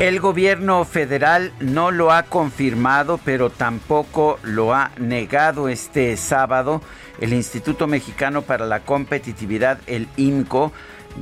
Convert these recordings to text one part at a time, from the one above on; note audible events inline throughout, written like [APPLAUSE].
El gobierno federal no lo ha confirmado, pero tampoco lo ha negado este sábado. El Instituto Mexicano para la Competitividad, el IMCO,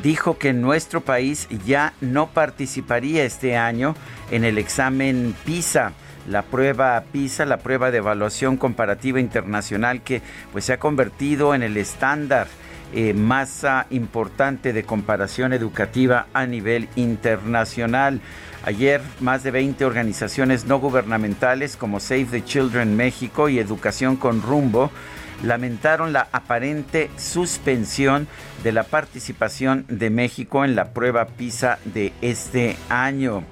dijo que nuestro país ya no participaría este año en el examen PISA la prueba PISA, la prueba de evaluación comparativa internacional que pues se ha convertido en el estándar eh, más ah, importante de comparación educativa a nivel internacional. Ayer más de 20 organizaciones no gubernamentales como Save the Children México y Educación con Rumbo lamentaron la aparente suspensión de la participación de México en la prueba PISA de este año.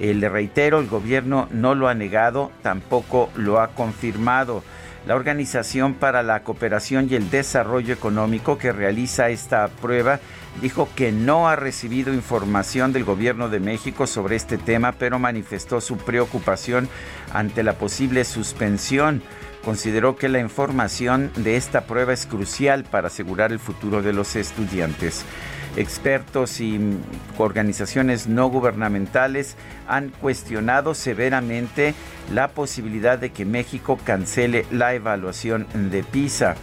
Eh, le reitero, el gobierno no lo ha negado, tampoco lo ha confirmado. La Organización para la Cooperación y el Desarrollo Económico que realiza esta prueba dijo que no ha recibido información del gobierno de México sobre este tema, pero manifestó su preocupación ante la posible suspensión. Consideró que la información de esta prueba es crucial para asegurar el futuro de los estudiantes. Expertos y organizaciones no gubernamentales han cuestionado severamente la posibilidad de que México cancele la evaluación de PISA.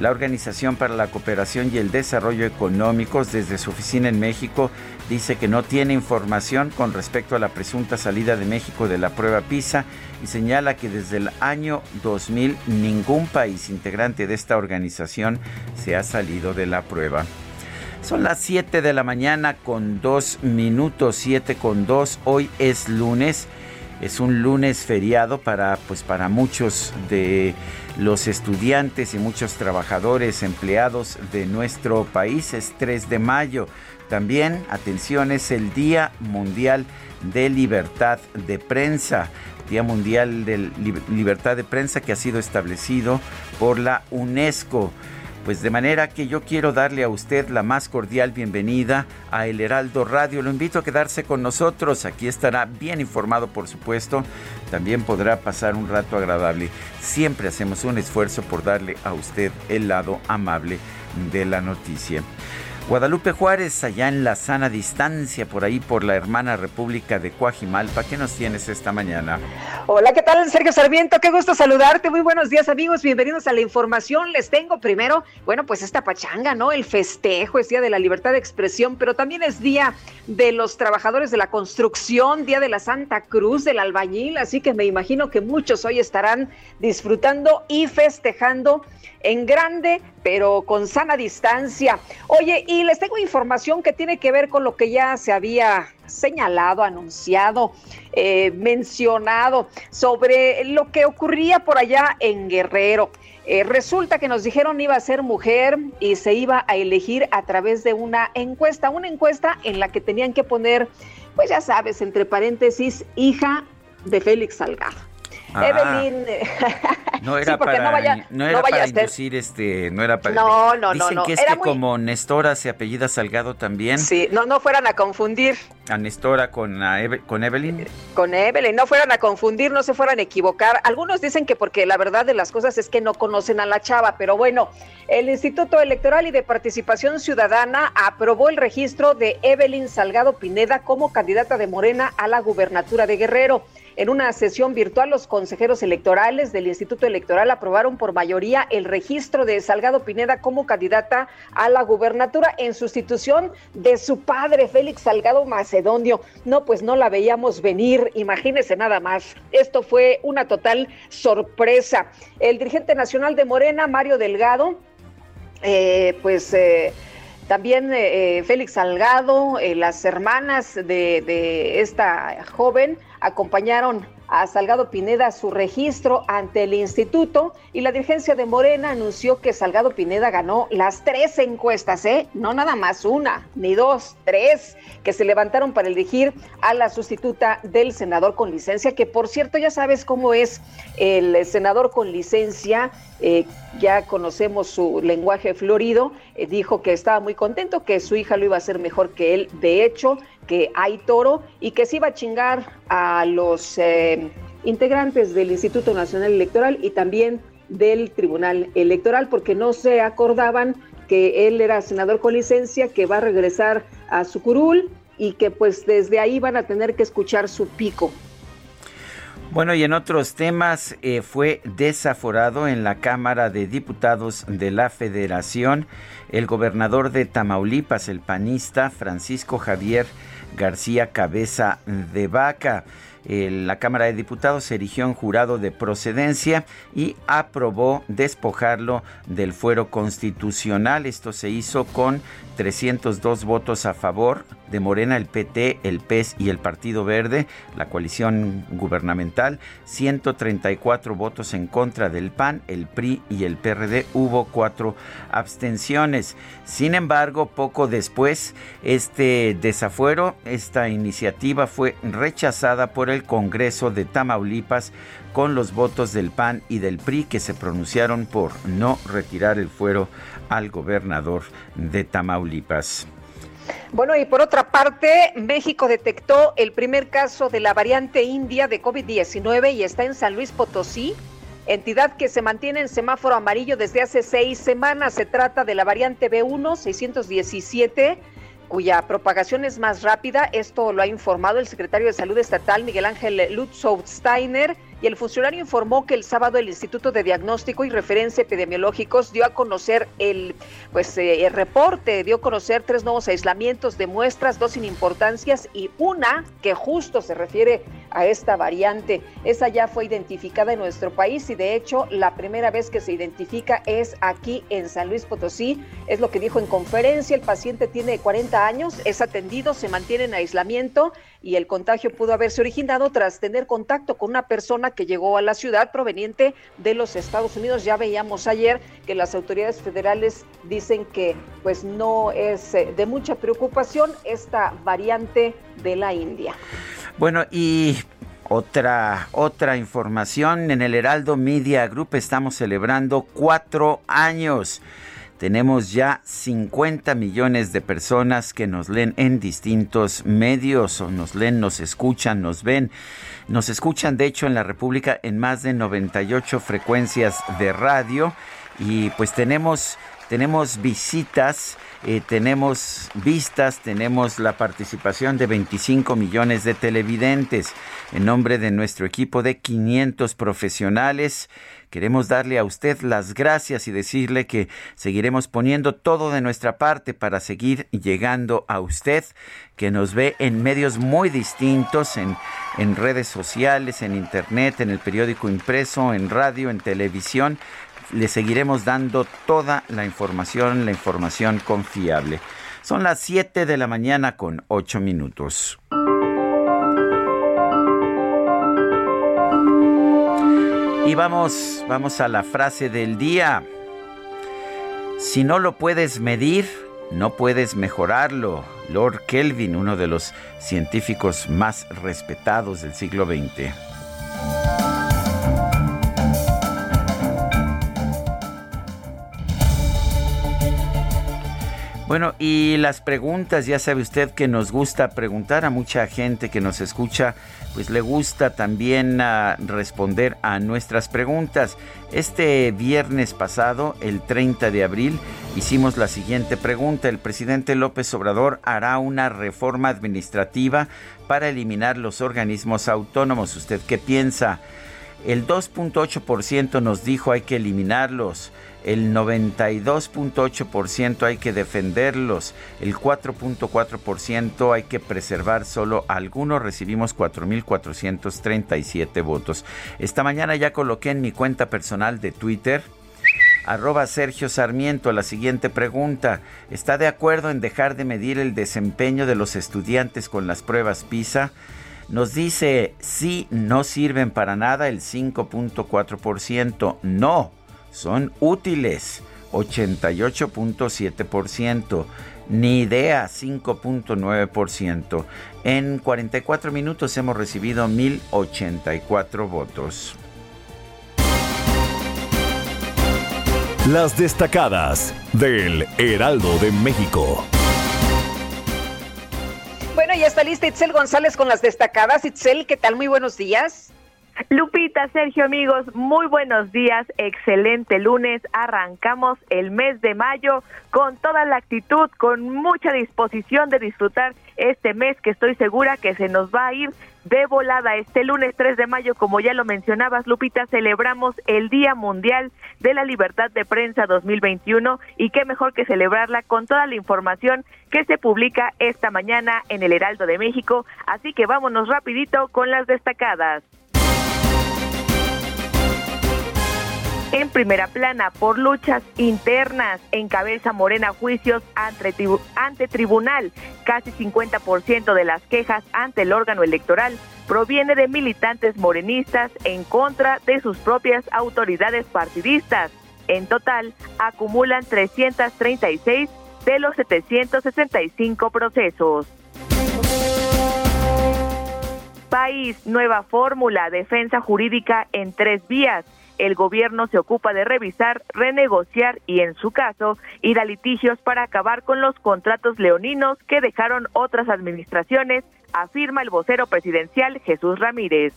La Organización para la Cooperación y el Desarrollo Económicos, desde su oficina en México, dice que no tiene información con respecto a la presunta salida de México de la prueba PISA y señala que desde el año 2000 ningún país integrante de esta organización se ha salido de la prueba. Son las 7 de la mañana con 2 minutos, 7 con 2. Hoy es lunes. Es un lunes feriado para, pues, para muchos de los estudiantes y muchos trabajadores empleados de nuestro país. Es 3 de mayo. También, atención, es el Día Mundial de Libertad de Prensa. Día Mundial de Libertad de Prensa que ha sido establecido por la UNESCO. Pues de manera que yo quiero darle a usted la más cordial bienvenida a El Heraldo Radio. Lo invito a quedarse con nosotros. Aquí estará bien informado, por supuesto. También podrá pasar un rato agradable. Siempre hacemos un esfuerzo por darle a usted el lado amable de la noticia. Guadalupe Juárez, allá en la sana distancia, por ahí por la hermana República de Coajimalpa. ¿Qué nos tienes esta mañana? Hola, ¿qué tal, Sergio Sarmiento? Qué gusto saludarte. Muy buenos días, amigos. Bienvenidos a la información. Les tengo primero, bueno, pues esta pachanga, ¿no? El festejo, es Día de la Libertad de Expresión, pero también es Día de los Trabajadores de la Construcción, Día de la Santa Cruz, del Albañil. Así que me imagino que muchos hoy estarán disfrutando y festejando en grande, pero con sana distancia. Oye, y les tengo información que tiene que ver con lo que ya se había señalado, anunciado, eh, mencionado sobre lo que ocurría por allá en Guerrero. Eh, resulta que nos dijeron iba a ser mujer y se iba a elegir a través de una encuesta, una encuesta en la que tenían que poner, pues ya sabes, entre paréntesis, hija de Félix Salgado. Ah. Evelyn. [LAUGHS] No era para, no vaya, no era para inducir este, no era para. No, no, Dicen no, que es que como Nestora se apellida Salgado también. Sí, no, no fueran a confundir. A Nestora con, con Evelyn. Con Evelyn, no fueran a confundir, no se fueran a equivocar. Algunos dicen que porque la verdad de las cosas es que no conocen a la chava, pero bueno, el Instituto Electoral y de Participación Ciudadana aprobó el registro de Evelyn Salgado Pineda como candidata de Morena a la gubernatura de Guerrero. En una sesión virtual, los consejeros electorales del Instituto Electoral aprobaron por mayoría el registro de Salgado Pineda como candidata a la gubernatura en sustitución de su padre, Félix Salgado Macedonio. No, pues no la veíamos venir, imagínese nada más. Esto fue una total sorpresa. El dirigente nacional de Morena, Mario Delgado, eh, pues eh, también eh, Félix Salgado, las hermanas de, de esta joven acompañaron a Salgado Pineda su registro ante el instituto y la dirigencia de Morena anunció que Salgado Pineda ganó las tres encuestas, ¿eh? No nada más una, ni dos, tres, que se levantaron para elegir a la sustituta del senador con licencia, que por cierto ya sabes cómo es el senador con licencia, eh, ya conocemos su lenguaje florido, eh, dijo que estaba muy contento, que su hija lo iba a hacer mejor que él, de hecho, que hay toro y que se iba a chingar a los eh, integrantes del Instituto Nacional Electoral y también del Tribunal Electoral, porque no se acordaban que él era senador con licencia, que va a regresar a su curul y que pues desde ahí van a tener que escuchar su pico. Bueno, y en otros temas eh, fue desaforado en la Cámara de Diputados de la Federación el gobernador de Tamaulipas, el panista Francisco Javier García Cabeza de Vaca. La Cámara de Diputados se erigió en jurado de procedencia y aprobó despojarlo del fuero constitucional. Esto se hizo con 302 votos a favor de Morena, el PT, el PES y el Partido Verde, la coalición gubernamental, 134 votos en contra del PAN, el PRI y el PRD. Hubo cuatro abstenciones. Sin embargo, poco después, este desafuero, esta iniciativa fue rechazada por el Congreso de Tamaulipas con los votos del PAN y del PRI que se pronunciaron por no retirar el fuero al gobernador de Tamaulipas. Bueno, y por otra parte, México detectó el primer caso de la variante india de COVID-19 y está en San Luis Potosí, entidad que se mantiene en semáforo amarillo desde hace seis semanas. Se trata de la variante B1 617 cuya propagación es más rápida. Esto lo ha informado el secretario de Salud Estatal, Miguel Ángel Lutzow Steiner y el funcionario informó que el sábado el Instituto de Diagnóstico y Referencia Epidemiológicos dio a conocer el, pues, eh, el reporte, dio a conocer tres nuevos aislamientos de muestras, dos sin importancias y una que justo se refiere a esta variante. Esa ya fue identificada en nuestro país y de hecho la primera vez que se identifica es aquí en San Luis Potosí. Es lo que dijo en conferencia, el paciente tiene 40 años, es atendido, se mantiene en aislamiento y el contagio pudo haberse originado tras tener contacto con una persona que llegó a la ciudad proveniente de los Estados Unidos. Ya veíamos ayer que las autoridades federales dicen que pues no es eh, de mucha preocupación esta variante de la India. Bueno, y otra, otra información, en el Heraldo Media Group estamos celebrando cuatro años tenemos ya 50 millones de personas que nos leen en distintos medios, o nos leen, nos escuchan, nos ven. Nos escuchan, de hecho, en la República en más de 98 frecuencias de radio. Y pues tenemos, tenemos visitas eh, tenemos vistas, tenemos la participación de 25 millones de televidentes. En nombre de nuestro equipo de 500 profesionales, queremos darle a usted las gracias y decirle que seguiremos poniendo todo de nuestra parte para seguir llegando a usted, que nos ve en medios muy distintos, en, en redes sociales, en internet, en el periódico impreso, en radio, en televisión le seguiremos dando toda la información, la información confiable. Son las 7 de la mañana con 8 minutos. Y vamos, vamos a la frase del día. Si no lo puedes medir, no puedes mejorarlo. Lord Kelvin, uno de los científicos más respetados del siglo XX. Bueno, y las preguntas, ya sabe usted que nos gusta preguntar a mucha gente que nos escucha, pues le gusta también ah, responder a nuestras preguntas. Este viernes pasado, el 30 de abril, hicimos la siguiente pregunta. ¿El presidente López Obrador hará una reforma administrativa para eliminar los organismos autónomos? ¿Usted qué piensa? El 2.8% nos dijo hay que eliminarlos el 92.8% hay que defenderlos, el 4.4% hay que preservar solo algunos, recibimos 4.437 votos. Esta mañana ya coloqué en mi cuenta personal de Twitter arroba Sergio Sarmiento la siguiente pregunta. ¿Está de acuerdo en dejar de medir el desempeño de los estudiantes con las pruebas PISA? Nos dice sí, no sirven para nada el 5.4%, no, son útiles 88.7%, ni idea 5.9%. En 44 minutos hemos recibido 1084 votos. Las destacadas del Heraldo de México. Bueno, ya está lista Itzel González con las destacadas. Itzel, ¿qué tal? Muy buenos días. Lupita, Sergio, amigos, muy buenos días. Excelente lunes. Arrancamos el mes de mayo con toda la actitud, con mucha disposición de disfrutar este mes que estoy segura que se nos va a ir de volada. Este lunes 3 de mayo, como ya lo mencionabas, Lupita, celebramos el Día Mundial de la Libertad de Prensa 2021 y qué mejor que celebrarla con toda la información que se publica esta mañana en el Heraldo de México. Así que vámonos rapidito con las destacadas. En primera plana, por luchas internas, encabeza Morena juicios ante, tribunal. Casi 50% de las quejas ante el órgano electoral proviene de militantes morenistas en contra de sus propias autoridades partidistas. En total, acumulan 336 de los 765 procesos. País, nueva fórmula, defensa jurídica en tres vías el gobierno se ocupa de revisar, renegociar y, en su caso, ir a litigios para acabar con los contratos leoninos que dejaron otras administraciones, afirma el vocero presidencial Jesús Ramírez.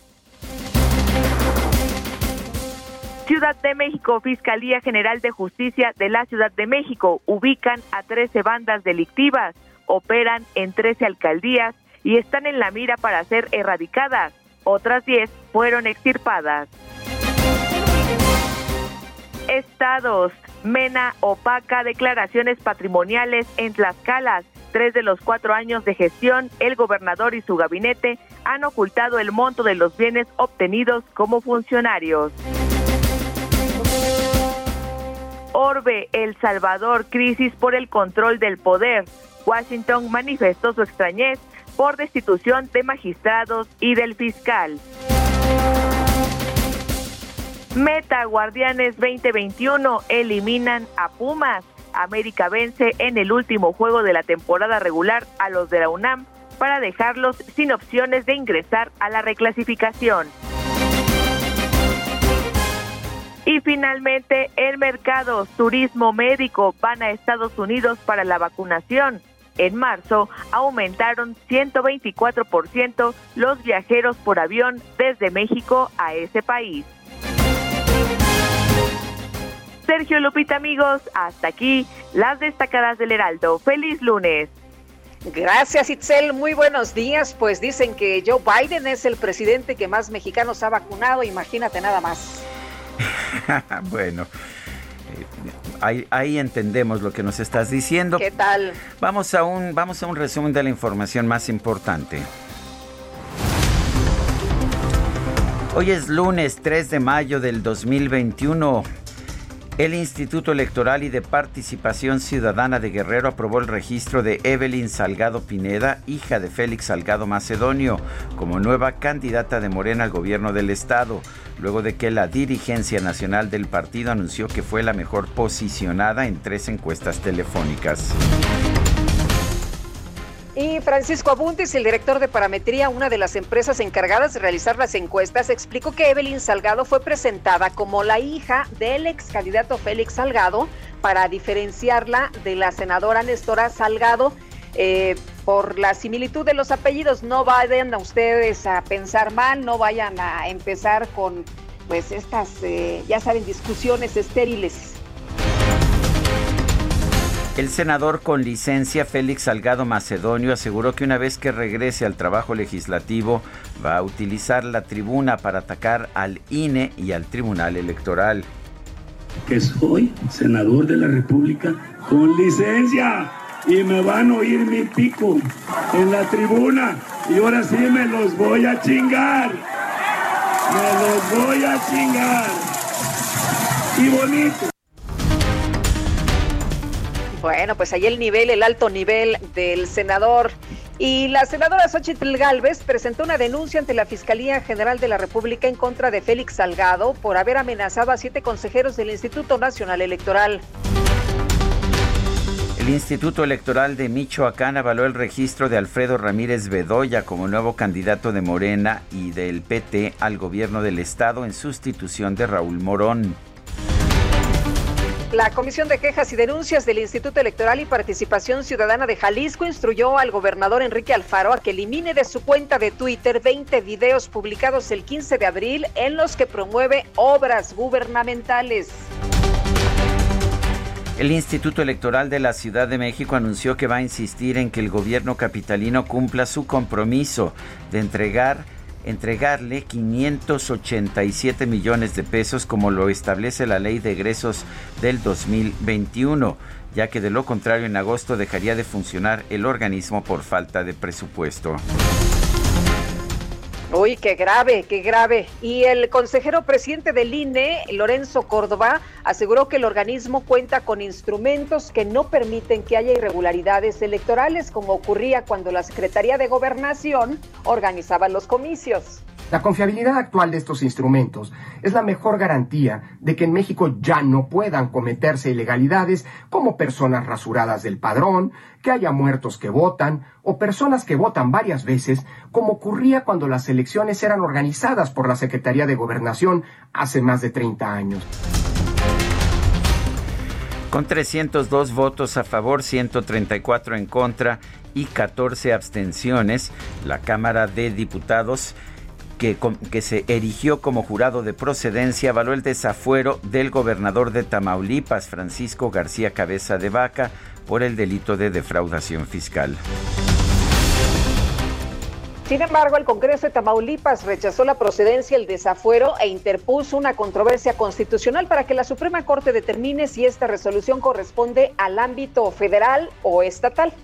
Ciudad de México, Fiscalía General de Justicia de la Ciudad de México ubican a 13 bandas delictivas, operan en 13 alcaldías y están en la mira para ser erradicadas. Otras 10 fueron extirpadas. Estados. Mena opaca declaraciones patrimoniales en Tlaxcala. Tres de los cuatro años de gestión, el gobernador y su gabinete han ocultado el monto de los bienes obtenidos como funcionarios. Orbe, El Salvador, crisis por el control del poder. Washington manifestó su extrañez por destitución de magistrados y del fiscal. Meta Guardianes 2021 eliminan a Pumas. América vence en el último juego de la temporada regular a los de la UNAM para dejarlos sin opciones de ingresar a la reclasificación. Y finalmente, el mercado turismo médico van a Estados Unidos para la vacunación. En marzo aumentaron 124% los viajeros por avión desde México a ese país. Sergio Lupita, amigos, hasta aquí las destacadas del Heraldo. Feliz lunes. Gracias, Itzel. Muy buenos días. Pues dicen que Joe Biden es el presidente que más mexicanos ha vacunado. Imagínate nada más. [LAUGHS] bueno. Eh, ahí, entendemos lo que nos estás diciendo. ¿Qué tal? Vamos a un, vamos a un resumen de la información más importante. Hoy es lunes 3 de mayo del 2021. El Instituto Electoral y de Participación Ciudadana de Guerrero aprobó el registro de Evelyn Salgado Pineda, hija de Félix Salgado Macedonio, como nueva candidata de Morena al gobierno del estado, luego de que la dirigencia nacional del partido anunció que fue la mejor posicionada en tres encuestas telefónicas. Y Francisco Abuntis, el director de parametría, una de las empresas encargadas de realizar las encuestas, explicó que Evelyn Salgado fue presentada como la hija del ex candidato Félix Salgado para diferenciarla de la senadora Nestora Salgado. Eh, por la similitud de los apellidos, no vayan a ustedes a pensar mal, no vayan a empezar con pues estas, eh, ya saben, discusiones estériles. El senador con licencia Félix Salgado Macedonio aseguró que una vez que regrese al trabajo legislativo va a utilizar la tribuna para atacar al INE y al Tribunal Electoral. Que soy senador de la República con licencia y me van a oír mi pico en la tribuna y ahora sí me los voy a chingar. Me los voy a chingar. Y bonito. Bueno, pues ahí el nivel, el alto nivel del senador. Y la senadora Xochitl Galvez presentó una denuncia ante la Fiscalía General de la República en contra de Félix Salgado por haber amenazado a siete consejeros del Instituto Nacional Electoral. El Instituto Electoral de Michoacán avaló el registro de Alfredo Ramírez Bedoya como nuevo candidato de Morena y del PT al gobierno del estado en sustitución de Raúl Morón. La Comisión de Quejas y Denuncias del Instituto Electoral y Participación Ciudadana de Jalisco instruyó al gobernador Enrique Alfaro a que elimine de su cuenta de Twitter 20 videos publicados el 15 de abril en los que promueve obras gubernamentales. El Instituto Electoral de la Ciudad de México anunció que va a insistir en que el gobierno capitalino cumpla su compromiso de entregar entregarle 587 millones de pesos como lo establece la ley de egresos del 2021, ya que de lo contrario en agosto dejaría de funcionar el organismo por falta de presupuesto. Uy, qué grave, qué grave. Y el consejero presidente del INE, Lorenzo Córdoba, aseguró que el organismo cuenta con instrumentos que no permiten que haya irregularidades electorales, como ocurría cuando la Secretaría de Gobernación organizaba los comicios. La confiabilidad actual de estos instrumentos es la mejor garantía de que en México ya no puedan cometerse ilegalidades como personas rasuradas del padrón, que haya muertos que votan o personas que votan varias veces, como ocurría cuando las elecciones eran organizadas por la Secretaría de Gobernación hace más de 30 años. Con 302 votos a favor, 134 en contra y 14 abstenciones, la Cámara de Diputados que, se erigió como jurado de procedencia avaló el desafuero del gobernador de Tamaulipas, Francisco García Cabeza de Vaca, por el delito de defraudación fiscal. Sin embargo, el Congreso de Tamaulipas rechazó la procedencia, el desafuero e interpuso una controversia constitucional para que la Suprema Corte determine si esta resolución corresponde al ámbito federal o estatal.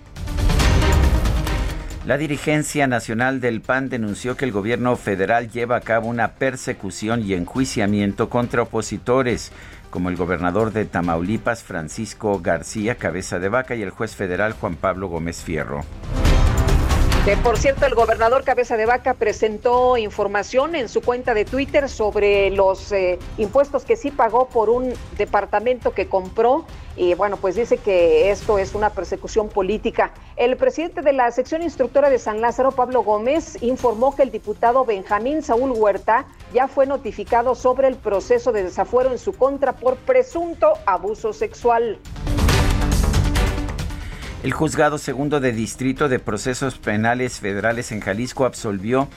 La dirigencia nacional del PAN denunció que el gobierno federal lleva a cabo una persecución y enjuiciamiento contra opositores, como el gobernador de Tamaulipas, Francisco García Cabeza de Vaca, y el juez federal Juan Pablo Gómez Fierro. Que por cierto, el gobernador Cabeza de Vaca presentó información en su cuenta de Twitter sobre los eh, impuestos que sí pagó por un departamento que compró. Y bueno, pues dice que esto es una persecución política. El presidente de la sección instructora de San Lázaro, Pablo Gómez, informó que el diputado Benjamín Saúl Huerta ya fue notificado sobre el proceso de desafuero en su contra por presunto abuso sexual. El juzgado segundo de distrito de procesos penales federales en Jalisco absolvió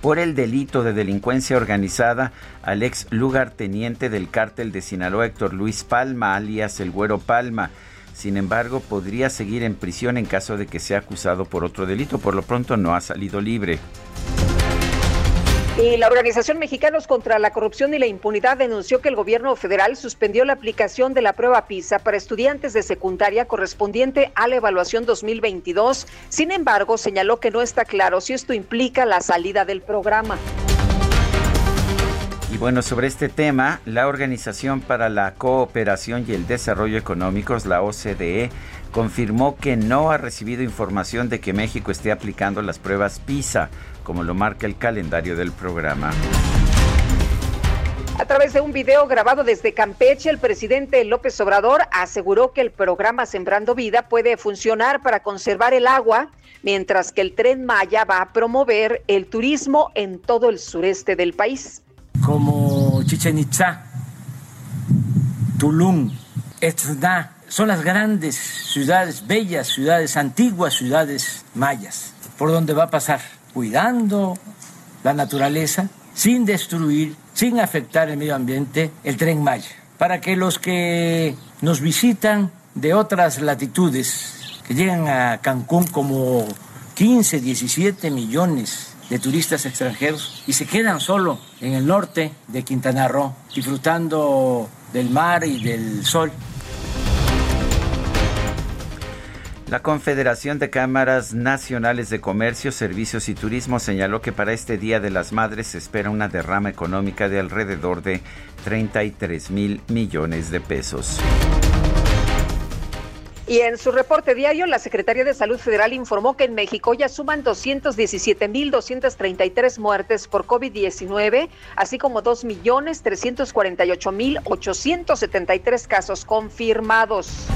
por el delito de delincuencia organizada al ex lugarteniente del cártel de Sinaloa Héctor Luis Palma, alias el Güero Palma. Sin embargo, podría seguir en prisión en caso de que sea acusado por otro delito. Por lo pronto no ha salido libre. Y la Organización Mexicanos contra la Corrupción y la Impunidad denunció que el gobierno federal suspendió la aplicación de la prueba PISA para estudiantes de secundaria correspondiente a la evaluación 2022. Sin embargo, señaló que no está claro si esto implica la salida del programa. Y bueno, sobre este tema, la Organización para la Cooperación y el Desarrollo Económicos, la OCDE, confirmó que no ha recibido información de que México esté aplicando las pruebas PISA como lo marca el calendario del programa. A través de un video grabado desde Campeche, el presidente López Obrador aseguró que el programa Sembrando Vida puede funcionar para conservar el agua, mientras que el tren Maya va a promover el turismo en todo el sureste del país. Como Chichen Itza, Tulum, Etzna, son las grandes ciudades, bellas ciudades, antiguas ciudades mayas, por donde va a pasar, cuidando la naturaleza, sin destruir sin afectar el medio ambiente el tren Maya, para que los que nos visitan de otras latitudes, que llegan a Cancún como 15, 17 millones de turistas extranjeros y se quedan solo en el norte de Quintana Roo, disfrutando del mar y del sol. La Confederación de Cámaras Nacionales de Comercio, Servicios y Turismo señaló que para este Día de las Madres se espera una derrama económica de alrededor de 33 mil millones de pesos. Y en su reporte diario, la Secretaría de Salud Federal informó que en México ya suman 217.233 muertes por COVID-19, así como 2.348.873 casos confirmados.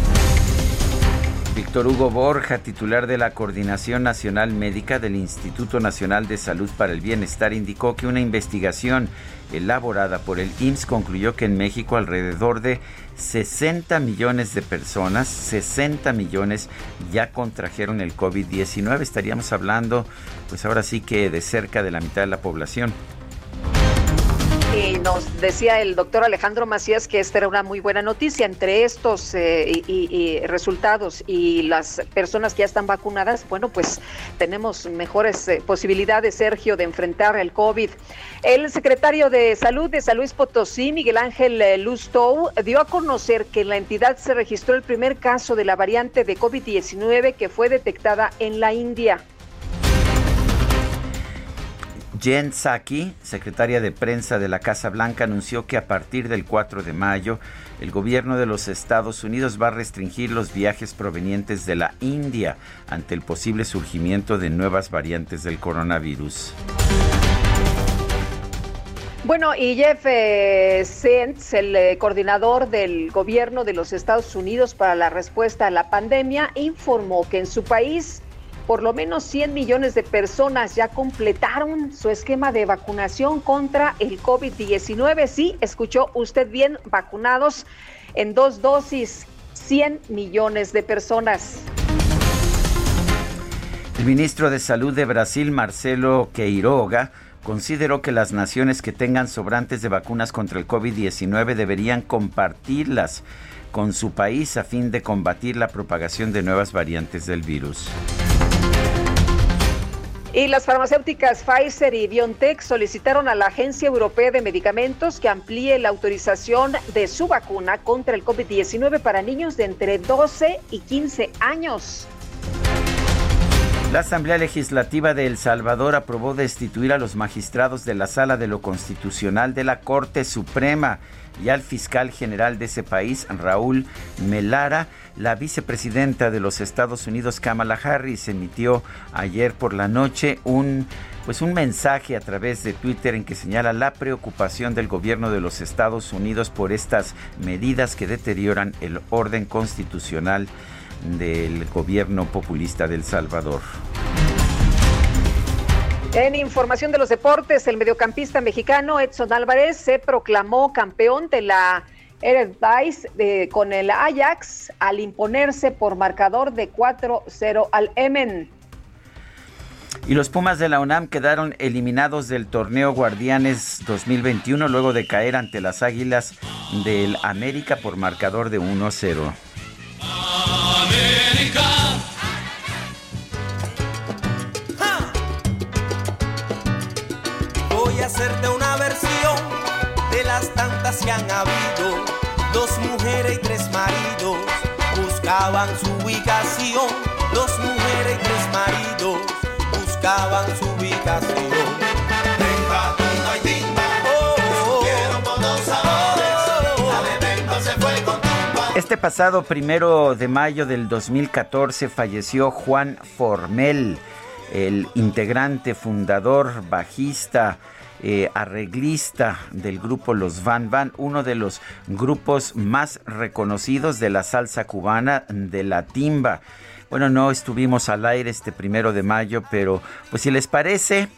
Víctor Hugo Borja, titular de la Coordinación Nacional Médica del Instituto Nacional de Salud para el Bienestar, indicó que una investigación elaborada por el IMSS concluyó que en México alrededor de 60 millones de personas, 60 millones ya contrajeron el COVID-19. Estaríamos hablando, pues ahora sí que de cerca de la mitad de la población. Y nos decía el doctor Alejandro Macías que esta era una muy buena noticia. Entre estos eh, y, resultados y las personas que ya están vacunadas, bueno, pues tenemos mejores eh, posibilidades, Sergio, de enfrentar el COVID. El secretario de Salud de San Luis Potosí, Miguel Ángel eh, Lustow, dio a conocer que en la entidad se registró el primer caso de la variante de COVID-19 que fue detectada en la India. Jen Psaki, secretaria de prensa de la Casa Blanca, anunció que a partir del 4 de mayo el gobierno de los Estados Unidos va a restringir los viajes provenientes de la India ante el posible surgimiento de nuevas variantes del coronavirus. Bueno, y Jeff eh, el eh, coordinador del gobierno de los Estados Unidos para la respuesta a la pandemia, informó que en su país por lo menos 100 millones de personas ya completaron su esquema de vacunación contra el COVID-19. Sí, escuchó usted bien, vacunados en dos dosis, 100 millones de personas. El ministro de Salud de Brasil, Marcelo Queiroga, consideró que las naciones que tengan sobrantes de vacunas contra el COVID-19 deberían compartirlas con su país a fin de combatir la propagación de nuevas variantes del virus. Y las farmacéuticas Pfizer y BioNTech solicitaron a la Agencia Europea de Medicamentos que amplíe la autorización de su vacuna contra el COVID-19 para niños de entre 12 y 15 años. La Asamblea Legislativa de El Salvador aprobó destituir a los magistrados de la Sala de lo Constitucional de la Corte Suprema y al fiscal general de ese país, Raúl Melara. La vicepresidenta de los Estados Unidos, Kamala Harris, emitió ayer por la noche un pues un mensaje a través de Twitter en que señala la preocupación del gobierno de los Estados Unidos por estas medidas que deterioran el orden constitucional del gobierno populista del Salvador. En información de los deportes, el mediocampista mexicano Edson Álvarez se proclamó campeón de la Eredivisie con el Ajax al imponerse por marcador de 4-0 al Emen. Y los Pumas de la UNAM quedaron eliminados del torneo Guardianes 2021 luego de caer ante las Águilas del América por marcador de 1-0. Hacerte una versión de las tantas que han habido. Dos mujeres y tres maridos buscaban su ubicación. Dos mujeres y tres maridos buscaban su ubicación. Este pasado primero de mayo del 2014 falleció Juan Formel, el integrante, fundador, bajista eh, arreglista del grupo Los Van Van, uno de los grupos más reconocidos de la salsa cubana, de la timba. Bueno, no estuvimos al aire este primero de mayo, pero pues si les parece,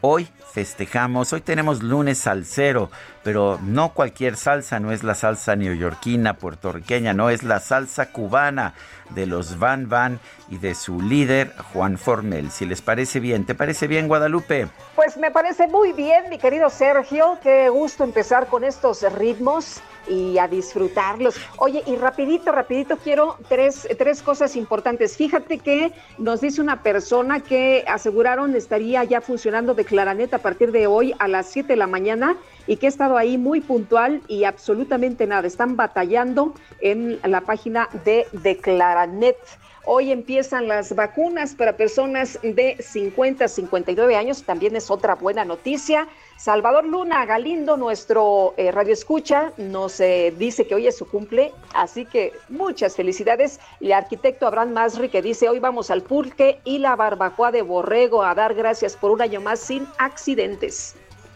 hoy festejamos. Hoy tenemos lunes salsero, pero no cualquier salsa, no es la salsa neoyorquina, puertorriqueña, no es la salsa cubana de los Van Van y de su líder Juan Formel. Si les parece bien, ¿te parece bien Guadalupe? Pues me parece muy bien, mi querido Sergio. Qué gusto empezar con estos ritmos y a disfrutarlos. Oye, y rapidito, rapidito quiero tres, tres cosas importantes. Fíjate que nos dice una persona que aseguraron estaría ya funcionando de Claranet a partir de hoy a las 7 de la mañana y que ha estado ahí muy puntual y absolutamente nada. Están batallando en la página de Declaranet. Hoy empiezan las vacunas para personas de 50 a 59 años, también es otra buena noticia. Salvador Luna Galindo, nuestro eh, radio escucha, nos eh, dice que hoy es su cumple, así que muchas felicidades. El arquitecto Abraham Masri que dice, hoy vamos al pulque y la barbacoa de Borrego a dar gracias por un año más sin accidentes.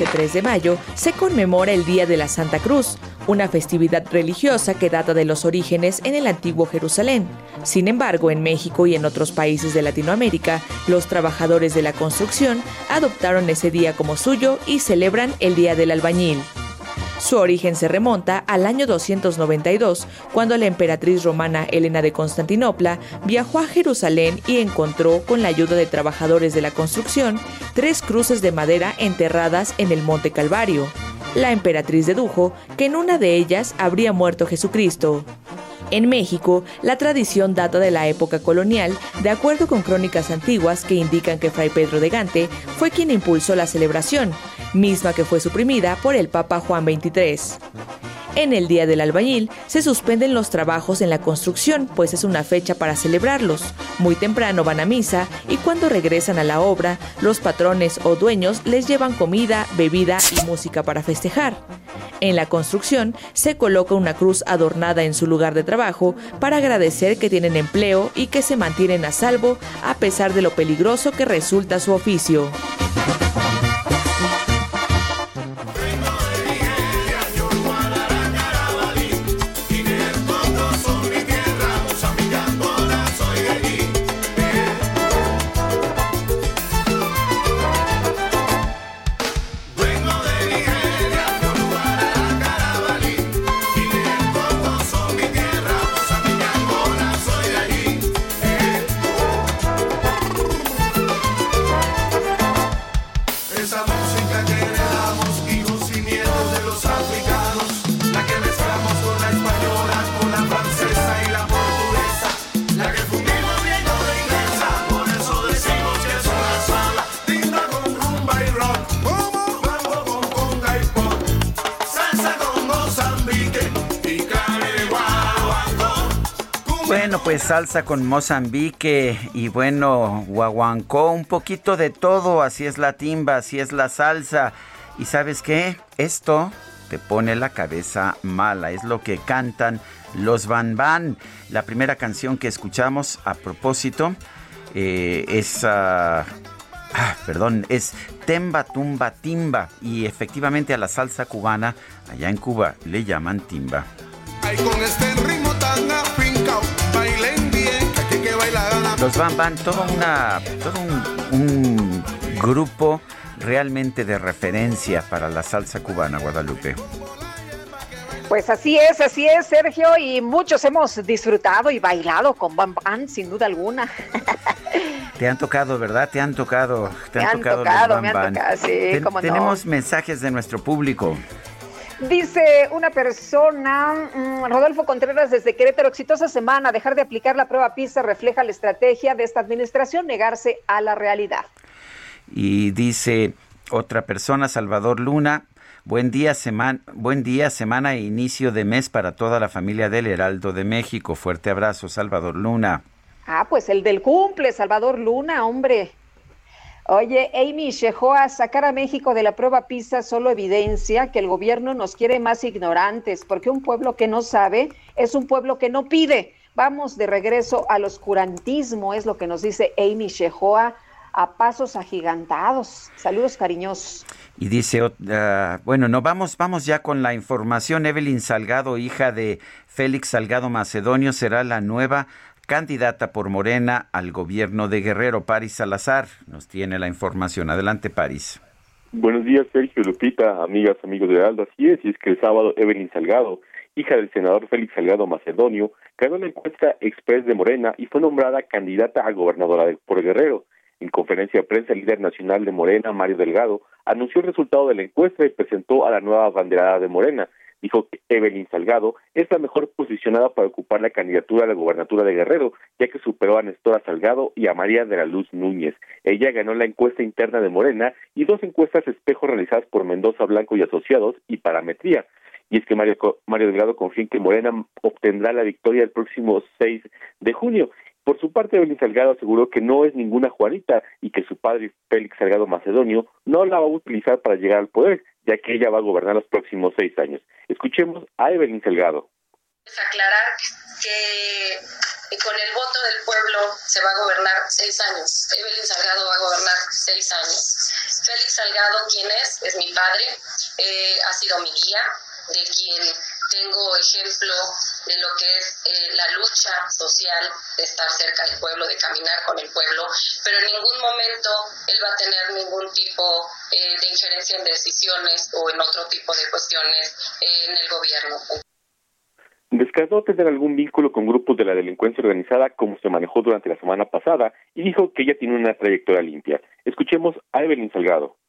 Este 3 de mayo se conmemora el Día de la Santa Cruz, una festividad religiosa que data de los orígenes en el antiguo Jerusalén. Sin embargo, en México y en otros países de Latinoamérica, los trabajadores de la construcción adoptaron ese día como suyo y celebran el Día del Albañil. Su origen se remonta al año 292, cuando la emperatriz romana Helena de Constantinopla viajó a Jerusalén y encontró, con la ayuda de trabajadores de la construcción, tres cruces de madera enterradas en el Monte Calvario. La emperatriz dedujo que en una de ellas habría muerto Jesucristo. En México, la tradición data de la época colonial, de acuerdo con crónicas antiguas que indican que Fray Pedro de Gante fue quien impulsó la celebración, misma que fue suprimida por el Papa Juan XXIII. En el Día del Albañil se suspenden los trabajos en la construcción, pues es una fecha para celebrarlos. Muy temprano van a misa y cuando regresan a la obra, los patrones o dueños les llevan comida, bebida y música para festejar. En la construcción se coloca una cruz adornada en su lugar de trabajo para agradecer que tienen empleo y que se mantienen a salvo a pesar de lo peligroso que resulta su oficio. Pues salsa con Mozambique y bueno, guaguancó, un poquito de todo, así es la timba, así es la salsa. ¿Y sabes qué? Esto te pone la cabeza mala, es lo que cantan los Van Van. La primera canción que escuchamos a propósito eh, es... ah, perdón, es Temba Tumba Timba y efectivamente a la salsa cubana allá en Cuba le llaman timba. con este Los Van Van, todo, una, todo un, un grupo realmente de referencia para la salsa cubana, Guadalupe. Pues así es, así es, Sergio, y muchos hemos disfrutado y bailado con Bam Bam, sin duda alguna. [LAUGHS] Te han tocado, ¿verdad? Te han tocado. Te han, tocado, me han tocado, sí, no. Tenemos mensajes de nuestro público. Dice una persona, mm, Rodolfo Contreras desde Querétaro, exitosa semana, dejar de aplicar la prueba PISA refleja la estrategia de esta administración, negarse a la realidad. Y dice otra persona, Salvador Luna, Buen día, semana, buen día, semana e inicio de mes para toda la familia del Heraldo de México. Fuerte abrazo, Salvador Luna. Ah, pues el del cumple, Salvador Luna, hombre. Oye, Amy Shehoa, sacar a México de la prueba PISA solo evidencia que el gobierno nos quiere más ignorantes, porque un pueblo que no sabe es un pueblo que no pide. Vamos de regreso al oscurantismo, es lo que nos dice Amy Shehoa a pasos agigantados. Saludos cariñosos. Y dice, uh, bueno, no vamos, vamos ya con la información. Evelyn Salgado, hija de Félix Salgado Macedonio, será la nueva candidata por Morena al gobierno de Guerrero. Paris Salazar nos tiene la información. Adelante, Paris. Buenos días, Sergio Lupita, amigas, amigos de Aldo. Así es, y es que el sábado Evelyn Salgado, hija del senador Félix Salgado Macedonio, ganó la encuesta express de Morena y fue nombrada candidata a gobernadora por Guerrero. En conferencia de prensa, el líder nacional de Morena, Mario Delgado, anunció el resultado de la encuesta y presentó a la nueva banderada de Morena. Dijo que Evelyn Salgado es la mejor posicionada para ocupar la candidatura a la gobernatura de Guerrero, ya que superó a Nestora Salgado y a María de la Luz Núñez. Ella ganó la encuesta interna de Morena y dos encuestas espejo realizadas por Mendoza Blanco y Asociados y Parametría. Y es que Mario, Mario Delgado confía en que Morena obtendrá la victoria el próximo 6 de junio por su parte, Evelyn Salgado aseguró que no es ninguna Juanita y que su padre Félix Salgado Macedonio no la va a utilizar para llegar al poder, ya que ella va a gobernar los próximos seis años. Escuchemos a Evelyn Salgado. Aclarar que con el voto del pueblo se va a gobernar seis años. Evelyn Salgado va a gobernar seis años. Félix Salgado, quien es, es mi padre, eh, ha sido mi guía, de quien tengo ejemplo de lo que es eh, la lucha social, de estar cerca del pueblo, de caminar con el pueblo, pero en ningún momento él va a tener ningún tipo eh, de injerencia en decisiones o en otro tipo de cuestiones eh, en el gobierno. Descartó tener algún vínculo con grupos de la delincuencia organizada como se manejó durante la semana pasada y dijo que ella tiene una trayectoria limpia. Escuchemos a Evelyn Salgado.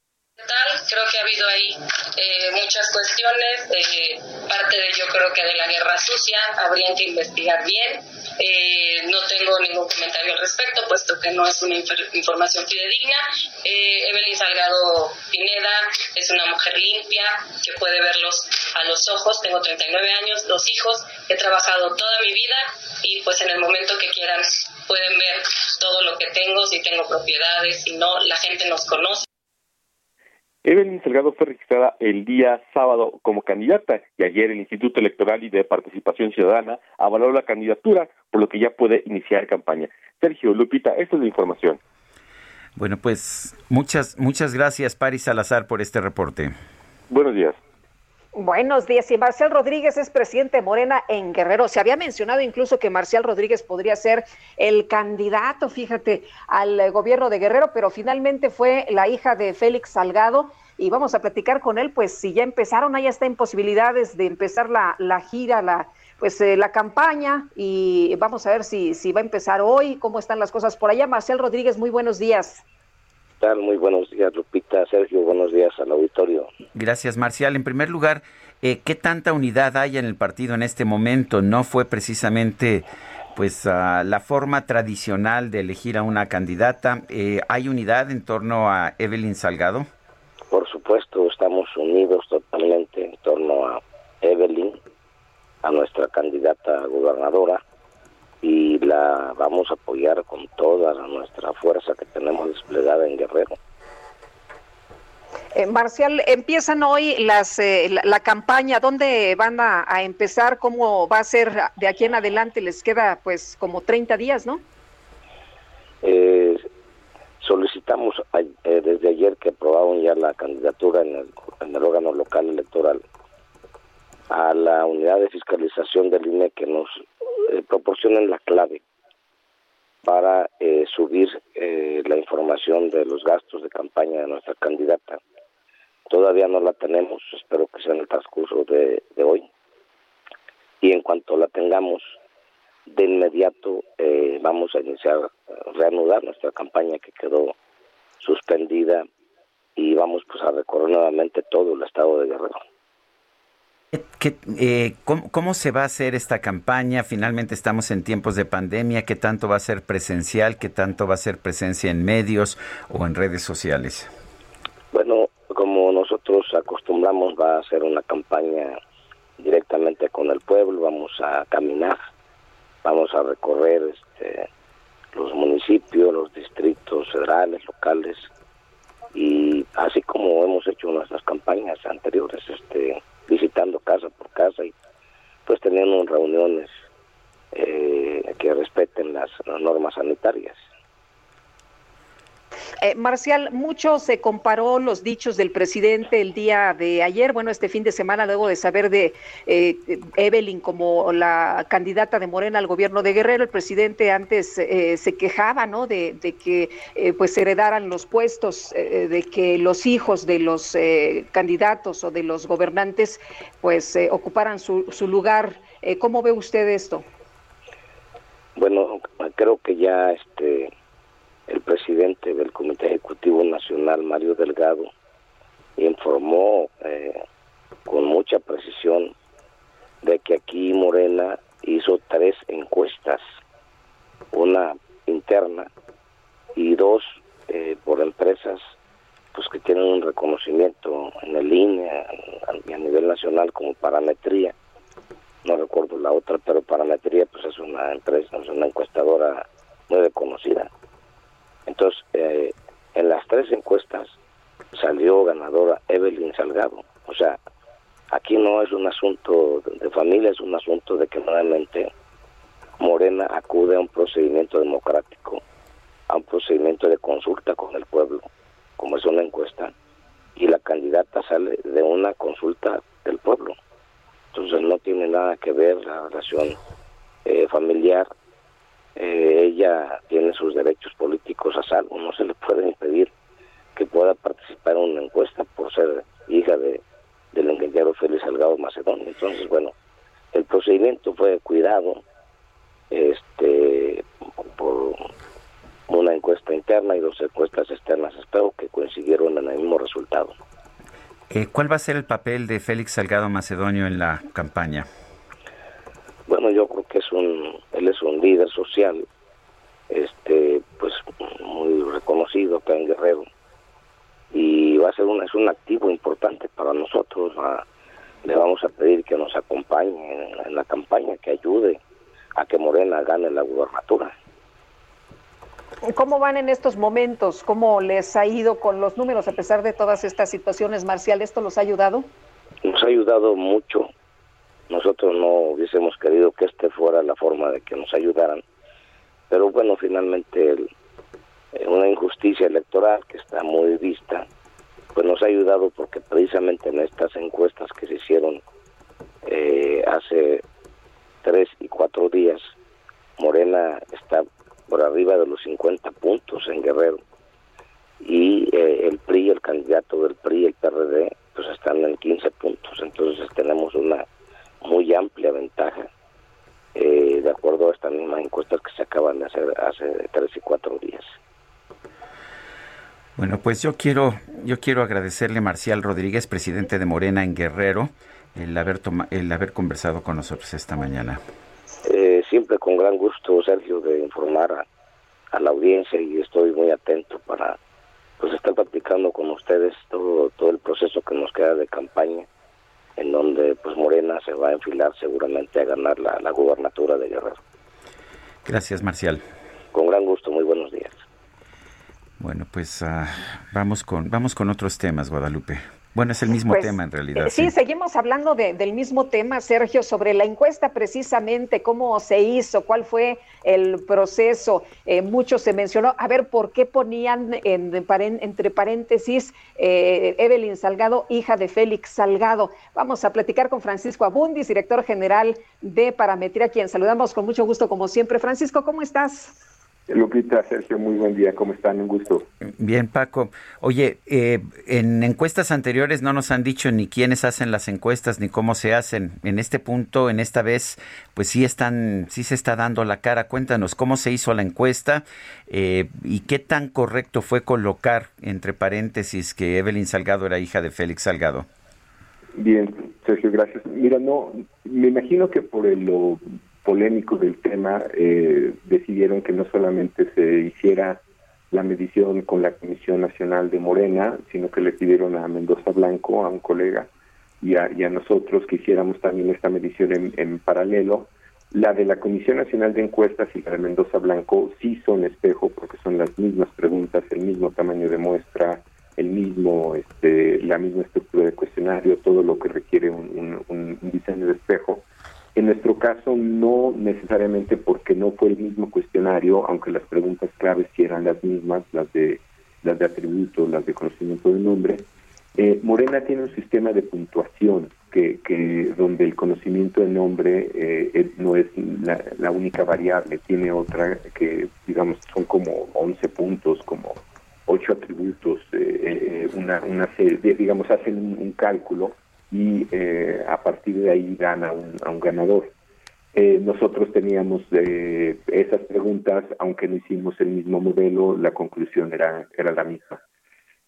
Creo que ha habido ahí eh, muchas cuestiones, eh, parte de yo creo que de la guerra sucia, habría que investigar bien. Eh, no tengo ningún comentario al respecto, puesto que no es una información fidedigna. Evelyn Salgado Pineda es una mujer limpia que puede verlos a los ojos. Tengo 39 años, dos hijos, he trabajado toda mi vida y pues en el momento que quieran pueden ver todo lo que tengo, si tengo propiedades, si no, la gente nos conoce. Evelyn Salgado fue registrada el día sábado como candidata y ayer el Instituto Electoral y de Participación Ciudadana avaló la candidatura, por lo que ya puede iniciar campaña. Sergio, Lupita, esta es la información. Bueno, pues muchas, muchas gracias, Paris Salazar, por este reporte. Buenos días. Buenos días. Y Marcial Rodríguez es presidente de Morena en Guerrero. Se había mencionado incluso que Marcial Rodríguez podría ser el candidato, fíjate, al gobierno de Guerrero, pero finalmente fue la hija de Félix Salgado. Y vamos a platicar con él, pues si ya empezaron, ahí está en posibilidades de empezar la, la gira, la, pues eh, la campaña y vamos a ver si, si va a empezar hoy, cómo están las cosas por allá. Marcial Rodríguez, muy buenos días. Muy buenos días, Lupita, Sergio, buenos días al auditorio. Gracias, Marcial. En primer lugar, eh, ¿qué tanta unidad hay en el partido en este momento? ¿No fue precisamente pues la forma tradicional de elegir a una candidata? Eh, ¿Hay unidad en torno a Evelyn Salgado? Por supuesto, estamos unidos totalmente en torno a Evelyn, a nuestra candidata gobernadora y la vamos a apoyar con toda nuestra fuerza que tenemos desplegada en Guerrero. Eh, Marcial, empiezan hoy las eh, la, campaña, ¿dónde van a, empezar? ¿Cómo va a ser de aquí en adelante? Les queda pues como 30 días, ¿no? Eh, solicitamos desde ayer que aprobaron ya la candidatura en el, en el órgano local electoral a la unidad de fiscalización del INE que nos eh, proporcionen la clave para eh, subir eh, la información de los gastos de campaña de nuestra candidata. Todavía no la tenemos, espero que sea en el transcurso de, hoy. y en cuanto la tengamos, de inmediato eh, vamos a iniciar, reanudar nuestra campaña que quedó suspendida y vamos pues a recorrer nuevamente todo el estado de Guerrero. ¿Qué, eh, ¿cómo, se va a hacer esta campaña? Finalmente estamos en tiempos de pandemia. ¿Qué tanto va a ser presencial? ¿Qué tanto va a ser presencia en medios o en redes sociales? Bueno, como nosotros acostumbramos, va a ser una campaña directamente con el pueblo. Vamos a caminar, vamos a recorrer este, los municipios, los distritos federales, locales y así como hemos hecho nuestras campañas anteriores, este visitando casa por casa y pues teniendo reuniones eh, que respeten las normas sanitarias. Eh, Marcial, mucho se comparó los dichos del presidente el día de ayer, bueno, este fin de semana, luego de saber de eh, Evelyn como la candidata de Morena al gobierno de Guerrero, el presidente antes eh, se quejaba, ¿no? De, que pues heredaran los puestos, de que los hijos de los candidatos o de los gobernantes pues ocuparan su, su lugar. ¿Cómo ve usted esto? Bueno, creo que ya este el presidente del Comité Ejecutivo Nacional, Mario Delgado, informó eh, con mucha precisión de que aquí Morena hizo tres encuestas, una interna y dos eh, por empresas pues que tienen un reconocimiento en el INE a, a, nivel nacional como parametría. No recuerdo la otra pero parametría pues es una empresa es una encuestadora muy reconocida entonces, eh, en las tres encuestas salió ganadora Evelyn Salgado. O sea, aquí no es un asunto de familia, es un asunto de que nuevamente Morena acude a un procedimiento democrático, a un procedimiento de consulta con el pueblo, como es una encuesta, y la candidata sale de una consulta del pueblo. Entonces no tiene nada que ver la relación eh, familiar eh, ella tiene sus derechos políticos a salvo, no se le puede impedir que pueda participar en una encuesta por ser hija de del ingeniero Félix Salgado Macedonio. Entonces, bueno, el procedimiento fue cuidado este por una encuesta interna y dos encuestas externas. Espero que coincidieron en el mismo resultado. Eh, ¿Cuál va a ser el papel de Félix Salgado Macedonio en la campaña? Bueno, yo creo que es un, él es un líder social, este, pues muy reconocido acá en Guerrero y va a ser un, es un activo importante para nosotros. le vamos a pedir que nos acompañe en, la campaña, que ayude a que Morena gane la gubernatura. ¿Cómo van en estos momentos? ¿Cómo les ha ido con los números a pesar de todas estas situaciones, Marcial? ¿Esto los ha ayudado? Nos ha ayudado mucho nosotros no hubiésemos querido que este fuera la forma de que nos ayudaran, pero bueno, finalmente eh, una injusticia electoral que está muy vista, pues nos ha ayudado porque precisamente en estas encuestas que se hicieron eh, hace tres y cuatro días, Morena está por arriba de los 50 puntos en Guerrero y eh, el PRI, el candidato del PRI, el PRD, pues están en 15 puntos. Entonces tenemos una muy amplia ventaja, eh, de acuerdo a estas mismas encuestas que se acaban de hacer hace tres y cuatro días. Bueno, pues yo quiero, yo quiero agradecerle Marcial Rodríguez, presidente de Morena en Guerrero, el haber, el haber conversado con nosotros esta mañana. Eh, siempre con gran gusto, Sergio, de informar a, a, la audiencia y estoy muy atento para pues estar platicando con ustedes todo, todo el proceso que nos queda de campaña en donde pues Morena se va a enfilar seguramente a ganar la, la gubernatura de Guerrero. Gracias, Marcial. Con gran gusto, muy buenos días. Bueno, pues uh, vamos con vamos con otros temas, Guadalupe. Bueno, es el mismo pues, tema en realidad. Eh, sí, seguimos hablando del mismo tema, Sergio, sobre la encuesta precisamente, cómo se hizo, cuál fue el proceso. Eh, mucho se mencionó, a ver, ¿por qué ponían en, entre paréntesis eh, Evelyn Salgado, hija de Félix Salgado? Vamos a platicar con Francisco Abundis, director general de Parametría, a quien saludamos con mucho gusto como siempre. Francisco, ¿cómo estás? Lupita, Sergio, muy buen día, ¿cómo están? Un gusto. Bien, Paco. Oye, eh, en encuestas anteriores no nos han dicho ni quiénes hacen las encuestas ni cómo se hacen. En este punto, en esta vez, pues sí están, sí se está dando la cara. Cuéntanos cómo se hizo la encuesta eh, y qué tan correcto fue colocar entre paréntesis que Evelyn Salgado era hija de Félix Salgado. Bien, Sergio, gracias. Mira, no, me imagino que por el, lo polémico del tema, eh, decidieron que no solamente se hiciera la medición con la Comisión Nacional de Morena, sino que le pidieron a Mendoza Blanco, a un colega, y a, nosotros que hiciéramos también esta medición en, en, paralelo. La de la Comisión Nacional de Encuestas y la de Mendoza Blanco sí son espejo porque son las mismas preguntas, el mismo tamaño de muestra, el mismo, este, la misma estructura de cuestionario, todo lo que requiere un, un diseño de espejo. En nuestro caso, no necesariamente porque no fue el mismo cuestionario, aunque las preguntas claves sí eran las mismas, las de las de atributo, las de conocimiento del nombre. Eh, Morena tiene un sistema de puntuación que, donde el conocimiento del nombre eh, no es la, única variable, tiene otra que, digamos, son como 11 puntos, como 8 atributos, eh, una, una serie, digamos, hacen un cálculo y eh, a partir de ahí gana a un ganador. Eh, nosotros teníamos eh, esas preguntas, aunque no hicimos el mismo modelo, la conclusión era, era la misma.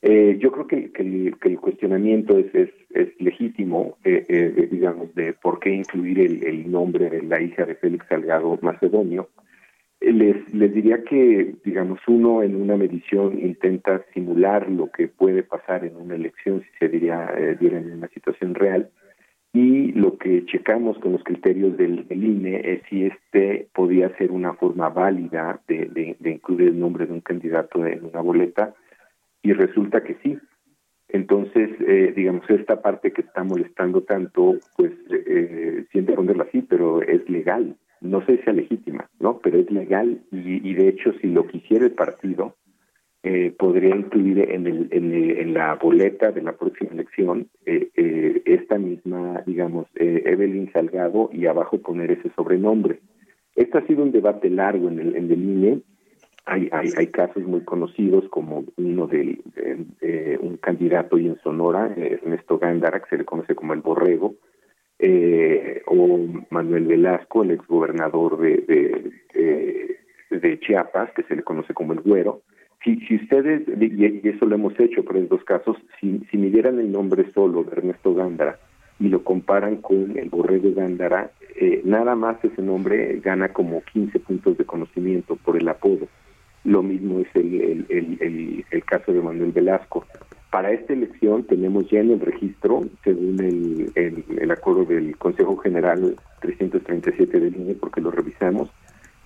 yo creo que, el, cuestionamiento es, es, es legítimo, digamos, de por qué incluir el, el nombre de la hija de Félix Salgado Macedonio, les, diría que, digamos, uno en una medición intenta simular lo que puede pasar en una elección, si se diría, eh, diera en una situación real, y lo que checamos con los criterios del, INE es si este podía ser una forma válida de, incluir el nombre de un candidato en una boleta, y resulta que sí. Entonces, eh, digamos, esta parte que está molestando tanto, pues eh, siente ponerla así, pero es legal no sé si sea legítima, ¿no? Pero es legal y, de hecho si lo quisiera el partido, eh, podría incluir en, el, en, la boleta de la próxima elección eh, eh, esta misma, digamos, Evelyn Salgado y abajo poner ese sobrenombre. Este ha sido un debate largo en el, en el INE. Hay, hay, hay casos muy conocidos como uno de, un candidato y en Sonora, Ernesto Gándara, que se le conoce como el Borrego, eh, o Manuel Velasco, el exgobernador de, de, de, Chiapas, que se le conoce como el Güero. Si, si ustedes, y, eso lo hemos hecho por en dos casos, si, si midieran el nombre solo de Ernesto Gándara y lo comparan con el Borrego Gándara, eh, nada más ese nombre gana como 15 puntos de conocimiento por el apodo. Lo mismo es el, el caso de Manuel Velasco. Para esta elección tenemos ya en el registro, según el, acuerdo del Consejo General 337 del INE, porque lo revisamos,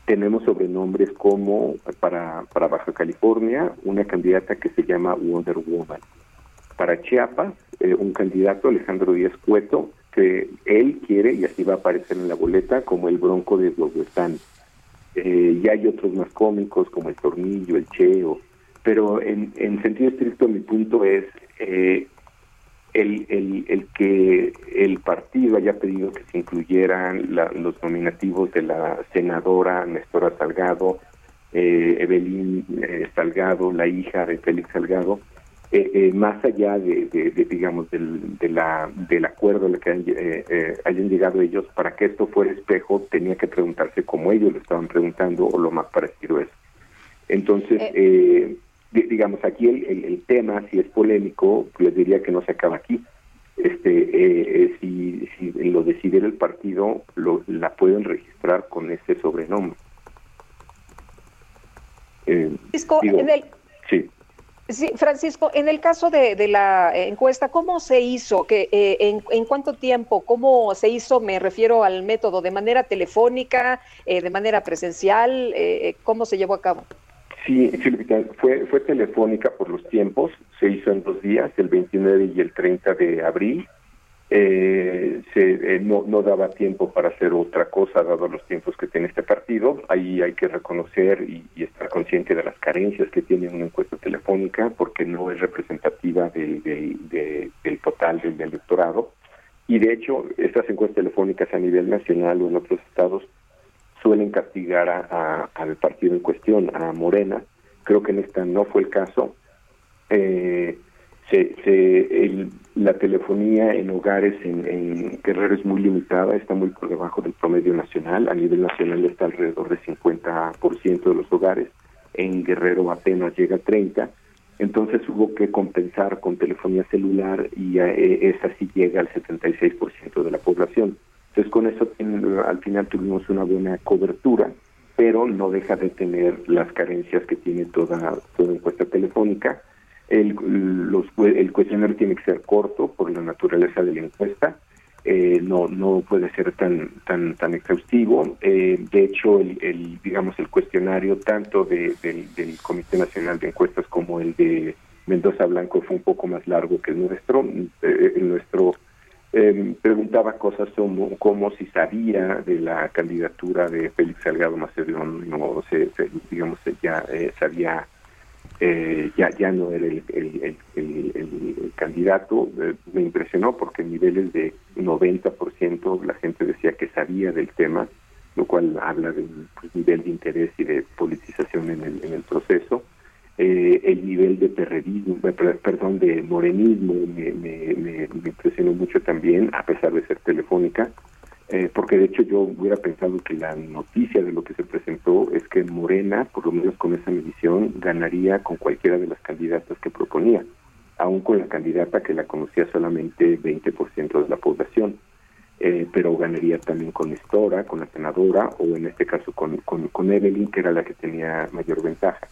tenemos sobrenombres como para, Baja California, una candidata que se llama Wonder Woman. Para Chiapas, eh, un candidato, Alejandro Díaz Cueto, que él quiere, y así va a aparecer en la boleta, como el Bronco de Bloguestán. Eh, y hay otros más cómicos como el Tornillo, el Cheo, pero en, en sentido estricto mi punto es eh, el, el, el, que el partido haya pedido que se incluyeran los nominativos de la senadora Nestora Salgado, eh, Evelyn eh, Salgado, la hija de Félix Salgado, eh, más allá de, de, digamos del, de la, del acuerdo al que hayan, hayan, llegado ellos para que esto fuera espejo tenía que preguntarse como ellos lo estaban preguntando o lo más parecido es. Entonces eh, digamos, aquí el, el, tema, si es polémico, les diría que no se acaba aquí. Este, eh, eh, si, si lo decidiera el partido, lo, la pueden registrar con ese sobrenombre. Eh, Francisco, en el, sí. Sí, Francisco, en el caso de, de la encuesta, ¿cómo se hizo? ¿Que, en, en, cuánto tiempo? ¿Cómo se hizo? Me refiero al método, ¿de manera telefónica, de manera presencial? ¿Cómo se llevó a cabo? Sí, fue, fue telefónica por los tiempos, se hizo en dos días, el 29 y el 30 de abril. Eh, se, eh, no, no daba tiempo para hacer otra cosa, dado los tiempos que tiene este partido. Ahí hay que reconocer y, estar consciente de las carencias que tiene una encuesta telefónica, porque no es representativa del, del total del electorado. Y de hecho, estas encuestas telefónicas a nivel nacional o en otros estados suelen castigar a, al partido en cuestión, a Morena. Creo que en esta no fue el caso. Eh, se, se, la telefonía en hogares en, Guerrero es muy limitada, está muy por debajo del promedio nacional. A nivel nacional está alrededor de 50% de los hogares. En Guerrero apenas llega a 30%. Entonces hubo que compensar con telefonía celular y eh, esa sí llega al 76% de la población. Entonces con eso al final tuvimos una buena cobertura, pero no deja de tener las carencias que tiene toda, toda encuesta telefónica. El, cuestionario tiene que ser corto por la naturaleza de la encuesta. Eh, no no puede ser tan tan tan exhaustivo. Eh, de hecho el, digamos el cuestionario tanto de, del Comité Nacional de Encuestas como el de Mendoza Blanco fue un poco más largo que el nuestro. Eh, el nuestro em, preguntaba cosas como, como, si sabía de la candidatura de Félix Salgado Macedonio o se, digamos ya sabía eh, ya ya no era el, candidato. Eh, me impresionó porque niveles de 90% la gente decía que sabía del tema, lo cual habla de un pues, nivel de interés y de politización en el proceso. Eh, el nivel de perredismo, eh, perdón, de morenismo me, me, me, impresionó mucho también, a pesar de ser telefónica. Eh, porque de hecho yo hubiera pensado que la noticia de lo que se presentó es que Morena, por lo menos con esa medición, ganaría con cualquiera de las candidatas que proponía, aún con la candidata que la conocía solamente 20% de la población, eh, pero ganaría también con Estora, con la senadora, o en este caso con, con, Evelyn, que era la que tenía mayor ventaja.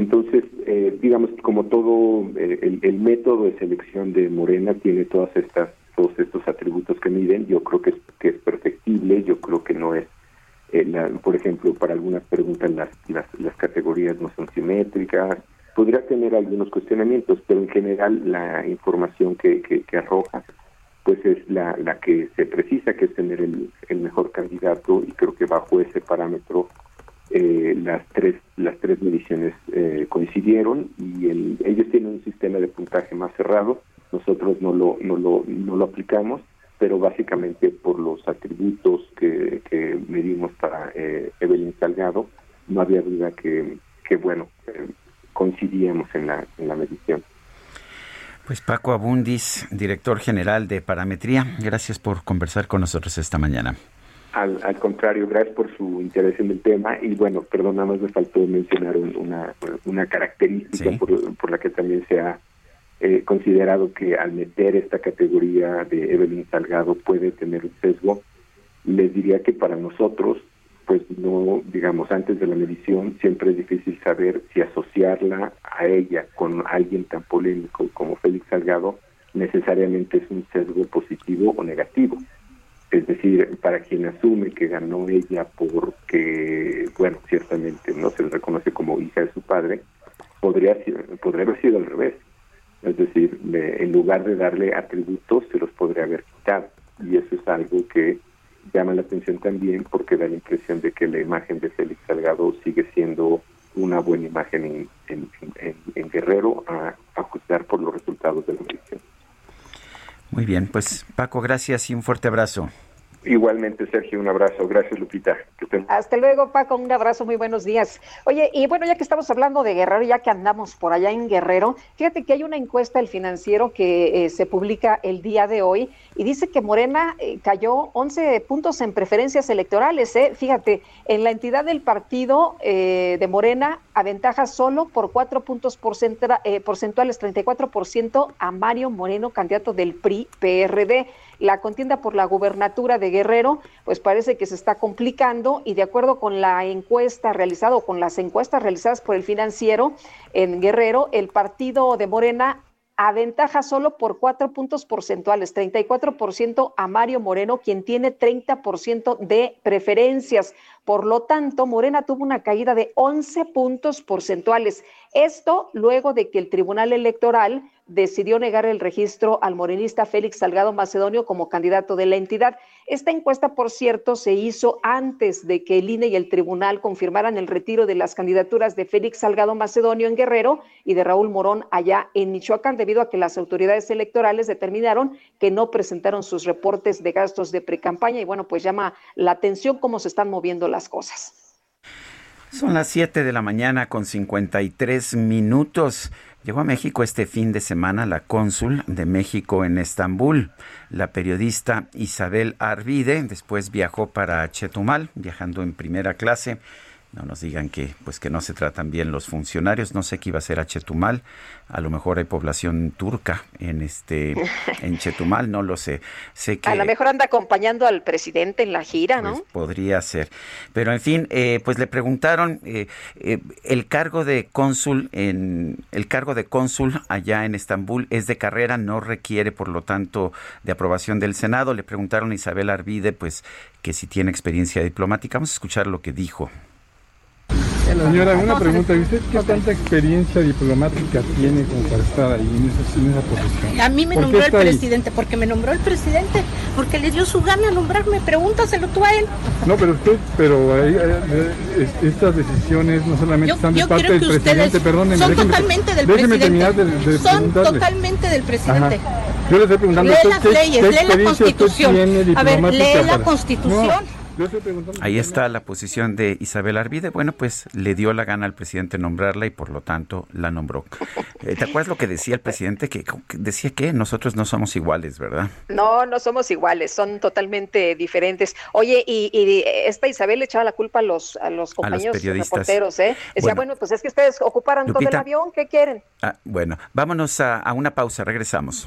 Entonces, eh, digamos, como todo el, el método de selección de Morena tiene todas estas todos estos atributos que miden, yo creo que es, que es perfectible, yo creo que no es, eh, por ejemplo, para algunas preguntas las, las, las categorías no son simétricas, podría tener algunos cuestionamientos, pero en general la información que, que, arroja pues es la, la que se precisa, que es tener el, el mejor candidato y creo que bajo ese parámetro eh, las tres las tres mediciones eh, coincidieron y el, ellos tienen un sistema de puntaje más cerrado nosotros no lo, no lo, no lo aplicamos, pero básicamente por los atributos que, que medimos para eh, Evelyn Salgado, no había duda que, que bueno, eh, coincidíamos en la, en la medición. Pues Paco Abundis, director general de Parametría, gracias por conversar con nosotros esta mañana. Al, al, contrario, gracias por su interés en el tema. Y bueno, perdón, nada más me faltó mencionar una, una característica por, por, la que también se ha eh, considerado que al meter esta categoría de Evelyn Salgado puede tener un sesgo, les diría que para nosotros, pues no, digamos, antes de la medición siempre es difícil saber si asociarla a ella con alguien tan polémico como Félix Salgado necesariamente es un sesgo positivo o negativo. Es decir, para quien asume que ganó ella porque, bueno, ciertamente no se le reconoce como hija de su padre, podría, podría haber sido al revés es decir, en lugar de darle atributos, se los podría haber quitado. Y eso es algo que llama la atención también porque da la impresión de que la imagen de Félix Salgado sigue siendo una buena imagen en, en, Guerrero a, a, juzgar por los resultados de la elección. Muy bien, pues Paco, gracias y un fuerte abrazo. Igualmente, Sergio, un abrazo. Gracias, Lupita. Hasta luego, Paco. Un abrazo, muy buenos días. Oye, y bueno, ya que estamos hablando de Guerrero, ya que andamos por allá en Guerrero, fíjate que hay una encuesta del financiero que eh, se publica el día de hoy y dice que Morena eh, cayó 11 puntos en preferencias electorales. ¿eh? Fíjate, en la entidad del partido eh, de Morena aventaja solo por 4 puntos porcentuales, 34% a Mario Moreno, candidato del PRI-PRD la contienda por la gubernatura de Guerrero, pues parece que se está complicando y de acuerdo con la encuesta realizada o con las encuestas realizadas por el financiero en Guerrero, el partido de Morena aventaja solo por cuatro puntos porcentuales, 34% a Mario Moreno, quien tiene 30% de preferencias. Por lo tanto, Morena tuvo una caída de 11 puntos porcentuales. Esto luego de que el Tribunal Electoral decidió negar el registro al morenista Félix Salgado Macedonio como candidato de la entidad. Esta encuesta, por cierto, se hizo antes de que el INE y el tribunal confirmaran el retiro de las candidaturas de Félix Salgado Macedonio en Guerrero y de Raúl Morón allá en Michoacán, debido a que las autoridades electorales determinaron que no presentaron sus reportes de gastos de precampaña. Y bueno, pues llama la atención cómo se están moviendo las cosas. Son las 7 de la mañana con 53 minutos. Llegó a México este fin de semana la cónsul de México en Estambul, la periodista Isabel Arvide. Después viajó para Chetumal, viajando en primera clase no nos digan que pues que no se tratan bien los funcionarios. No sé qué iba a ser a Chetumal. A lo mejor hay población turca en este [LAUGHS] en Chetumal no lo sé. Sé que a lo mejor anda acompañando al presidente en la gira no pues, podría ser. Pero en fin eh, pues le preguntaron eh, eh, el cargo de cónsul en el cargo de cónsul allá en Estambul es de carrera no requiere por lo tanto de aprobación del senado. Le preguntaron a Isabel Arvide pues que si tiene experiencia diplomática. Vamos a escuchar lo que dijo Señora, una pregunta. ¿Y usted qué tanta experiencia diplomática tiene como para estar ahí en esa, posición? A mí me nombró el presidente, porque me nombró el presidente, porque le dio su gana nombrarme. Pregúntaselo tú a él. No, pero usted, pero estas decisiones no solamente están de parte del presidente, perdón, son totalmente del presidente. son totalmente del presidente. Yo le estoy preguntando. Lee las leyes, lee la constitución. A ver, lee la constitución. Ahí está la posición de Isabel Arvide. Bueno, pues le dio la gana al presidente nombrarla y por lo tanto la nombró. [LAUGHS] Eh, ¿Te acuerdas lo que decía el presidente? Que, decía que nosotros no somos iguales, ¿verdad? No, no somos iguales, son totalmente diferentes. Oye, y, esta Isabel le echaba la culpa a los, a los compañeros reporteros, ¿eh? Decía, bueno, pues es que ustedes ocuparan todo el avión, ¿qué quieren? Ah, bueno, vámonos a, a una pausa, regresamos.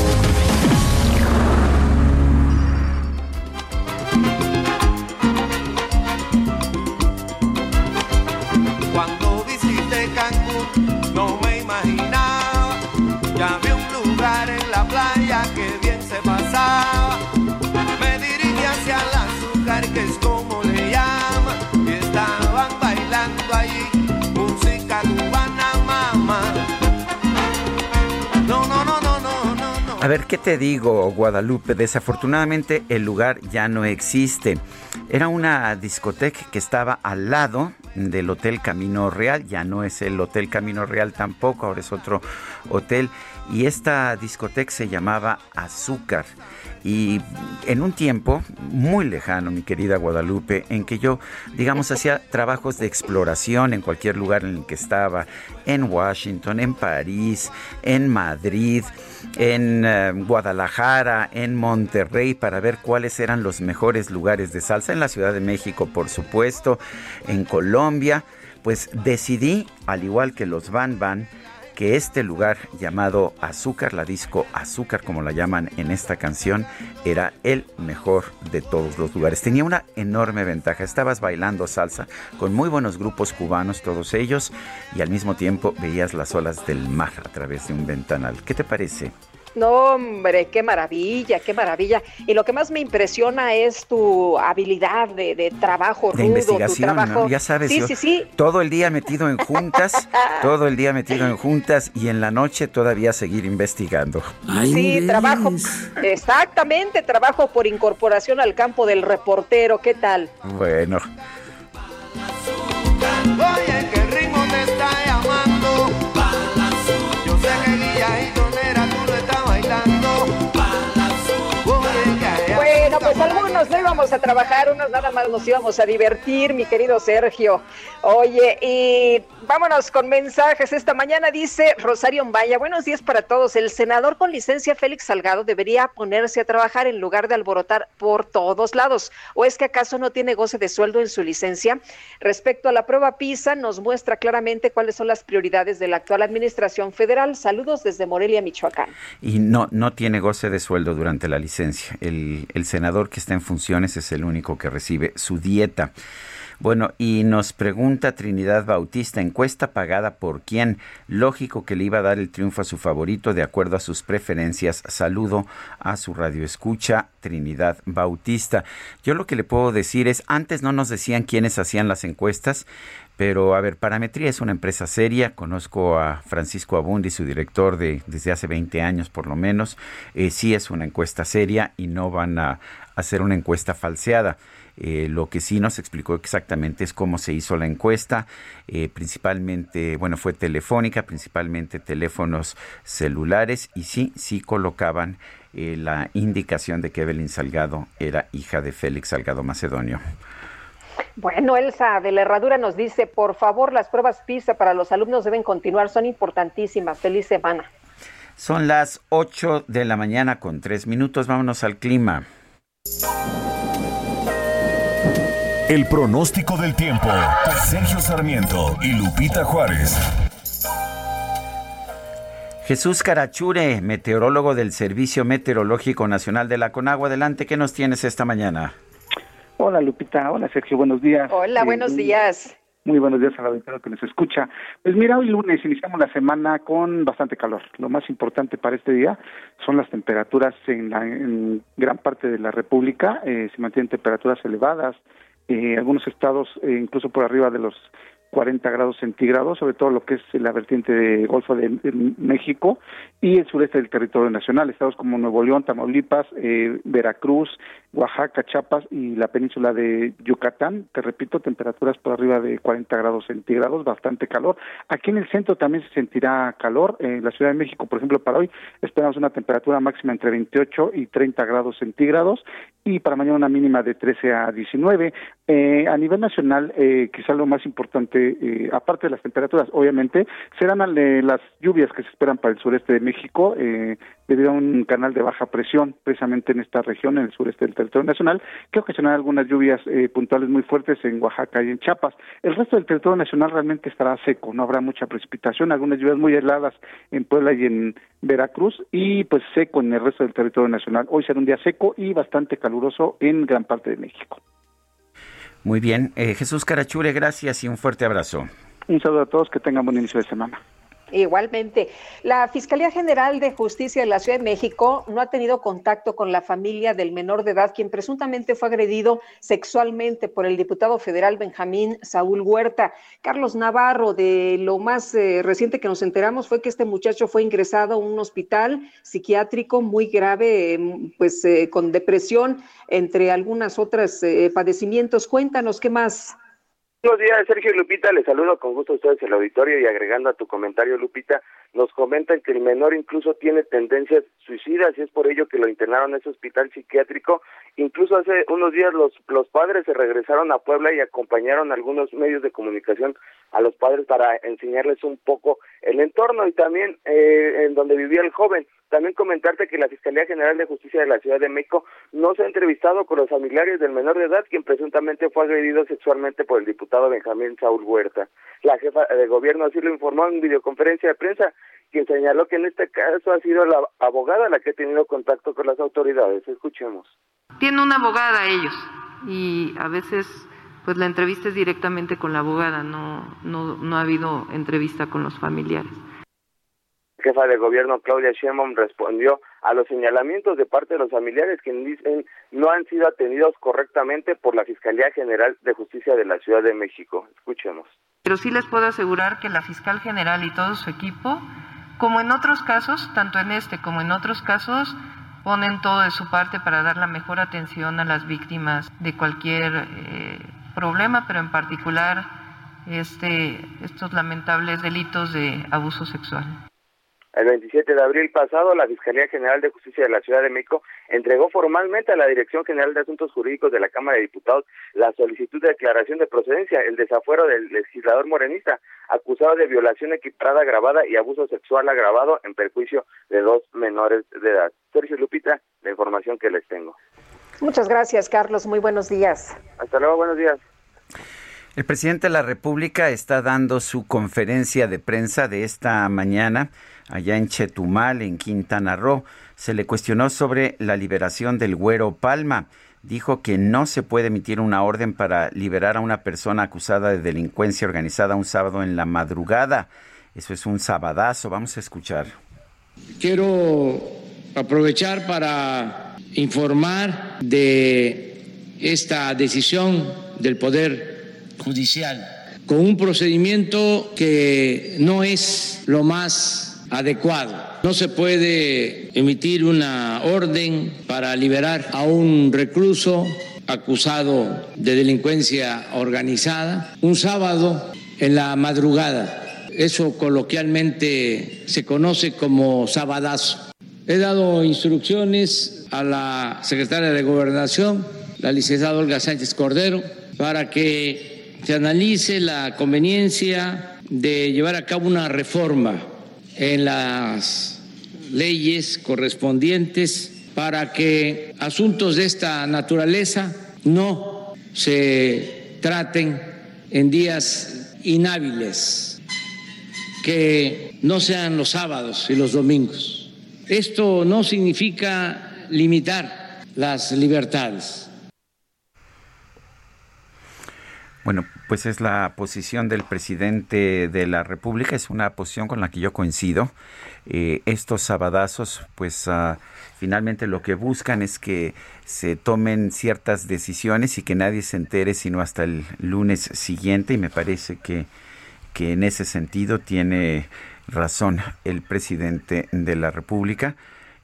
A ver, ¿qué te digo, Guadalupe? Desafortunadamente el lugar ya no existe. Era una discoteca que estaba al lado del Hotel Camino Real, ya no es el Hotel Camino Real tampoco, ahora es otro hotel. Y esta discoteca se llamaba Azúcar. Y en un tiempo muy lejano, mi querida Guadalupe, en que yo, digamos, [LAUGHS] hacía trabajos de exploración en cualquier lugar en el que estaba, en Washington, en París, en Madrid, en eh, Guadalajara, en Monterrey, para ver cuáles eran los mejores lugares de salsa, en la Ciudad de México, por supuesto, en Colombia, pues decidí, al igual que los Van Van, que este lugar llamado Azúcar, la disco Azúcar como la llaman en esta canción, era el mejor de todos los lugares. Tenía una enorme ventaja, estabas bailando salsa con muy buenos grupos cubanos todos ellos y al mismo tiempo veías las olas del mar a través de un ventanal. ¿Qué te parece? No, hombre, qué maravilla, qué maravilla. Y lo que más me impresiona es tu habilidad de, trabajo de investigación, ¿no? ya sabes, sí, sí, sí. todo el día metido en juntas, [LAUGHS] todo el día metido en juntas y en la noche todavía seguir investigando. sí, trabajo, exactamente, trabajo por incorporación al campo del reportero, ¿qué tal? Bueno. Yay! Bueno, pues algunos no íbamos a trabajar, unos nada más nos íbamos a divertir, mi querido Sergio. Oye, y vámonos con mensajes. Esta mañana dice Rosario Vaya, buenos días para todos. El senador con licencia Félix Salgado debería ponerse a trabajar en lugar de alborotar por todos lados. ¿O es que acaso no tiene goce de sueldo en su licencia? Respecto a la prueba PISA, nos muestra claramente cuáles son las prioridades de la actual administración federal. Saludos desde Morelia, Michoacán. Y no, no tiene goce de sueldo durante la licencia. El, el senador que está en funciones es el único que recibe su dieta. Bueno, y nos pregunta Trinidad Bautista, encuesta pagada por quién. Lógico que le iba a dar el triunfo a su favorito de acuerdo a sus preferencias. Saludo a su radio escucha, Trinidad Bautista. Yo lo que le puedo decir es, antes no nos decían quiénes hacían las encuestas, pero a ver, Parametría es una empresa seria. Conozco a Francisco Abundi, su director de desde hace 20 años por lo menos. Eh, sí es una encuesta seria y no van a hacer una encuesta falseada. Eh, lo que sí nos explicó exactamente es cómo se hizo la encuesta, eh, principalmente, bueno, fue telefónica, principalmente teléfonos celulares, y sí, sí colocaban la indicación de que Evelyn Salgado era hija de Félix Salgado Macedonio. Bueno, Elsa de la Herradura nos dice, por favor, las pruebas PISA para los alumnos deben continuar, son importantísimas. Feliz semana. Son las 8 de la mañana con 3 minutos, vámonos al clima. El pronóstico del tiempo. Sergio Sarmiento y Lupita Juárez. Jesús Carachure, meteorólogo del Servicio Meteorológico Nacional de la Conagua. Adelante, ¿qué nos tienes esta mañana? Hola Lupita, hola Sergio, buenos días. Hola, Eh, buenos días. Muy buenos días a la auditorio que nos escucha. Pues mira, hoy lunes iniciamos la semana con bastante calor. Lo más importante para este día son las temperaturas en, la, en gran parte de la República. Eh, se mantienen temperaturas elevadas. Eh, algunos estados eh, incluso por arriba de los 40 grados centígrados, sobre todo lo que es la vertiente de Golfo de, de México y el sureste del territorio nacional, estados como Nuevo León, Tamaulipas, eh, Veracruz, Oaxaca, Chiapas y la península de Yucatán. Te repito, temperaturas por arriba de 40 grados centígrados, bastante calor. Aquí en el centro también se sentirá calor. En la Ciudad de México, por ejemplo, para hoy esperamos una temperatura máxima entre 28 y 30 grados centígrados y para mañana una mínima de 13 a 19. Eh, a nivel nacional, eh, quizá lo más importante, eh, aparte de las temperaturas, obviamente, serán eh, las lluvias que se esperan para el sureste de México, eh, debido a un canal de baja presión, precisamente en esta región, en el sureste del territorio nacional, que ocasionará algunas lluvias eh, puntuales muy fuertes en Oaxaca y en Chiapas. El resto del territorio nacional realmente estará seco, no habrá mucha precipitación, algunas lluvias muy heladas en Puebla y en Veracruz, y pues seco en el resto del territorio nacional. Hoy será un día seco y bastante caluroso en gran parte de México. Muy bien, eh, Jesús Carachure, gracias y un fuerte abrazo. Un saludo a todos, que tengan buen inicio de semana. Igualmente, la Fiscalía General de Justicia de la Ciudad de México no ha tenido contacto con la familia del menor de edad, quien presuntamente fue agredido sexualmente por el diputado federal Benjamín Saúl Huerta. Carlos Navarro, de lo más eh, reciente que nos enteramos fue que este muchacho fue ingresado a un hospital psiquiátrico muy grave, eh, pues eh, con depresión, entre algunas otras eh, padecimientos. Cuéntanos, ¿qué más? Buenos días, Sergio y Lupita. Les saludo con gusto a ustedes el auditorio y agregando a tu comentario, Lupita, nos comentan que el menor incluso tiene tendencias suicidas y es por ello que lo internaron en ese hospital psiquiátrico. Incluso hace unos días los, los padres se regresaron a Puebla y acompañaron algunos medios de comunicación a los padres para enseñarles un poco el entorno y también eh, en donde vivía el joven. También comentarte que la Fiscalía General de Justicia de la Ciudad de México no se ha entrevistado con los familiares del menor de edad, quien presuntamente fue agredido sexualmente por el diputado Benjamín Saúl Huerta. La jefa de gobierno así lo informó en videoconferencia de prensa, quien señaló que en este caso ha sido la abogada la que ha tenido contacto con las autoridades. Escuchemos. Tiene una abogada ellos y a veces pues la entrevista es directamente con la abogada, no, no, no ha habido entrevista con los familiares jefa de gobierno Claudia Sheinbaum respondió a los señalamientos de parte de los familiares que dicen no han sido atendidos correctamente por la Fiscalía General de Justicia de la Ciudad de México. Escuchemos. Pero sí les puedo asegurar que la fiscal general y todo su equipo, como en otros casos, tanto en este como en otros casos, ponen todo de su parte para dar la mejor atención a las víctimas de cualquier eh, problema, pero en particular este, estos lamentables delitos de abuso sexual. El 27 de abril pasado, la Fiscalía General de Justicia de la Ciudad de México entregó formalmente a la Dirección General de Asuntos Jurídicos de la Cámara de Diputados la solicitud de declaración de procedencia, el desafuero del legislador morenista, acusado de violación equiparada agravada y abuso sexual agravado en perjuicio de dos menores de edad. Sergio Lupita, la información que les tengo. Muchas gracias, Carlos. Muy buenos días. Hasta luego, buenos días. El presidente de la República está dando su conferencia de prensa de esta mañana allá en Chetumal, en Quintana Roo. Se le cuestionó sobre la liberación del güero Palma. Dijo que no se puede emitir una orden para liberar a una persona acusada de delincuencia organizada un sábado en la madrugada. Eso es un sabadazo. Vamos a escuchar. Quiero aprovechar para informar de esta decisión del Poder Judicial con un procedimiento que no es lo más adecuado. No se puede emitir una orden para liberar a un recluso acusado de delincuencia organizada un sábado en la madrugada. Eso coloquialmente se conoce como sabadazo. He dado instrucciones a la secretaria de Gobernación, la licenciada Olga Sánchez Cordero, para que se analice la conveniencia de llevar a cabo una reforma en las leyes correspondientes para que asuntos de esta naturaleza no se traten en días inhábiles, que no sean los sábados y los domingos. Esto no significa limitar las libertades. Bueno, pues es la posición del presidente de la República, es una posición con la que yo coincido. Eh, estos sabadazos, pues uh, finalmente lo que buscan es que se tomen ciertas decisiones y que nadie se entere sino hasta el lunes siguiente y me parece que, que en ese sentido tiene razón el presidente de la República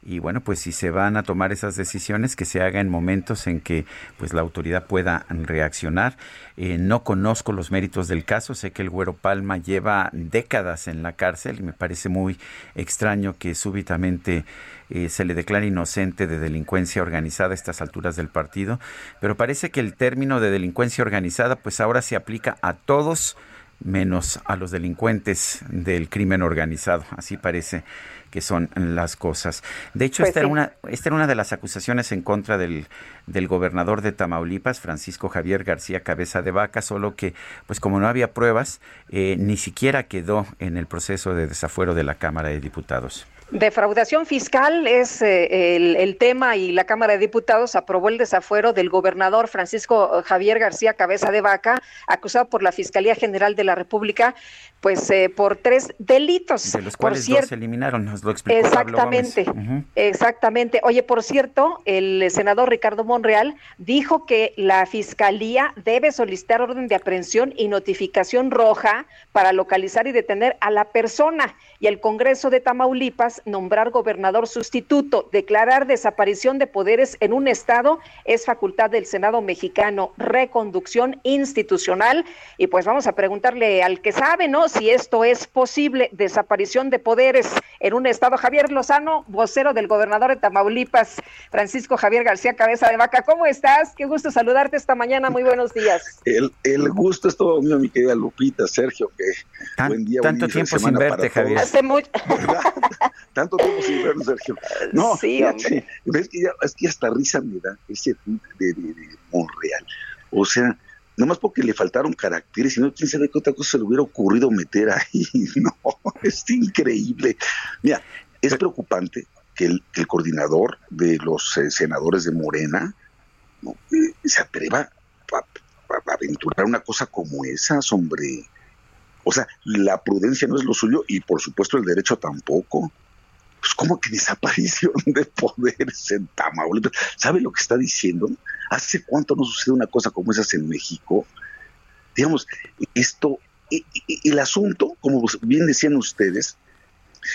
y bueno, pues si se van a tomar esas decisiones, que se haga en momentos en que pues la autoridad pueda reaccionar. Eh, no conozco los méritos del caso, sé que el Güero Palma lleva décadas en la cárcel y me parece muy extraño que súbitamente eh, se le declare inocente de delincuencia organizada a estas alturas del partido, pero parece que el término de delincuencia organizada pues ahora se aplica a todos menos a los delincuentes del crimen organizado, así parece que son las cosas. De hecho, Pues esta, era una, esta era una de las acusaciones en contra del, del gobernador de Tamaulipas, Francisco Javier García Cabeza de Vaca, solo que, pues como no había pruebas, eh, ni siquiera quedó en el proceso de desafuero de la Cámara de Diputados. Defraudación fiscal es eh, el, el tema y la Cámara de Diputados aprobó el desafuero del gobernador Francisco Javier García Cabeza de Vaca, acusado por la Fiscalía General de la República, pues eh, por tres delitos. De los por cuales cierto, dos se eliminaron, nos lo explicó Pablo Gómez. Exactamente, exactamente. Oye, por cierto, el senador Ricardo Monreal dijo que la fiscalía debe solicitar orden de aprehensión y notificación roja para localizar y detener a la persona y el Congreso de Tamaulipas nombrar gobernador sustituto, declarar desaparición de poderes en un estado es facultad del Senado mexicano, reconducción institucional y pues vamos a preguntarle al que sabe, ¿no? Si esto es posible, desaparición de poderes en un estado. Javier Lozano, vocero del gobernador de Tamaulipas, Francisco Javier García Cabeza de Vaca, ¿cómo estás? Qué gusto saludarte esta mañana, muy buenos días. El, el gusto es todo mío, mi querida Lupita, Sergio, que Tan- buen día, tanto buen de tiempo sin semana verte. Javier. Hace mucho. [LAUGHS] Tanto tiempo sin vernos, Sergio. [LAUGHS] No, Sí, fíjate, ves que ya, es que hasta risa me da ese de, de, de Monreal. O sea, nomás porque le faltaron caracteres, sino quién sabe qué otra cosa se le hubiera ocurrido meter ahí. [LAUGHS] No, es increíble. Mira, es preocupante que el, que el coordinador de los eh, senadores de Morena ¿no? Eh, se atreva a, a- a aventurar una cosa como esa, hombre. O sea, la prudencia no es lo suyo y por supuesto el derecho tampoco. Pues como que desaparición [LAUGHS] de poderes en Tamaulipas. ¿Sabe lo que está diciendo? ¿Hace cuánto no sucede una cosa como esas en México? Digamos, esto, el asunto, como bien decían ustedes,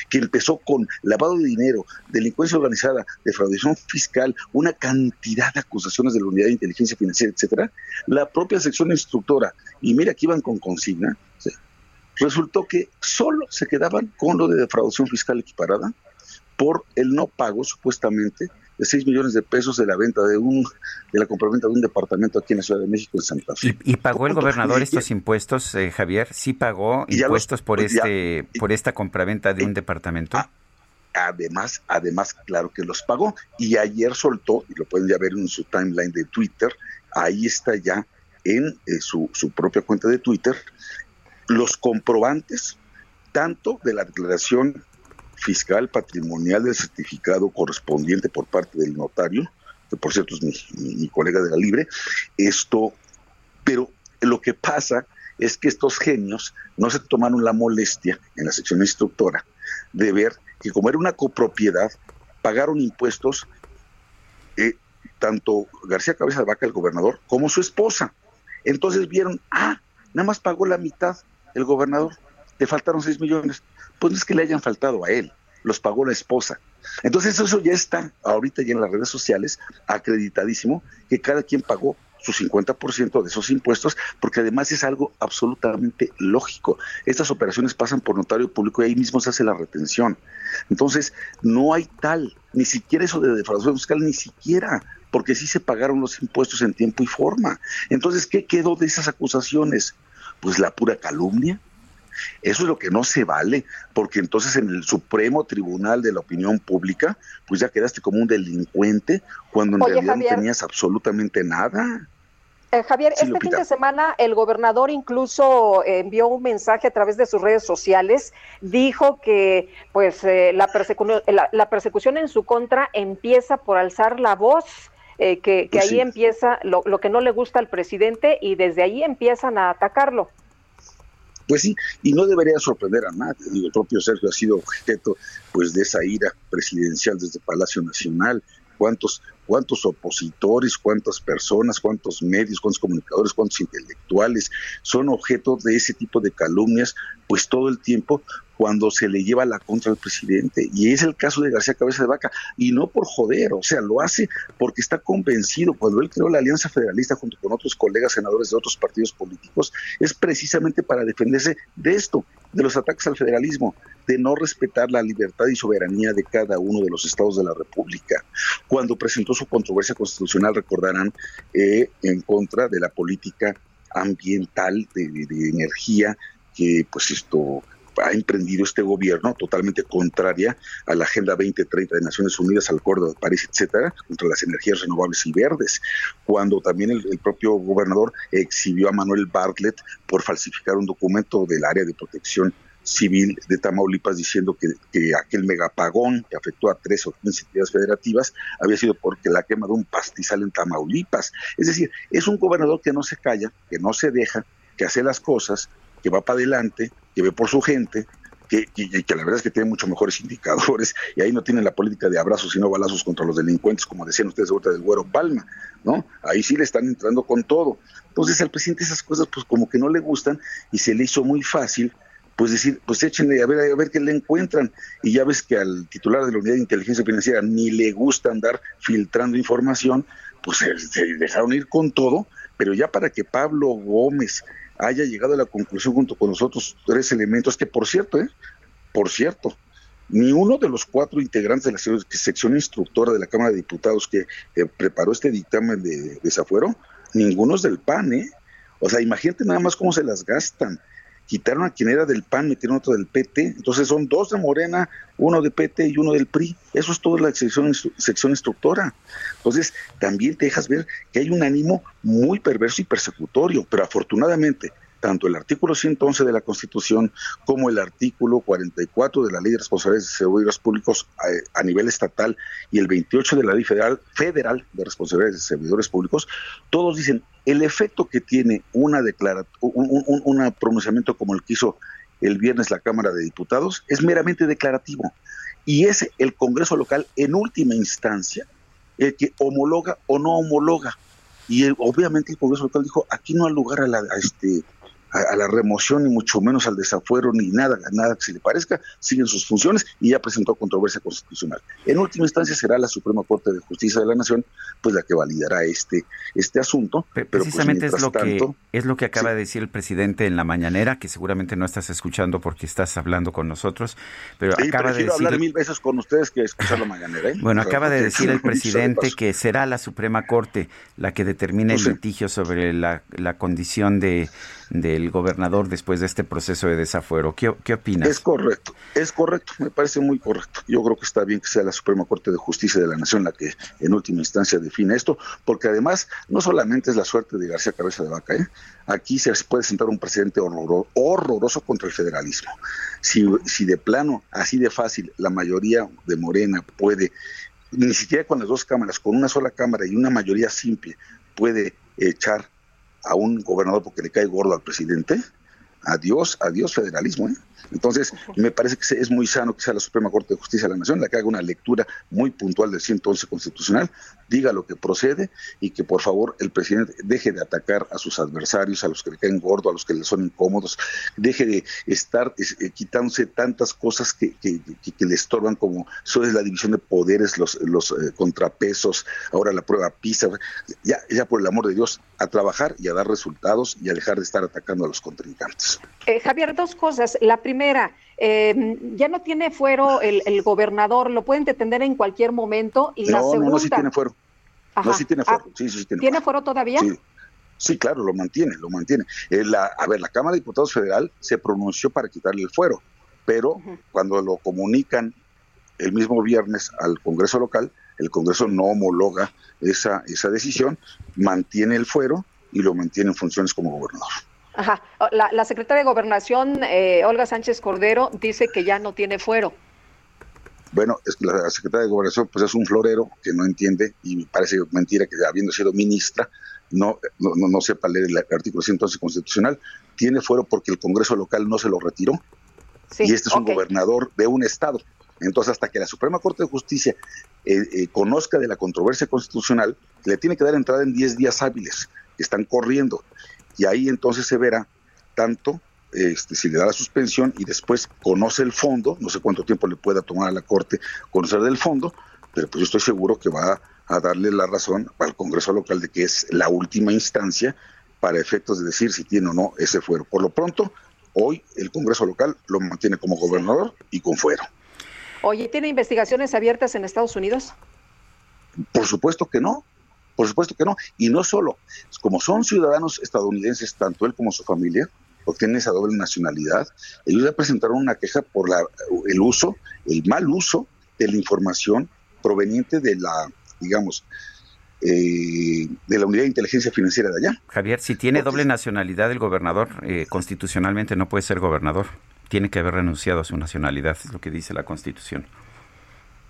que empezó con lavado de dinero, delincuencia organizada, defraudación fiscal, una cantidad de acusaciones de la Unidad de Inteligencia Financiera, etcétera, la propia sección instructora, y mira que iban con consigna, resultó que solo se quedaban con lo de defraudación fiscal equiparada por el no pago supuestamente de 6 millones de pesos de la venta de un de la compraventa de un departamento aquí en la Ciudad de México en Santa Fe. ¿Y, pagó el gobernador estos impuestos, eh, Javier? ¿Sí pagó impuestos por este por esta compraventa de un departamento? Ah, además, además, claro que los pagó. Y ayer soltó, y lo pueden ya ver en su timeline de Twitter, ahí está ya en eh, su, su propia cuenta de Twitter, los comprobantes tanto de la declaración fiscal patrimonial del certificado correspondiente por parte del notario, que por cierto es mi, colega de la Libre, esto, pero lo que pasa es que estos genios no se tomaron la molestia en la sección instructora de ver que como era una copropiedad, pagaron impuestos eh, tanto García Cabeza de Vaca, el gobernador, como su esposa. Entonces vieron, ah, nada más pagó la mitad el gobernador, le faltaron 6 millones. Pues no es que le hayan faltado a él, los pagó la esposa. Entonces eso ya está ahorita ya en las redes sociales acreditadísimo que cada quien pagó su 50% de esos impuestos, porque además es algo absolutamente lógico. Estas operaciones pasan por notario público y ahí mismo se hace la retención. Entonces, no hay tal, ni siquiera eso de defraudación fiscal, ni siquiera, porque sí se pagaron los impuestos en tiempo y forma. Entonces, ¿qué quedó de esas acusaciones? Pues la pura calumnia, eso es lo que no se vale, porque entonces en el Supremo Tribunal de la Opinión Pública, pues ya quedaste como un delincuente cuando en realidad no tenías absolutamente nada. Eh, Javier, este fin de semana el gobernador incluso envió un mensaje a través de sus redes sociales, dijo que pues eh, la, persecución en su contra empieza por alzar la voz, eh, que, pues ahí empieza lo, lo que no le gusta al presidente y desde ahí empiezan a atacarlo. Pues sí, y no debería sorprender a nadie. el propio Sergio ha sido objeto pues de esa ira presidencial desde Palacio Nacional. ¿Cuántos, cuántos opositores, cuántas personas, cuántos medios, cuántos comunicadores, cuántos intelectuales son objeto de ese tipo de calumnias, pues todo el tiempo cuando se le lleva la contra al presidente. Y es el caso de García Cabeza de Vaca. Y no por joder, o sea, lo hace porque está convencido. Cuando él creó la Alianza Federalista junto con otros colegas senadores de otros partidos políticos, es precisamente para defenderse de esto, de los ataques al federalismo, de no respetar la libertad y soberanía de cada uno de los estados de la República. Cuando presentó su controversia constitucional, recordarán, eh, en contra de la política ambiental de, de energía que pues esto ha emprendido este gobierno totalmente contraria a la Agenda 2030 de Naciones Unidas, al Acuerdo de París, etcétera, contra las energías renovables y verdes, cuando también el, propio gobernador exhibió a Manuel Bartlett por falsificar un documento del área de protección civil de Tamaulipas diciendo que, que, aquel megapagón que afectó a tres o quince entidades federativas había sido porque la quema de un pastizal en Tamaulipas. Es decir, es un gobernador que no se calla, que no se deja, que hace las cosas, que va para adelante, que ve por su gente, que, que, la verdad es que tiene muchos mejores [LAUGHS] indicadores y ahí no tiene la política de abrazos sino balazos contra los delincuentes, como decían ustedes ahorita del Güero Palma, ¿no? Ahí sí le están entrando con todo. Entonces al presidente esas cosas pues como que no le gustan y se le hizo muy fácil pues decir, pues échenle a ver, a ver qué le encuentran. Y ya ves que al titular de la Unidad de Inteligencia Financiera ni le gusta andar filtrando información, pues se dejaron ir con todo, pero ya para que Pablo Gómez haya llegado a la conclusión junto con los otros tres elementos, que por cierto, ¿eh? por cierto, ni uno de los cuatro integrantes de la sección instructora de la Cámara de Diputados que preparó este dictamen de desafuero, ninguno es del PAN, ¿eh? O sea, imagínate nada más cómo se las gastan. Quitaron a quien era del PAN, metieron otro del PT, entonces son dos de Morena, uno de PT y uno del PRI. Eso es toda la sección, sección instructora. Entonces, también te dejas ver que hay un ánimo muy perverso y persecutorio, pero afortunadamente tanto el artículo 111 de la Constitución como el artículo 44 de la Ley de Responsabilidades de Servidores Públicos eh, a, nivel estatal y el 28 de la Ley Federal, Federal de Responsabilidades de Servidores Públicos, todos dicen el efecto que tiene una declara, un, un pronunciamiento como el que hizo el viernes la Cámara de Diputados es meramente declarativo y es el Congreso local en última instancia el que homologa o no homologa. Y obviamente el Congreso local dijo, aquí no hay lugar a, la, a este a, la remoción, ni mucho menos al desafuero, ni nada, nada que se le parezca, siguen sus funciones y ya presentó controversia constitucional. En última instancia será la Suprema Corte de Justicia de la Nación, pues la que validará este, este asunto. Pero pues, precisamente es, lo que, es lo que acaba de decir el presidente en la mañanera, que seguramente no estás escuchando porque estás hablando con nosotros, pero acaba de decir... hablar mil veces con ustedes que escuchar la mañanera. ¿eh? Bueno, acaba de decir el [LAUGHS] presidente que será la Suprema Corte la que determine el litigio sobre la, la condición de del gobernador después de este proceso de desafuero. ¿Qué, ¿Qué, opinas? Es correcto, es correcto, me parece muy correcto. Yo creo que está bien que sea la Suprema Corte de Justicia de la Nación la que en última instancia define esto, porque además no solamente es la suerte de García Cabeza de Vaca, ¿eh? aquí se puede sentar un presidente horroroso contra el federalismo. Si, si de plano, así de fácil, la mayoría de Morena puede, ni siquiera con las dos cámaras, con una sola cámara y una mayoría simple, puede echar a un gobernador porque le cae gordo al presidente, adiós, adiós federalismo. ¿eh? Entonces, me parece que es muy sano que sea la Suprema Corte de Justicia de la Nación la que haga una lectura muy puntual del 111 constitucional, diga lo que procede y que por favor el presidente deje de atacar a sus adversarios, a los que le caen gordo, a los que le son incómodos, deje de estar eh, quitándose tantas cosas que, que, le estorban como eso es la división de poderes, los, los eh, contrapesos, ahora la prueba PISA, ya, ya por el amor de Dios, a trabajar y a dar resultados y a dejar de estar atacando a los contrincantes. Eh, Javier, dos cosas. La primera, eh, ya no tiene fuero el, gobernador, lo pueden detener en cualquier momento. Y no, la segunda... no, no, sí tiene fuero. No, sí tiene fuero. sí, sí, tiene, ¿Tiene fuero, todavía? Sí. Sí, claro, lo mantiene, lo mantiene. Eh, la, a ver, la Cámara de Diputados Federal se pronunció para quitarle el fuero, pero cuando lo comunican el mismo viernes al Congreso local, el Congreso no homologa esa, esa decisión, mantiene el fuero y lo mantiene en funciones como gobernador. Ajá. La, secretaria de Gobernación, eh, Olga Sánchez Cordero, dice que ya no tiene fuero. Bueno, es que la secretaria de Gobernación pues es un florero que no entiende y parece mentira que habiendo sido ministra no, no, no sepa leer el artículo 111 constitucional. Tiene fuero porque el Congreso local no se lo retiró. y este es un gobernador de un estado. Entonces, hasta que la Suprema Corte de Justicia eh, eh, conozca de la controversia constitucional, le tiene que dar entrada en 10 días hábiles, que están corriendo y ahí entonces se verá tanto este, si le da la suspensión y después conoce el fondo, no sé cuánto tiempo le pueda tomar a la Corte conocer del fondo, pero pues yo estoy seguro que va a darle la razón al Congreso local de que es la última instancia para efectos de decir si tiene o no ese fuero. Por lo pronto, hoy el Congreso local lo mantiene como gobernador y con fuero. Oye, ¿tiene investigaciones abiertas en Estados Unidos? Por supuesto que no. Por supuesto que no. Y no solo, como son ciudadanos estadounidenses, tanto él como su familia, tienen esa doble nacionalidad, ellos ya presentaron una queja por la, el uso, el mal uso de la información proveniente de la, digamos, eh, de la unidad de inteligencia financiera de allá. Javier, si tiene doble nacionalidad el gobernador, eh, constitucionalmente no puede ser gobernador. Tiene que haber renunciado a su nacionalidad, es lo que dice la Constitución.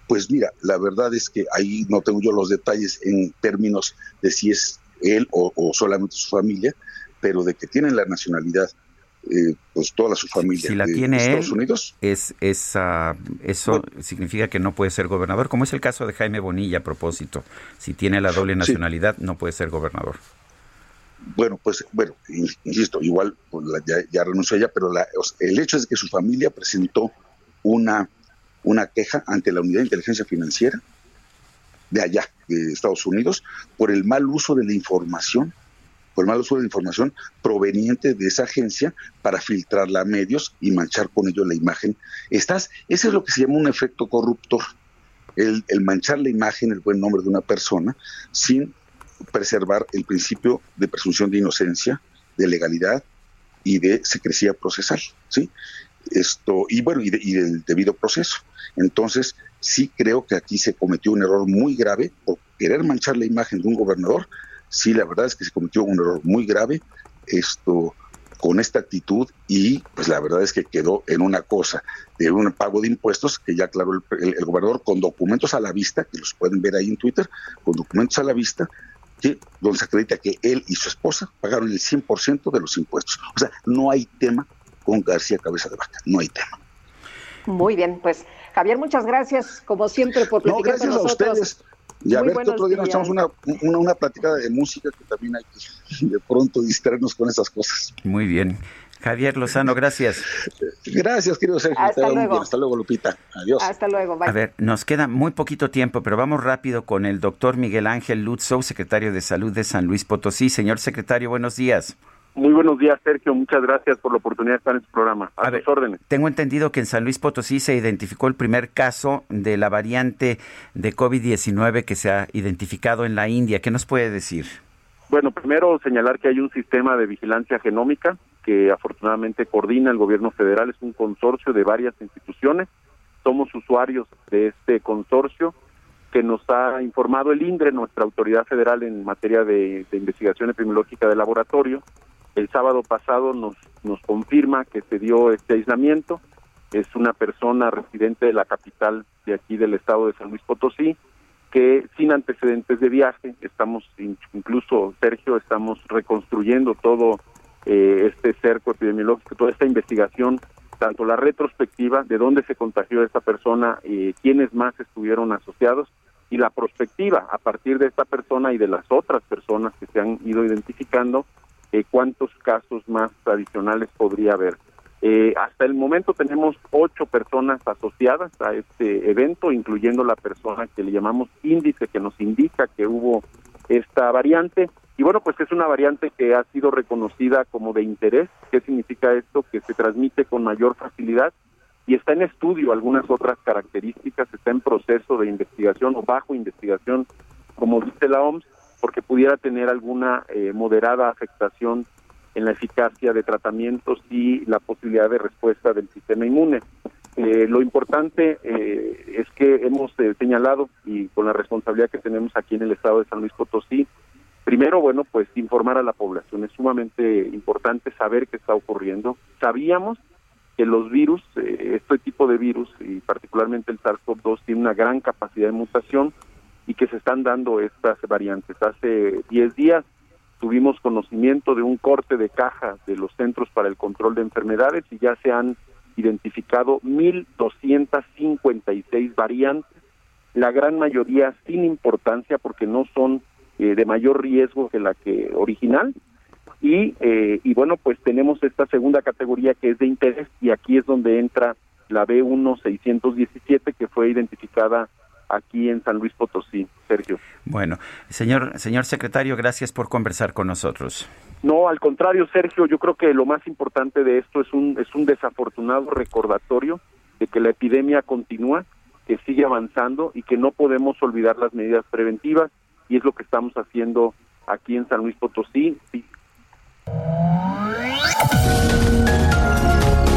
Pues mira, la verdad es que ahí no tengo yo los detalles en términos de si es él o, solamente su familia, pero de que tienen la nacionalidad eh, pues toda su familia si la tiene Estados Unidos. es, es eso significa que no puede ser gobernador como es el caso de Jaime Bonilla a propósito. Si tiene la doble nacionalidad no puede ser gobernador. Bueno pues bueno insisto igual pues, ya, ya renunció ella pero el hecho es que su familia presentó una una queja ante la Unidad de Inteligencia Financiera de allá, de Estados Unidos, por el mal uso de la información, por el mal uso de la información proveniente de esa agencia para filtrarla a medios y manchar con ello la imagen. Estás, ese es lo que se llama un efecto corruptor, el, el manchar la imagen, el buen nombre de una persona, sin preservar el principio de presunción de inocencia, de legalidad y de secrecía procesal, ¿sí? Esto, y bueno, y, y del debido proceso. Entonces, sí creo que aquí se cometió un error muy grave por querer manchar la imagen de un gobernador. Sí, la verdad es que se cometió un error muy grave esto con esta actitud y pues la verdad es que quedó en una cosa de un pago de impuestos que ya aclaró el, gobernador con documentos a la vista, que los pueden ver ahí en Twitter, con documentos a la vista, que, donde se acredita que él y su esposa pagaron el 100% de los impuestos. O sea, no hay tema con García Cabeza de Vaca, no hay tema. Muy bien, pues Javier, muchas gracias, como siempre, por platicar no, gracias con nosotros. A ustedes. Y a ver qué otro día nos echamos una, una, una platicada de música que también hay que de pronto distraernos con esas cosas. Muy bien. Javier Lozano, gracias. Gracias, querido Sergio. Hasta luego. Hasta luego, Lupita. Adiós. Hasta luego. Bye. A ver, nos queda muy poquito tiempo, pero vamos rápido con el doctor Miguel Ángel Lutzow, secretario de Salud de San Luis Potosí. Señor secretario, buenos días. Muy buenos días, Sergio. Muchas gracias por la oportunidad de estar en su programa. A, A ver, tus órdenes. Tengo entendido que en San Luis Potosí se identificó el primer caso de la variante de COVID-19 que se ha identificado en la India. ¿Qué nos puede decir? Bueno, primero señalar que hay un sistema de vigilancia genómica que afortunadamente coordina el gobierno federal. Es un consorcio de varias instituciones. Somos usuarios de este consorcio que nos ha informado el INDRE, nuestra autoridad federal en materia de, de investigación epidemiológica de laboratorio. El sábado pasado nos, nos confirma que se dio este aislamiento. Es una persona residente de la capital de aquí del estado de San Luis Potosí, que sin antecedentes de viaje, estamos in- incluso, Sergio, estamos reconstruyendo todo eh, este cerco epidemiológico, toda esta investigación, tanto la retrospectiva de dónde se contagió esta persona, eh, quiénes más estuvieron asociados, y la prospectiva a partir de esta persona y de las otras personas que se han ido identificando, eh, cuántos casos más adicionales podría haber. Eh, hasta el momento tenemos ocho personas asociadas a este evento, incluyendo la persona que le llamamos índice, que nos indica que hubo esta variante. Y bueno, pues es una variante que ha sido reconocida como de interés. ¿Qué significa esto? Que se transmite con mayor facilidad y está en estudio algunas otras características, está en proceso de investigación o bajo investigación, como dice la OMS, porque pudiera tener alguna eh, moderada afectación en la eficacia de tratamientos y la posibilidad de respuesta del sistema inmune. Eh, lo importante eh, es que hemos eh, señalado y con la responsabilidad que tenemos aquí en el estado de San Luis Potosí, primero, bueno, pues informar a la población. Es sumamente importante saber qué está ocurriendo. Sabíamos que los virus, eh, este tipo de virus y particularmente el SARS-CoV-2 tiene una gran capacidad de mutación y que se están dando estas variantes. Hace 10 días tuvimos conocimiento de un corte de caja de los Centros para el Control de Enfermedades y ya se han identificado 1.256 variantes, la gran mayoría sin importancia porque no son eh, de mayor riesgo que la que original. Y, eh, y bueno, pues tenemos esta segunda categoría que es de interés y aquí es donde entra la B1617 que fue identificada aquí en San Luis Potosí, Sergio. Bueno, señor, señor secretario, gracias por conversar con nosotros. No, al contrario, Sergio, yo creo que lo más importante de esto es un es un desafortunado recordatorio de que la epidemia continúa, que sigue avanzando y que no podemos olvidar las medidas preventivas y es lo que estamos haciendo aquí en San Luis Potosí.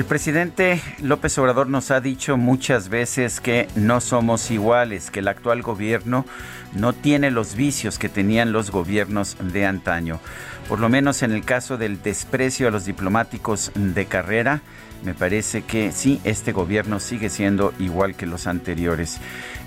El presidente López Obrador nos ha dicho muchas veces que no somos iguales, que el actual gobierno no tiene los vicios que tenían los gobiernos de antaño. Por lo menos en el caso del desprecio a los diplomáticos de carrera, me parece que sí, este gobierno sigue siendo igual que los anteriores.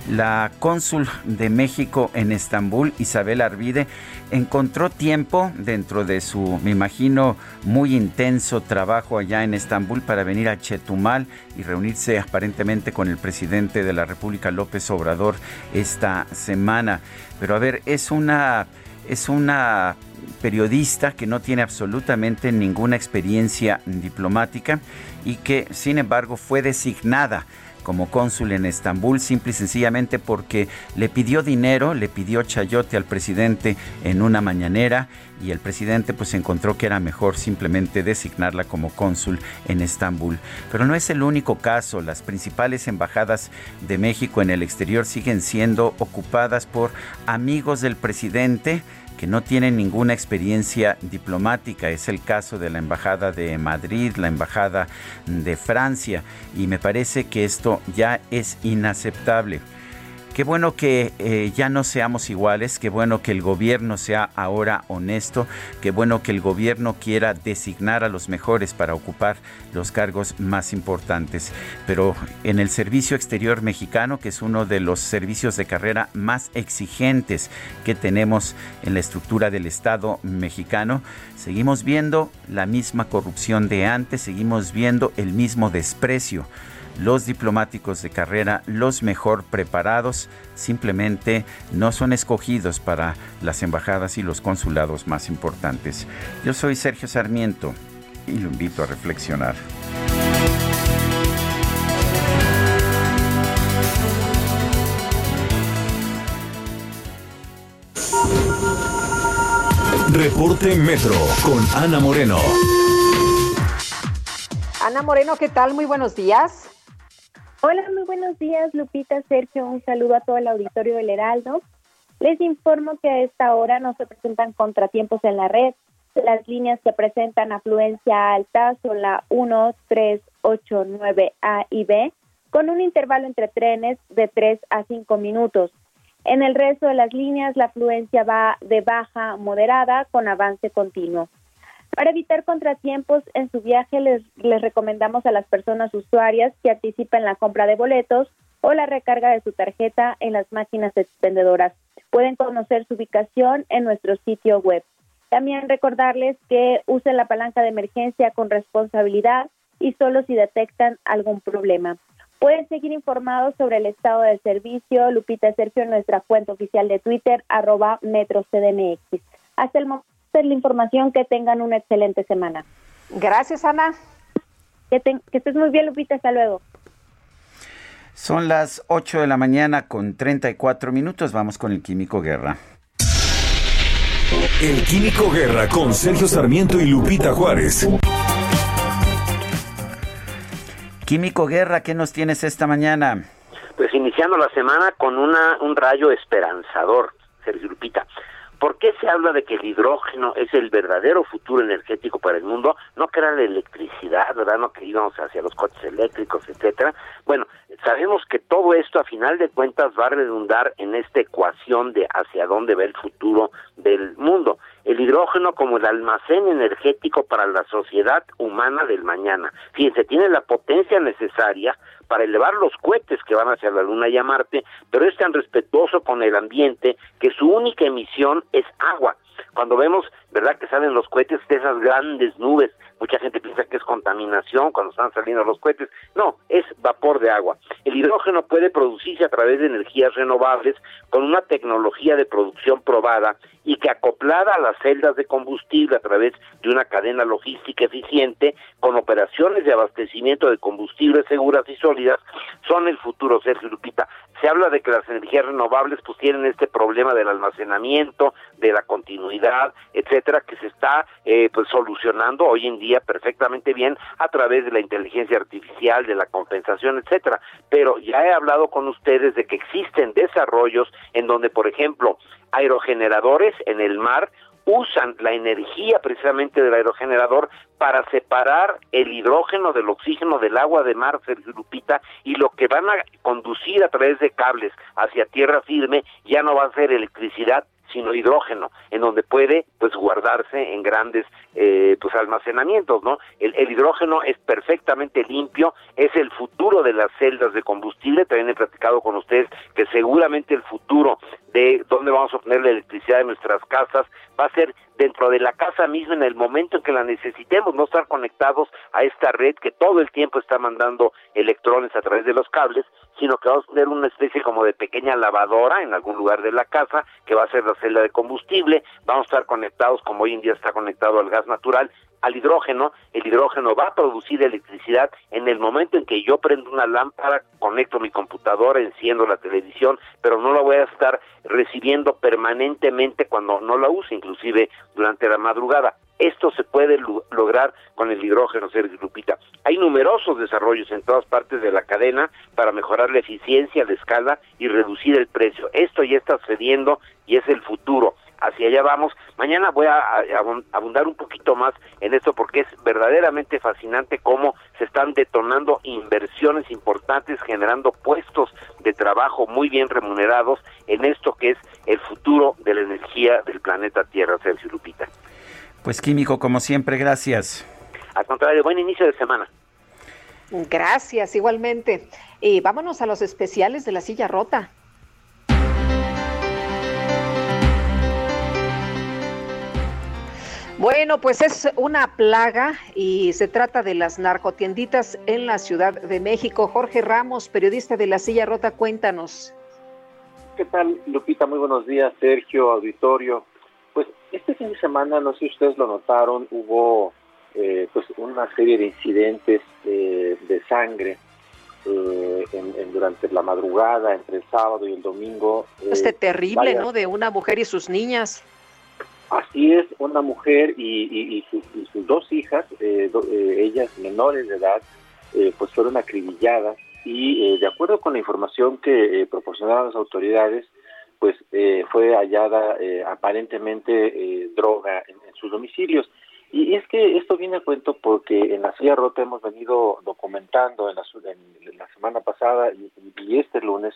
La cónsul de México en Estambul, Isabel Arvide, encontró tiempo dentro de su, me imagino, muy intenso trabajo allá en Estambul para venir a Chetumal y reunirse aparentemente con el presidente de la República, López Obrador, esta semana. Pero a ver, es una, es una periodista que no tiene absolutamente ninguna experiencia diplomática y que sin embargo fue designada como cónsul en Estambul, simple y sencillamente porque le pidió dinero, le pidió chayote al presidente en una mañanera y el presidente pues encontró que era mejor simplemente designarla como cónsul en Estambul. Pero no es el único caso, las principales embajadas de México en el exterior siguen siendo ocupadas por amigos del presidente que no tienen ninguna experiencia diplomática. Es el caso de la Embajada de Madrid, la Embajada de Francia, y me parece que esto ya es inaceptable. Qué bueno que eh, ya no seamos iguales, qué bueno que el gobierno sea ahora honesto, qué bueno que el gobierno quiera designar a los mejores para ocupar los cargos más importantes. Pero en el servicio exterior mexicano, que es uno de los servicios de carrera más exigentes que tenemos en la estructura del Estado mexicano, seguimos viendo la misma corrupción de antes, seguimos viendo el mismo desprecio los diplomáticos de carrera, los mejor preparados, simplemente no son escogidos para las embajadas y los consulados más importantes. Yo soy Sergio Sarmiento y lo invito a reflexionar. Reporte Metro con Ana Moreno. Ana Moreno, ¿qué tal? Muy buenos días. Hola, muy buenos días, Lupita, Sergio. Un saludo a todo el auditorio del Heraldo. Les informo que a esta hora no se presentan contratiempos en la red. Las líneas que presentan afluencia alta son la 1, 3, 8, 9, A y B, con un intervalo entre trenes de 3 a 5 minutos. En el resto de las líneas, la afluencia va de baja a moderada con avance continuo. Para evitar contratiempos en su viaje, les, recomendamos a las personas usuarias que anticipen la compra de boletos o la recarga de su tarjeta en las máquinas expendedoras. Pueden conocer su ubicación en nuestro sitio web. También recordarles que usen la palanca de emergencia con responsabilidad y solo si detectan algún problema. Pueden seguir informados sobre el estado del servicio, Lupita Sergio, en nuestra cuenta oficial de Twitter, arroba MetroCDMX. Hasta el momento la información. Que tengan una excelente semana. Gracias, Ana. Que, que estés muy bien, Lupita. Hasta luego. Son las 8 de la mañana con 34 minutos. Vamos con el Químico Guerra. El Químico Guerra con Sergio Sarmiento y Lupita Juárez. Químico Guerra, ¿qué nos tienes esta mañana? Pues iniciando la semana con una, un rayo esperanzador, Sergio Lupita. ¿Por qué se habla de que el hidrógeno es el verdadero futuro energético para el mundo? No que era la electricidad, ¿verdad? No que íbamos hacia los coches eléctricos, etcétera. Bueno, sabemos que todo esto a final de cuentas va a redundar en esta ecuación de hacia dónde va el futuro del mundo. El hidrógeno como el almacén energético para la sociedad humana del mañana. Fíjense, tiene la potencia necesaria para elevar los cohetes que van hacia la Luna y a Marte, pero es tan respetuoso con el ambiente que su única emisión es agua. Cuando vemos, ¿verdad?, que salen los cohetes de esas grandes nubes Mucha gente piensa que es contaminación cuando están saliendo los cohetes. No, es vapor de agua. El hidrógeno puede producirse a través de energías renovables con una tecnología de producción probada y que acoplada a las celdas de combustible a través de una cadena logística eficiente con operaciones de abastecimiento de combustibles seguras y sólidas son el futuro, Sergio Lupita. Se habla de que las energías renovables pues tienen este problema del almacenamiento, de la continuidad, etcétera, que se está eh, pues solucionando hoy en día perfectamente bien a través de la inteligencia artificial, de la compensación, etcétera. Pero ya he hablado con ustedes de que existen desarrollos en donde, por ejemplo, aerogeneradores en el mar usan la energía precisamente del aerogenerador para separar el hidrógeno del oxígeno del agua de mar, Lupita, y lo que van a conducir a través de cables hacia tierra firme ya no va a ser electricidad, sino hidrógeno, en donde puede pues guardarse en grandes eh, pues almacenamientos, ¿no? El, el, hidrógeno es perfectamente limpio, es el futuro de las celdas de combustible, también he platicado con ustedes que seguramente el futuro de dónde vamos a obtener la electricidad de nuestras casas va a ser dentro de la casa misma en el momento en que la necesitemos, no estar conectados a esta red que todo el tiempo está mandando electrones a través de los cables, sino que vamos a tener una especie como de pequeña lavadora en algún lugar de la casa que va a ser la celda de combustible, vamos a estar conectados como hoy en día está conectado al gas natural al hidrógeno, el hidrógeno va a producir electricidad en el momento en que yo prendo una lámpara, conecto mi computadora, enciendo la televisión, pero no la voy a estar recibiendo permanentemente cuando no la use, inclusive durante la madrugada. Esto se puede lograr con el hidrógeno, Sergio Lupita. Hay numerosos desarrollos en todas partes de la cadena para mejorar la eficiencia, la escala y reducir el precio. Esto ya está sucediendo y es el futuro hacia allá vamos. Mañana voy a, abundar un poquito más en esto porque es verdaderamente fascinante cómo se están detonando inversiones importantes, generando puestos de trabajo muy bien remunerados en esto que es el futuro de la energía del planeta Tierra, Sergio Lupita. Pues químico, como siempre, gracias. Al contrario, buen inicio de semana. Gracias, igualmente. Y vámonos a los especiales de la silla rota. Bueno, pues es una plaga y se trata de las narcotienditas en la Ciudad de México. Jorge Ramos, periodista de La Silla Rota, cuéntanos. ¿Qué tal, Lupita? Muy buenos días, Sergio, auditorio. Pues este fin de semana, no sé si ustedes lo notaron, hubo eh, pues una serie de incidentes de sangre eh, durante la madrugada, entre el sábado y el domingo. este terrible, ¿no? De una mujer y sus niñas. Así es, una mujer y, sus, dos hijas, eh, eh, ellas menores de edad, eh, pues fueron acribilladas y de acuerdo con la información que proporcionaron las autoridades, pues fue hallada aparentemente droga en, sus domicilios. Y es que esto viene a cuento porque en la silla rota hemos venido documentando en la, en la semana pasada y, este lunes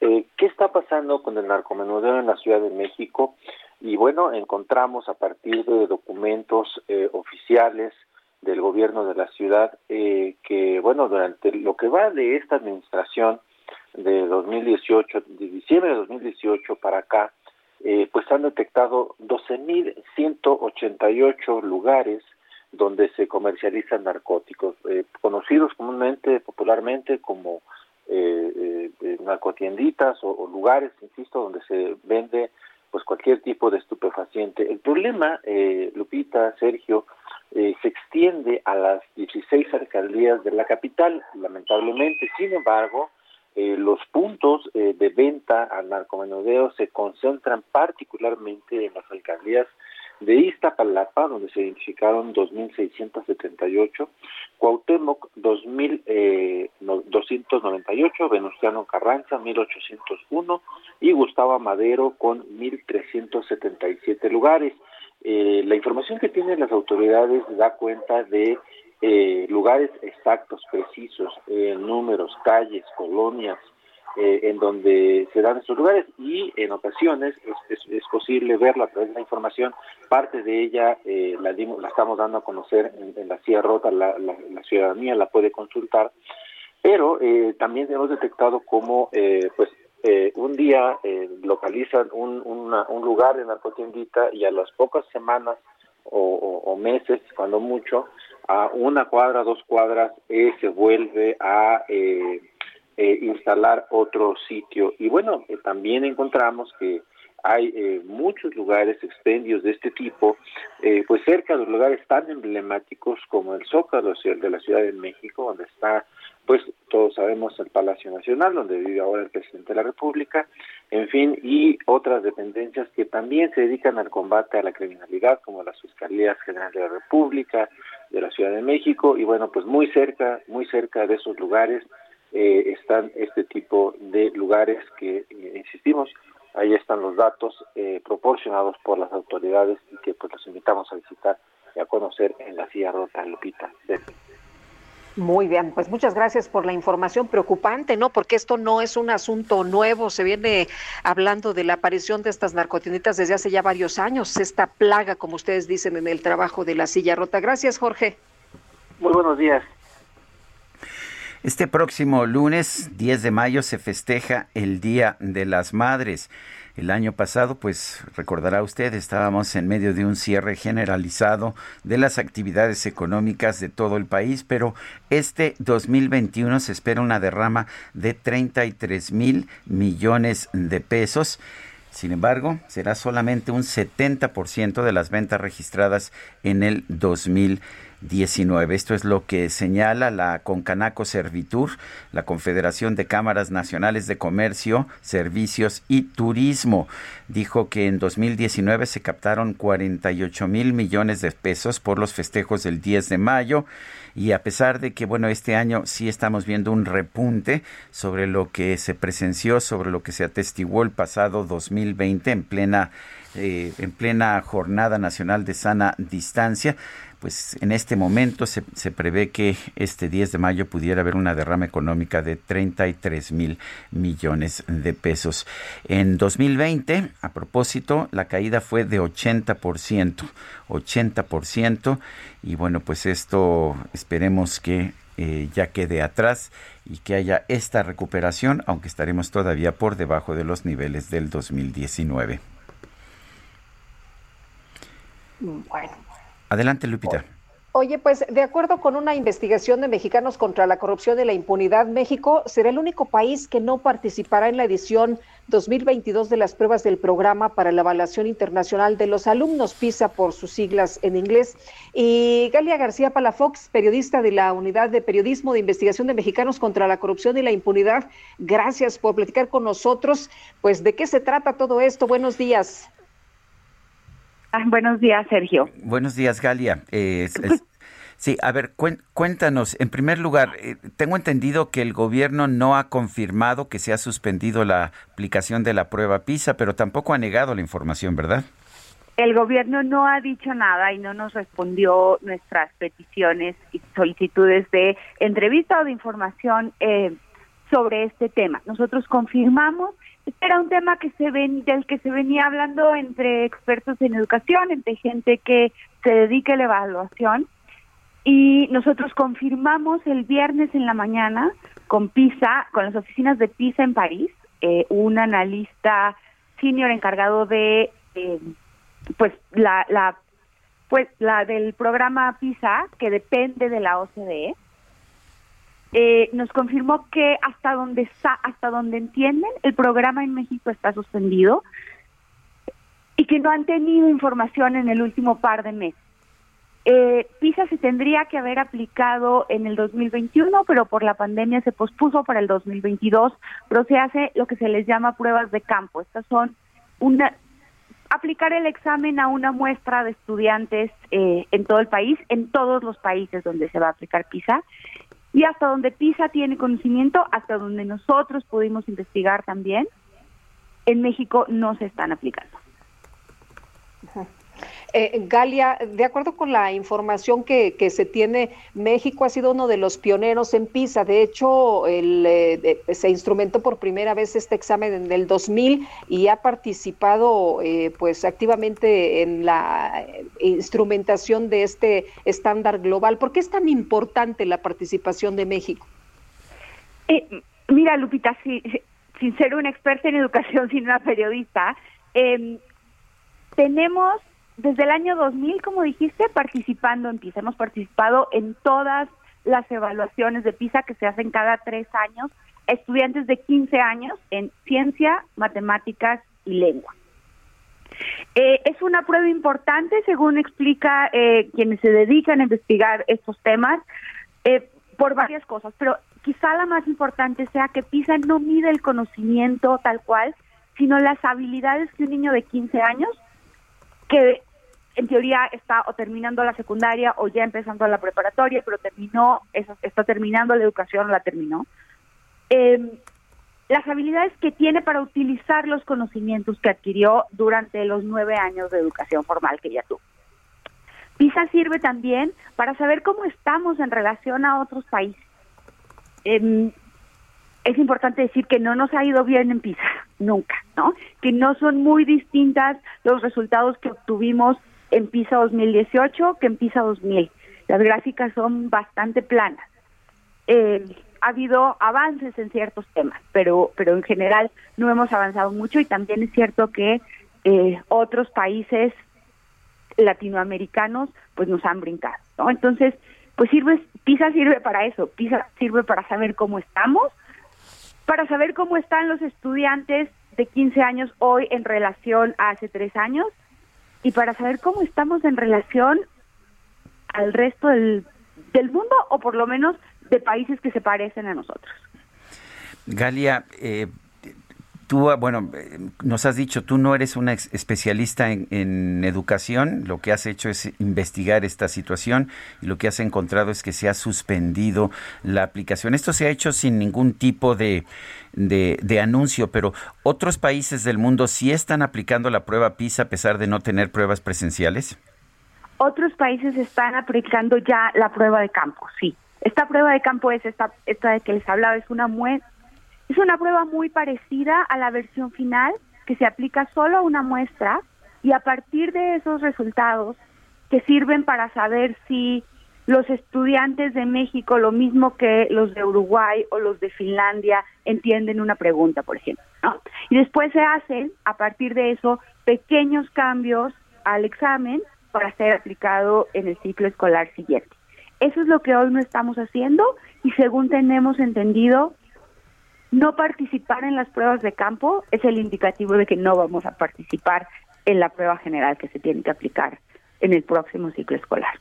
qué está pasando con el narcomenudeo en la Ciudad de México y bueno, encontramos a partir de documentos eh, oficiales del gobierno de la ciudad eh, que, bueno, durante lo que va de esta administración de 2018, de diciembre de 2018 para acá, eh, pues han detectado 12.188 lugares donde se comercializan narcóticos, conocidos comúnmente, popularmente como narcotienditas o, o, lugares, insisto, donde se vende pues cualquier tipo de estupefaciente. El problema, eh, Lupita, Sergio, eh, se extiende a las 16 alcaldías de la capital, lamentablemente. Sin embargo, eh, los puntos de venta al narcomenudeo se concentran particularmente en las alcaldías de Iztapalapa, donde se identificaron 2.678, Cuauhtémoc 2.298, Venustiano Carranza 1.801 y Gustavo Madero con 1.377 lugares. Eh, la información que tienen las autoridades da cuenta de eh, lugares exactos, precisos, eh, números, calles, colonias, eh, en donde se dan estos lugares y en ocasiones es, es, posible verlo a través de la información, parte de ella eh, la, la estamos dando a conocer en, la CIA Rota, la, la, ciudadanía la puede consultar, pero eh, también hemos detectado cómo pues un día localizan un, un lugar en narcotiendita y a las pocas semanas o, o, meses, cuando mucho, a una cuadra, dos cuadras, se vuelve a eh, instalar otro sitio. Y bueno, eh, también encontramos que hay eh, muchos lugares expendios de este tipo, pues cerca de lugares tan emblemáticos como el Zócalo de la Ciudad de México, donde está, pues todos sabemos, el Palacio Nacional, donde vive ahora el presidente de la República, en fin, y otras dependencias que también se dedican al combate a la criminalidad, como las Fiscalías Generales de la República, de la Ciudad de México, y bueno, pues muy cerca, muy cerca de esos lugares, eh, están este tipo de lugares que, eh, insistimos, ahí están los datos eh, proporcionados por las autoridades y que pues los invitamos a visitar y a conocer en la silla rota Lupita. Muy bien, pues muchas gracias por la información preocupante, ¿no? Porque esto no es un asunto nuevo, se viene hablando de la aparición de estas narcotinetas desde hace ya varios años, esta plaga, como ustedes dicen, en el trabajo de la silla rota. Gracias, Jorge. Muy buenos días. Este próximo lunes 10 de mayo se festeja el Día de las Madres. El año pasado, pues recordará usted, estábamos en medio de un cierre generalizado de las actividades económicas de todo el país, pero este 2021 se espera una derrama de 33 mil millones de pesos. Sin embargo, será solamente un 70% de las ventas registradas en el 2021. 19. Esto es lo que señala la Concanaco Servitur, la Confederación de Cámaras Nacionales de Comercio, Servicios y Turismo. Dijo que en 2019 se captaron 48 mil millones de pesos por los festejos del 10 de mayo y a pesar de que, bueno, este año sí estamos viendo un repunte sobre lo que se presenció, sobre lo que se atestiguó el pasado 2020 en plena eh, en plena jornada nacional de sana distancia pues en este momento se, prevé que este 10 de mayo pudiera haber una derrama económica de 33 mil millones de pesos. En 2020, a propósito, la caída fue de 80%, 80%, y bueno, pues esto esperemos que eh, ya quede atrás y que haya esta recuperación, aunque estaremos todavía por debajo de los niveles del 2019. Bueno, Adelante, Lupita. Oye, pues de acuerdo con una investigación de Mexicanos contra la Corrupción y la Impunidad, México será el único país que no participará en la edición 2022 de las pruebas del programa para la evaluación internacional de los alumnos PISA por sus siglas en inglés. Y Galia García Palafox, periodista de la Unidad de Periodismo de Investigación de Mexicanos contra la Corrupción y la Impunidad, gracias por platicar con nosotros. Pues, ¿de qué se trata todo esto? Buenos días. Ah, buenos días, Sergio. Buenos días, Galia. Eh, sí, a ver, cuéntanos. En primer lugar, eh, tengo entendido que el gobierno no ha confirmado que se ha suspendido la aplicación de la prueba PISA, pero tampoco ha negado la información, ¿verdad? El gobierno no ha dicho nada y no nos respondió nuestras peticiones y solicitudes de entrevista o de información eh, sobre este tema. Nosotros confirmamos este era un tema que se ven, del que se venía hablando entre expertos en educación, entre gente que se dedica a la evaluación. Y nosotros confirmamos el viernes en la mañana con PISA, con las oficinas de PISA en París, eh, un analista senior encargado de, eh, pues, la, la, pues, la del programa PISA, que depende de la OCDE, eh, nos confirmó que hasta donde hasta donde entienden el programa en México está suspendido y que no han tenido información en el último par de meses. Eh, PISA se tendría que haber aplicado en el 2021, pero por la pandemia se pospuso para el 2022, pero se hace lo que se les llama pruebas de campo. Estas son una aplicar el examen a una muestra de estudiantes eh, en todo el país, en todos los países donde se va a aplicar PISA, y hasta donde PISA tiene conocimiento, hasta donde nosotros pudimos investigar también, en México no se están aplicando. Eh, Galia, de acuerdo con la información que, que, se tiene, México ha sido uno de los pioneros en PISA. De hecho, el, eh, se instrumentó por primera vez este examen en el 2000 y ha participado eh, pues activamente en la instrumentación de este estándar global. ¿Por qué es tan importante la participación de México? mira, Lupita, sin ser una experta en educación, [LAUGHS] sino una periodista, em, tenemos desde el año 2000, como dijiste, participando en PISA. Hemos participado en todas las evaluaciones de PISA que se hacen cada tres años, estudiantes de 15 años en ciencia, matemáticas y lengua. Eh, es una prueba importante, según explica eh, quienes se dedican a investigar estos temas, eh, por varias cosas, pero quizá la más importante sea que PISA no mide el conocimiento tal cual, sino las habilidades que un niño de 15 años que en teoría está o terminando la secundaria o ya empezando la preparatoria, pero terminó, está terminando la educación la terminó. Eh, las habilidades que tiene para utilizar los conocimientos que adquirió durante los nueve años de educación formal que ya tuvo. PISA sirve también para saber cómo estamos en relación a otros países. Eh, es importante decir que no nos ha ido bien en PISA, nunca, ¿no? Que no son muy distintas los resultados que obtuvimos en PISA 2018 que en PISA 2000. Las gráficas son bastante planas. Eh, ha habido avances en ciertos temas, pero, pero en general no hemos avanzado mucho y también es cierto que eh, otros países latinoamericanos pues nos han brincado, ¿no? Entonces, pues sirve, PISA sirve para eso, PISA sirve para saber cómo estamos, para saber cómo están los estudiantes de 15 años hoy en relación a hace tres años y para saber cómo estamos en relación al resto del, mundo o por lo menos de países que se parecen a nosotros. Galia, eh, ah, bueno, eh, nos has dicho, tú no eres una especialista en, educación, lo que has hecho es investigar esta situación y lo que has encontrado es que se ha suspendido la aplicación. Esto se ha hecho sin ningún tipo de, de, anuncio, pero otros países del mundo sí están aplicando la prueba PISA a pesar de no tener pruebas presenciales. Otros países están aplicando ya la prueba de campo, sí. Esta prueba de campo es esta, esta de que les hablaba, es una es una prueba muy parecida a la versión final que se aplica solo a una muestra y a partir de esos resultados que sirven para saber si los estudiantes de México, lo mismo que los de Uruguay o los de Finlandia, entienden una pregunta, por ejemplo. Y después se hacen, a partir de eso, pequeños cambios al examen para ser aplicado en el ciclo escolar siguiente. Eso es lo que hoy no estamos haciendo y según tenemos entendido, no participar en las pruebas de campo es el indicativo de que no vamos a participar en la prueba general que se tiene que aplicar en el próximo ciclo escolar.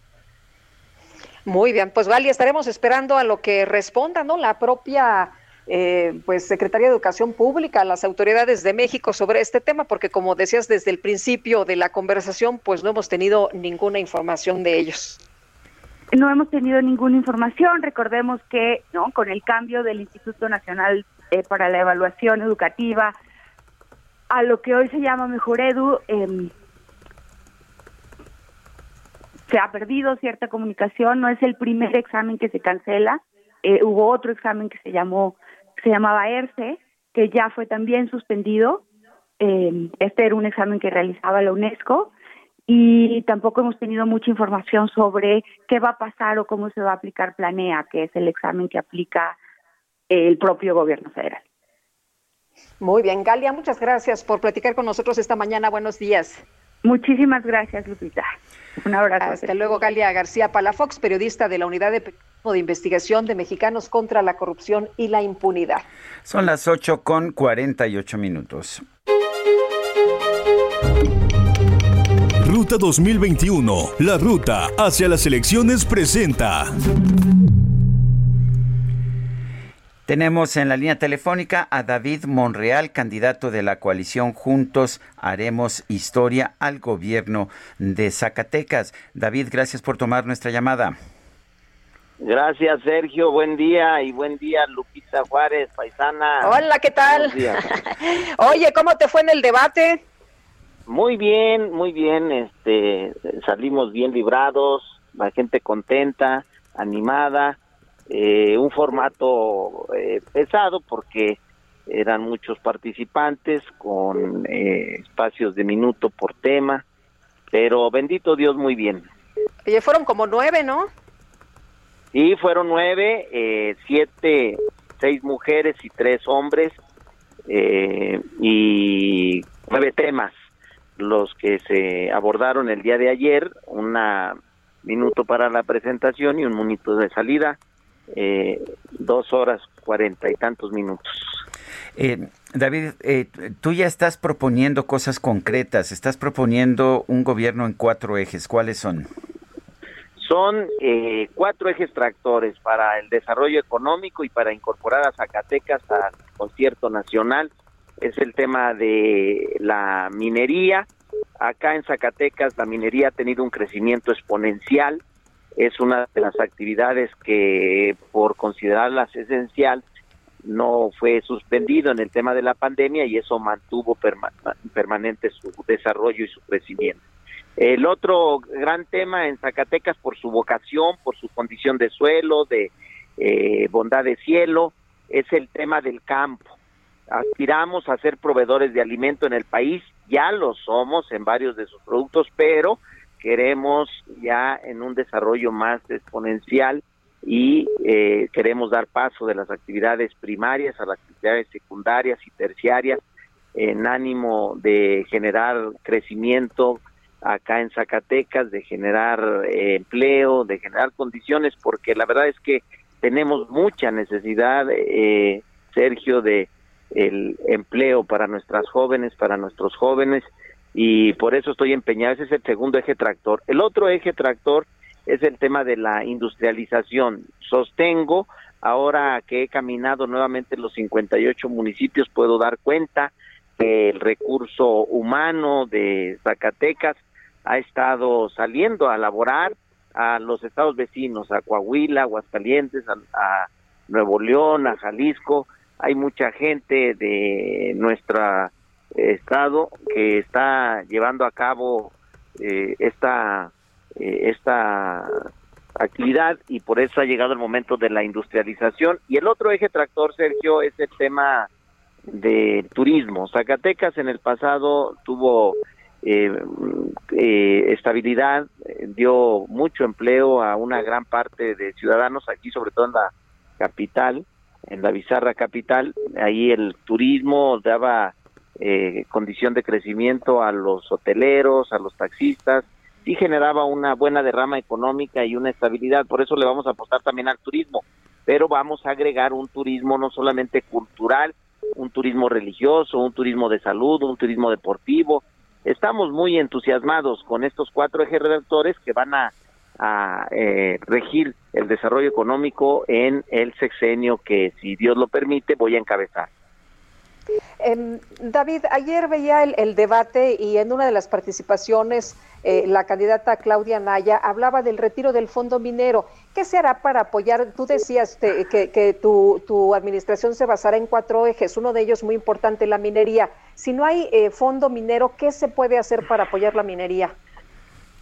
Muy bien, pues Gali, estaremos esperando a lo que responda, ¿no? La propia eh, pues Secretaría de Educación Pública, las autoridades de México sobre este tema, porque como decías desde el principio de la conversación, pues no hemos tenido ninguna información de ellos. No hemos tenido ninguna información. Recordemos que, ¿no? Con el cambio del Instituto Nacional eh, para la evaluación educativa, a lo que hoy se llama Mejor Edu, em, se ha perdido cierta comunicación, no es el primer examen que se cancela, eh, hubo otro examen que se llamó, se llamaba ERCE, que ya fue también suspendido, em, este era un examen que realizaba la UNESCO, y tampoco hemos tenido mucha información sobre qué va a pasar o cómo se va a aplicar Planea, que es el examen que aplica el propio gobierno federal. Muy bien, Galia, muchas gracias por platicar con nosotros esta mañana. Buenos días. Muchísimas gracias, Lupita. Un abrazo. Hasta luego, Galia García Palafox, periodista de la Unidad de, de Investigación de Mexicanos contra la Corrupción y la Impunidad. Son las 8 con 48 minutos. Ruta 2021, la ruta hacia las elecciones presenta. Tenemos en la línea telefónica a David Monreal, candidato de la coalición Juntos Haremos Historia al gobierno de Zacatecas. David, gracias por tomar nuestra llamada. Gracias, Sergio. Buen día y buen día, Lupita Juárez, paisana. Hola, ¿qué tal? [LAUGHS] Oye, ¿cómo te fue en el debate? Muy bien, muy bien. Este, salimos bien librados, la gente contenta, animada eh, un formato eh, pesado porque eran muchos participantes con eh, espacios de minuto por tema, pero bendito Dios muy bien. Oye, fueron como nueve, ¿no? Sí, fueron nueve, eh, siete, seis mujeres y tres hombres, y nueve temas los que se abordaron el día de ayer, un minuto para la presentación y un minuto de salida eh, dos horas cuarenta y tantos minutos. Eh, David, eh, tú ya estás proponiendo cosas concretas, estás proponiendo un gobierno en cuatro ejes. ¿Cuáles son? Son eh, cuatro ejes tractores para el desarrollo económico y para incorporar a Zacatecas al concierto nacional. Es el tema de la minería. Acá en Zacatecas la minería ha tenido un crecimiento exponencial es una de las actividades que por considerarlas esencial no fue suspendido en el tema de la pandemia y eso mantuvo permanente su desarrollo y su crecimiento. El otro gran tema en Zacatecas por su vocación, por su condición de suelo, de eh, bondad de cielo, es el tema del campo. Aspiramos a ser proveedores de alimento en el país, ya lo somos en varios de sus productos, pero queremos ya en un desarrollo más exponencial y eh, queremos dar paso de las actividades primarias a las actividades secundarias y terciarias en ánimo de generar crecimiento acá en Zacatecas, de generar eh, empleo, de generar condiciones, porque la verdad es que tenemos mucha necesidad, eh, Sergio, de el empleo para nuestras jóvenes, para nuestros jóvenes, y por eso estoy empeñado. Ese es el segundo eje tractor. El otro eje tractor es el tema de la industrialización. Sostengo Ahora que he caminado nuevamente los 58 municipios, puedo dar cuenta que el recurso humano de Zacatecas ha estado saliendo a laborar a los estados vecinos, a Coahuila, Aguascalientes, a, Nuevo León, a Jalisco. Hay mucha gente de nuestro estado que está llevando a cabo eh, esta eh, esta actividad y por eso ha llegado el momento de la industrialización. Y el otro eje tractor, Sergio, es el tema de turismo. Zacatecas en el pasado tuvo eh, eh, estabilidad, dio mucho empleo a una gran parte de ciudadanos aquí, sobre todo en la capital, en la bizarra capital. Ahí el turismo daba eh, condición de crecimiento a los hoteleros, a los taxistas, y generaba una buena derrama económica y una estabilidad. Por eso le vamos a apostar también al turismo, pero vamos a agregar un turismo no solamente cultural, un turismo religioso, un turismo de salud, un turismo deportivo. Estamos muy entusiasmados con estos cuatro ejes redactores que van a, eh, regir el desarrollo económico en el sexenio que, si Dios lo permite, voy a encabezar. Em, David, ayer veía el, debate y en una de las participaciones eh, la candidata Claudia Naya hablaba del retiro del fondo minero. ¿Qué se hará para apoyar? Tú decías que, tu, administración se basará en cuatro ejes, uno de ellos muy importante, la minería. Si no hay eh, fondo minero, ¿qué se puede hacer para apoyar la minería?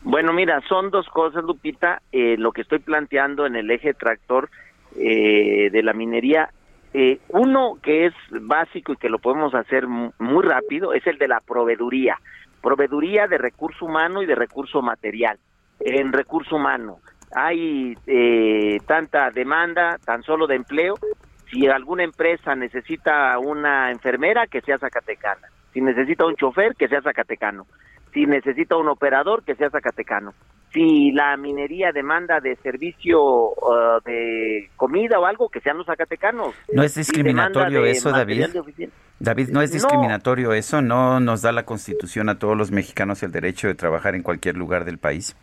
Bueno, mira, son dos cosas, Lupita. Eh, lo que estoy planteando en el eje tractor de la minería eh, uno que es básico y que lo podemos hacer muy rápido es el de la proveeduría, proveeduría de recurso humano y de recurso material. En recurso humano hay eh, tanta demanda, tan solo de empleo, si alguna empresa necesita una enfermera, que sea zacatecana, si necesita un chofer, que sea zacatecano, si necesita un operador, que sea zacatecano si la minería demanda de servicio uh, de comida o algo, que sean los zacatecanos. No es discriminatorio eso, David. David, no es discriminatorio eso, no nos da la Constitución a todos los mexicanos el derecho de trabajar en cualquier lugar del país.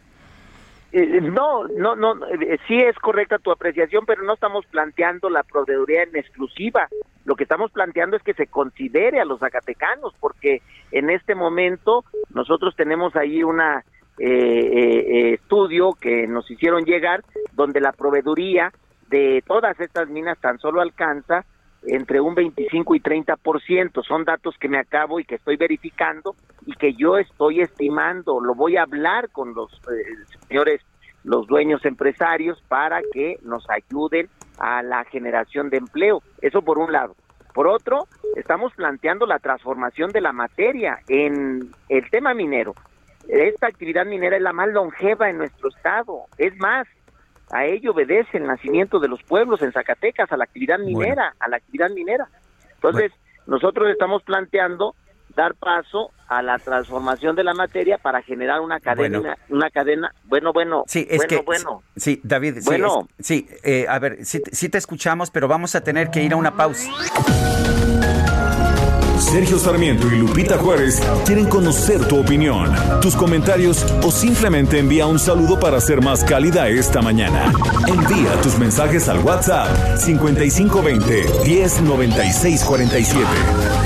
Eh, no, no, no, eh, sí es correcta tu apreciación, pero no estamos planteando la proveeduría en exclusiva. Lo que estamos planteando es que se considere a los zacatecanos, porque en este momento nosotros tenemos ahí una eh, eh, estudio que nos hicieron llegar, donde la proveeduría de todas estas minas tan solo alcanza entre un 25 y 30%. Son datos que me acabo y que estoy verificando y que yo estoy estimando. Lo voy a hablar con los eh, señores, los dueños empresarios, para que nos ayuden a la generación de empleo. Eso por un lado. Por otro, estamos planteando la transformación de la materia en el tema minero esta actividad minera es la más longeva en nuestro estado. Es más, a ello obedece el nacimiento de los pueblos en Zacatecas, a la actividad minera, a la actividad minera. Entonces, nosotros estamos planteando dar paso a la transformación de la materia para generar una cadena, una cadena, bueno, bueno, sí, es bueno, que, bueno. Sí, David, bueno. sí, eh, a ver, sí, sí te escuchamos, pero vamos a tener que ir a una pausa. Sergio Sarmiento y Lupita Juárez quieren conocer tu opinión, tus comentarios o simplemente envía un saludo para ser más cálida esta mañana. Envía tus mensajes al WhatsApp 5520 109647.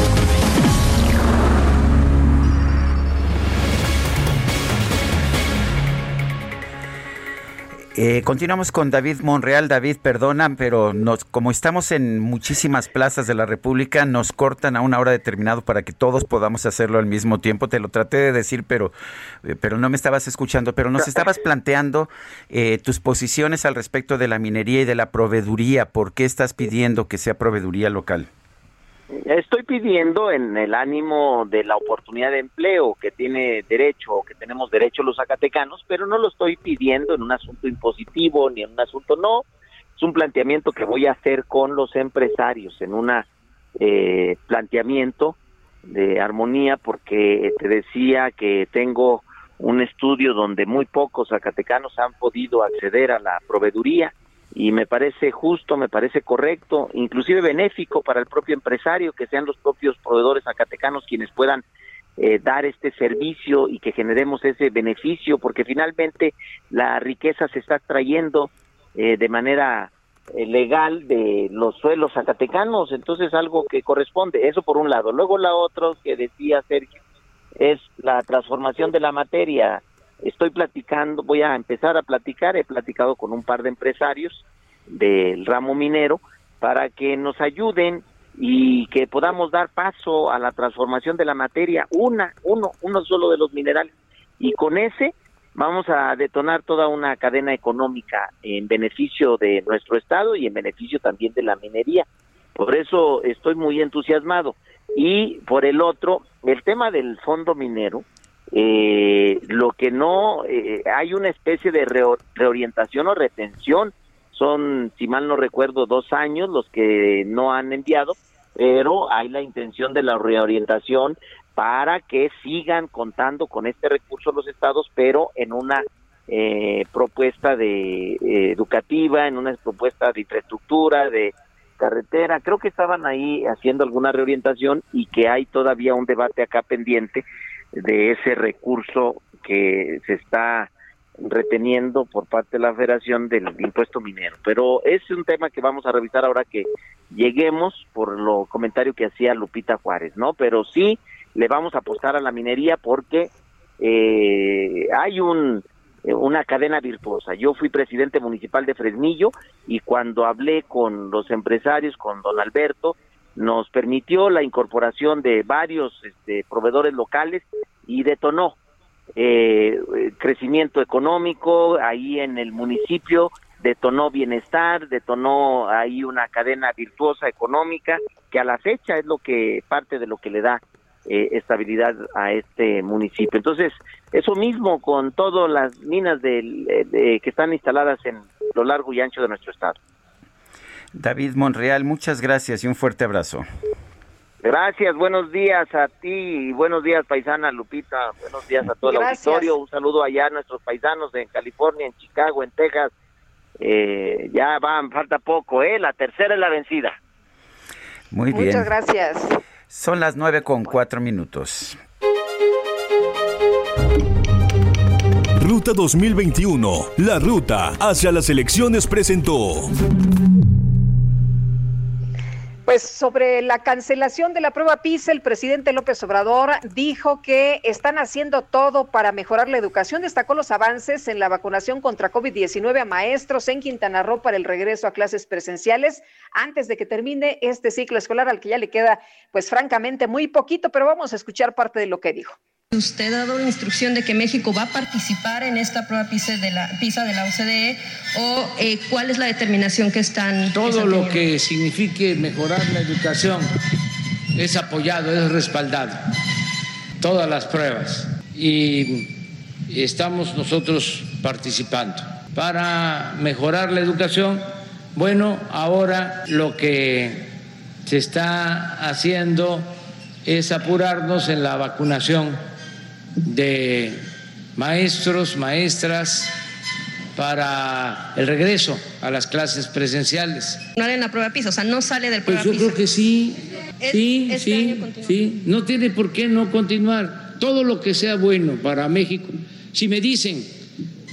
Eh, continuamos con David Monreal. David, perdona, pero nos, como estamos en muchísimas plazas de la República, nos cortan a una hora determinada para que todos podamos hacerlo al mismo tiempo. Te lo traté de decir, pero, eh, pero no me estabas escuchando. Pero nos estabas planteando eh, tus posiciones al respecto de la minería y de la proveeduría. ¿Por qué estás pidiendo que sea proveeduría local? Estoy pidiendo en el ánimo de la oportunidad de empleo que tiene derecho o que tenemos derecho los zacatecanos, pero no lo estoy pidiendo en un asunto impositivo ni en un asunto no. Es un planteamiento que voy a hacer con los empresarios en un eh, planteamiento de armonía porque te decía que tengo un estudio donde muy pocos zacatecanos han podido acceder a la proveeduría y me parece justo, me parece correcto, inclusive benéfico para el propio empresario que sean los propios proveedores zacatecanos quienes puedan eh, dar este servicio y que generemos ese beneficio, porque finalmente la riqueza se está trayendo eh, de manera eh, legal de los suelos zacatecanos, entonces algo que corresponde, eso por un lado. Luego la otra que decía Sergio es la transformación de la materia. Estoy platicando, voy a empezar a platicar, he platicado con un par de empresarios del ramo minero para que nos ayuden y que podamos dar paso a la transformación de la materia, una, uno, uno solo de los minerales. Y con ese vamos a detonar toda una cadena económica en beneficio de nuestro estado y en beneficio también de la minería. Por eso estoy muy entusiasmado. Y por el otro, el tema del fondo minero, eh, lo que no, eh, hay una especie de reorientación o retención son, si mal no recuerdo, dos años los que no han enviado, pero hay la intención de la reorientación para que sigan contando con este recurso los estados, pero en una eh, propuesta de eh, educativa, en una propuesta de infraestructura, de carretera. Creo que estaban ahí haciendo alguna reorientación y que hay todavía un debate acá pendiente de ese recurso que se está reteniendo por parte de la Federación del impuesto minero. Pero es un tema que vamos a revisar ahora que lleguemos por lo comentario que hacía Lupita Juárez, ¿no? Pero sí le vamos a apostar a la minería porque eh, hay un una cadena virtuosa. Yo fui presidente municipal de Fresnillo y cuando hablé con los empresarios, con don Alberto, nos permitió la incorporación de varios este, proveedores locales y detonó eh, crecimiento económico ahí en el municipio, detonó bienestar, detonó ahí una cadena virtuosa económica que a la fecha es lo que parte de lo que le da eh, estabilidad a este municipio. Entonces, eso mismo con todas las minas de, que están instaladas en lo largo y ancho de nuestro estado. David Monreal, muchas gracias y un fuerte abrazo. Gracias, buenos días a ti y buenos días paisana Lupita, buenos días a todo el auditorio, un saludo allá a nuestros paisanos en California, en Chicago, en Texas, eh, ya van, falta poco, ¿eh? La tercera es la vencida. Muy bien. Muchas gracias. Son las nueve con cuatro minutos. Ruta 2021, la ruta hacia las elecciones presentó. Pues sobre la cancelación de la prueba PISA, el presidente López Obrador dijo que están haciendo todo para mejorar la educación. Destacó los avances en la vacunación contra COVID-19 a maestros en Quintana Roo para el regreso a clases presenciales antes de que termine este ciclo escolar al que ya le queda, pues francamente, muy poquito, pero vamos a escuchar parte de lo que dijo. ¿Usted ha dado la instrucción de que México va a participar en esta prueba PISA de la, PISA de la OCDE o eh, cuál es la determinación que están? Todo lo que signifique mejorar la educación es apoyado, es respaldado. Todas las pruebas. Y estamos nosotros participando. Para mejorar la educación, bueno, ahora lo que se está haciendo es apurarnos en la vacunación de maestros, maestras para el regreso a las clases presenciales. No en la prueba PISA, o sea, no sale del pues prueba pues yo creo que sí, sí, este sí, sí, no tiene por qué no continuar. Todo lo que sea bueno para México. Si me dicen,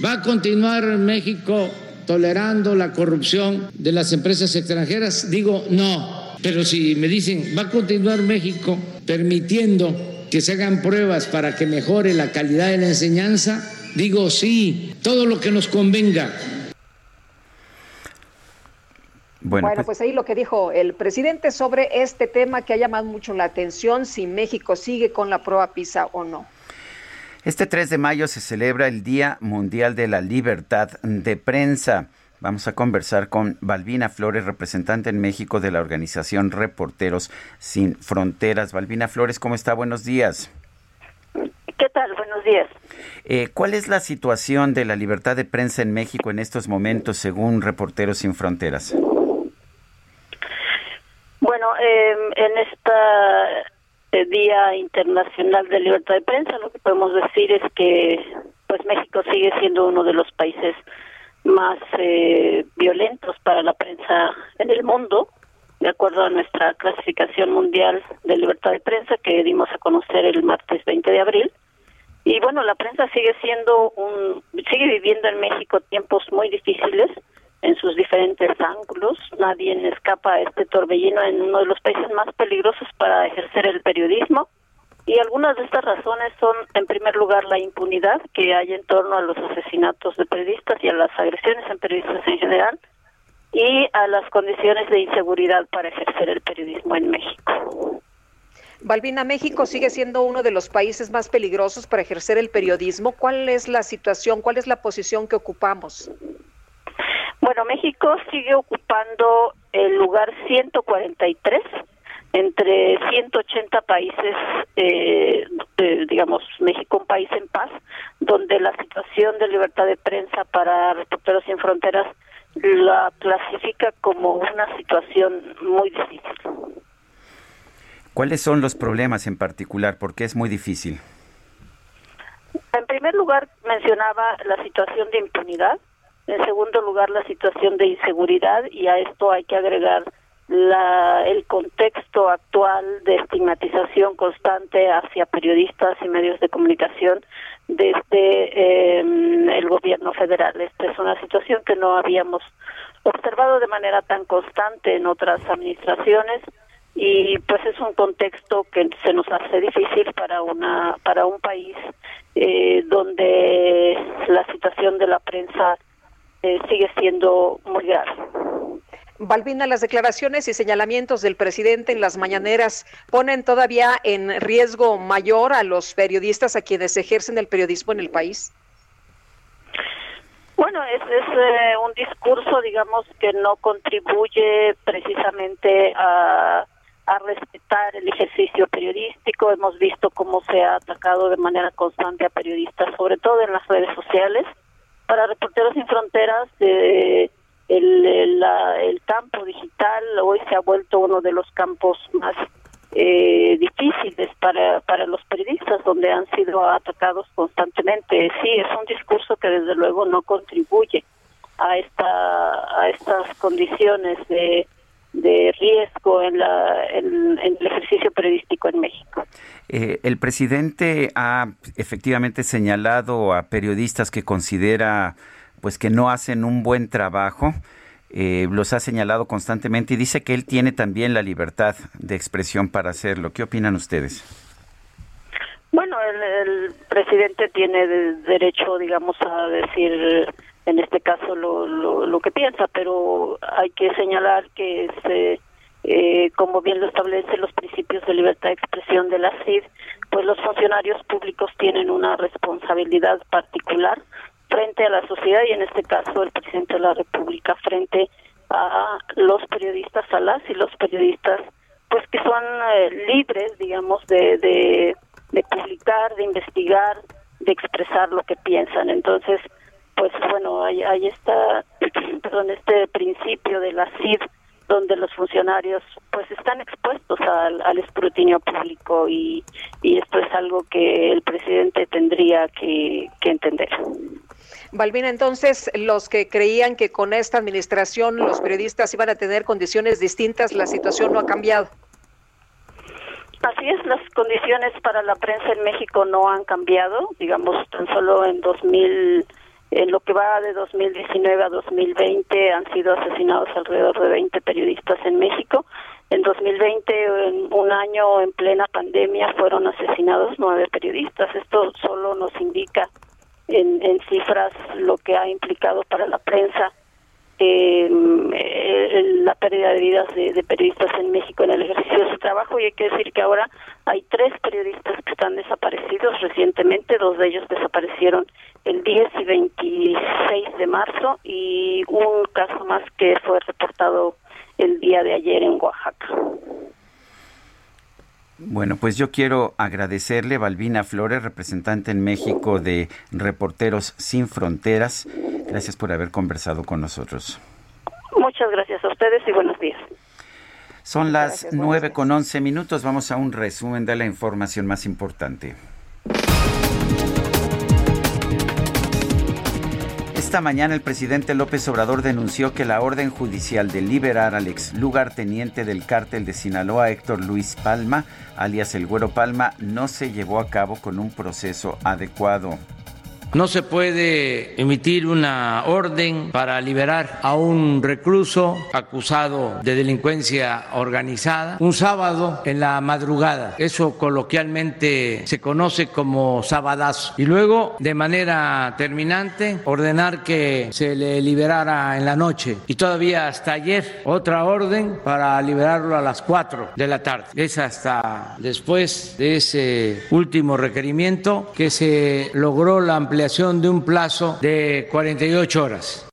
¿va a continuar México tolerando la corrupción de las empresas extranjeras? Digo, no. Pero si me dicen, ¿va a continuar México permitiendo que se hagan pruebas para que mejore la calidad de la enseñanza? Digo sí, todo lo que nos convenga. Bueno, pues, pues, ahí lo que dijo el presidente sobre este tema que ha llamado mucho la atención, si México sigue con la prueba PISA o no. Este 3 de mayo se celebra el Día Mundial de la Libertad de Prensa. Vamos a conversar con Balbina Flores, representante en México de la organización Reporteros Sin Fronteras. Balbina Flores, ¿cómo está? Buenos días. ¿Qué tal? Buenos días. Eh, ¿Cuál es la situación de la libertad de prensa en México en estos momentos, según Reporteros Sin Fronteras? Bueno, em, en este Día Internacional de Libertad de Prensa, lo que podemos decir es que pues México sigue siendo uno de los países más eh, violentos para la prensa en el mundo, de acuerdo a nuestra clasificación mundial de libertad de prensa que dimos a conocer el martes 20 de abril. Y bueno, la prensa sigue siendo un, sigue viviendo en México tiempos muy difíciles en sus diferentes ángulos. Nadie escapa a este torbellino en uno de los países más peligrosos para ejercer el periodismo. Y algunas de estas razones son, en primer lugar, la impunidad que hay en torno a los asesinatos de periodistas y a las agresiones en periodistas en general, y a las condiciones de inseguridad para ejercer el periodismo en México. Balbina, México sigue siendo uno de los países más peligrosos para ejercer el periodismo. ¿Cuál es la situación, cuál es la posición que ocupamos? Bueno, México sigue ocupando el lugar 143 entre 180 países, eh, digamos, México un país en paz, donde la situación de libertad de prensa para Reporteros Sin Fronteras la clasifica como una situación muy difícil. ¿Cuáles son los problemas en particular? Porque es muy difícil. En primer lugar, mencionaba la situación de impunidad. En segundo lugar, la situación de inseguridad. Y a esto hay que agregar la, el contexto actual de estigmatización constante hacia periodistas y medios de comunicación desde eh, el gobierno federal. Esta es una situación que no habíamos observado de manera tan constante en otras administraciones y pues es un contexto que se nos hace difícil para una para un país eh, donde la situación de la prensa eh, sigue siendo muy grave. Balbina, las declaraciones y señalamientos del presidente en las mañaneras ponen todavía en riesgo mayor a los periodistas a quienes ejercen el periodismo en el país. Bueno, es, es eh, un discurso, digamos, que no contribuye precisamente a, a respetar el ejercicio periodístico. Hemos visto cómo se ha atacado de manera constante a periodistas, sobre todo en las redes sociales. Para Reporteros Sin Fronteras, eh, el, el, campo digital hoy se ha vuelto uno de los campos más eh, difíciles para, para los periodistas, donde han sido atacados constantemente. Sí, es un discurso que desde luego no contribuye a, esta, a estas condiciones de, de riesgo en, la, en, el ejercicio periodístico en México. Eh, el presidente ha efectivamente señalado a periodistas que considera pues que no hacen un buen trabajo. Eh, los ha señalado constantemente y dice que él tiene también la libertad de expresión para hacerlo. ¿Qué opinan ustedes? Bueno, el, presidente tiene derecho, digamos, a decir en este caso lo, lo, que piensa, pero hay que señalar que se, eh, como bien lo establecen los principios de libertad de expresión de la CID, pues los funcionarios públicos tienen una responsabilidad particular frente a la sociedad y en este caso el presidente de la República frente a los periodistas, a las y los periodistas, pues que son eh, libres, digamos, de, de, publicar, de investigar, de expresar lo que piensan. Entonces, pues bueno, ahí, ahí está, [CLEARS THROAT] perdón, este principio de la CID donde los funcionarios pues están expuestos al, escrutinio público y, y, esto es algo que el presidente tendría que entender. Balbina, entonces, los que creían que con esta administración los periodistas iban a tener condiciones distintas, la situación no ha cambiado. Así es, las condiciones para la prensa en México no han cambiado, digamos, tan solo en 2000, en lo que va de 2019 a 2020 han sido asesinados alrededor de 20 periodistas en México. En 2020, en un año en plena pandemia, fueron asesinados nueve periodistas. Esto solo nos indica en, en cifras lo que ha implicado para la prensa em, eh, la pérdida de vidas de, periodistas en México en el ejercicio de su trabajo y hay que decir que ahora hay tres periodistas que están desaparecidos recientemente, dos de ellos desaparecieron el 10 y 26 de marzo y un caso más que fue reportado el día de ayer en Oaxaca. Bueno, pues yo quiero agradecerle a Balbina Flores, representante en México de Reporteros Sin Fronteras. Gracias por haber conversado con nosotros. Muchas gracias a ustedes y buenos días. Son las nueve con once minutos. Vamos a un resumen de la información más importante. Esta mañana el presidente López Obrador denunció que la orden judicial de liberar al ex lugarteniente del cártel de Sinaloa, Héctor Luis Palma, alias el Güero Palma, no se llevó a cabo con un proceso adecuado. No se puede emitir una orden para liberar a un recluso acusado de delincuencia organizada un sábado en la madrugada. Eso coloquialmente se conoce como sabadazo. Y luego, de manera terminante, ordenar que se le liberara en la noche. Y todavía hasta ayer, otra orden para liberarlo a las 4 de la tarde. Es hasta después de ese último requerimiento que se logró la ampliación de un plazo de 48 horas.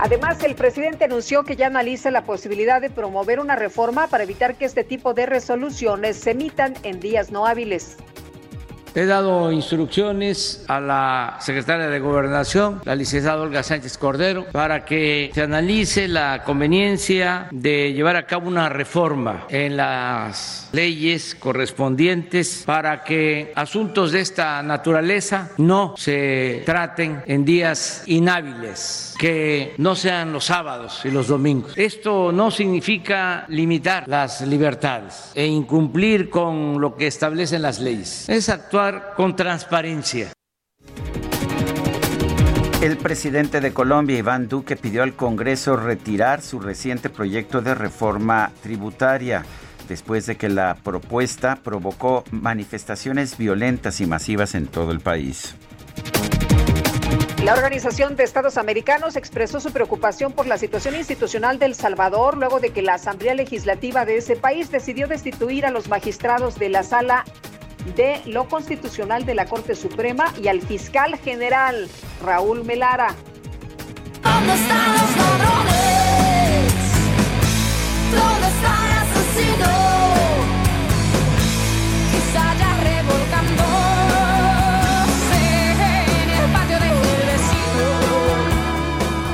Además, el presidente anunció que ya analiza la posibilidad de promover una reforma para evitar que este tipo de resoluciones se emitan en días no hábiles. He dado instrucciones a la secretaria de Gobernación, la licenciada Olga Sánchez Cordero, para que se analice la conveniencia de llevar a cabo una reforma en las leyes correspondientes para que asuntos de esta naturaleza no se traten en días inhábiles, que no sean los sábados y los domingos. Esto no significa limitar las libertades e incumplir con lo que establecen las leyes. Es actuar con transparencia. El presidente de Colombia, Iván Duque, pidió al Congreso retirar su reciente proyecto de reforma tributaria después de que la propuesta provocó manifestaciones violentas y masivas en todo el país. La Organización de Estados Americanos expresó su preocupación por la situación institucional del Salvador luego de que la Asamblea Legislativa de ese país decidió destituir a los magistrados de la Sala de lo Constitucional de la Corte Suprema y al fiscal general Raúl Melara. ¿Dónde están los? ¿Dónde está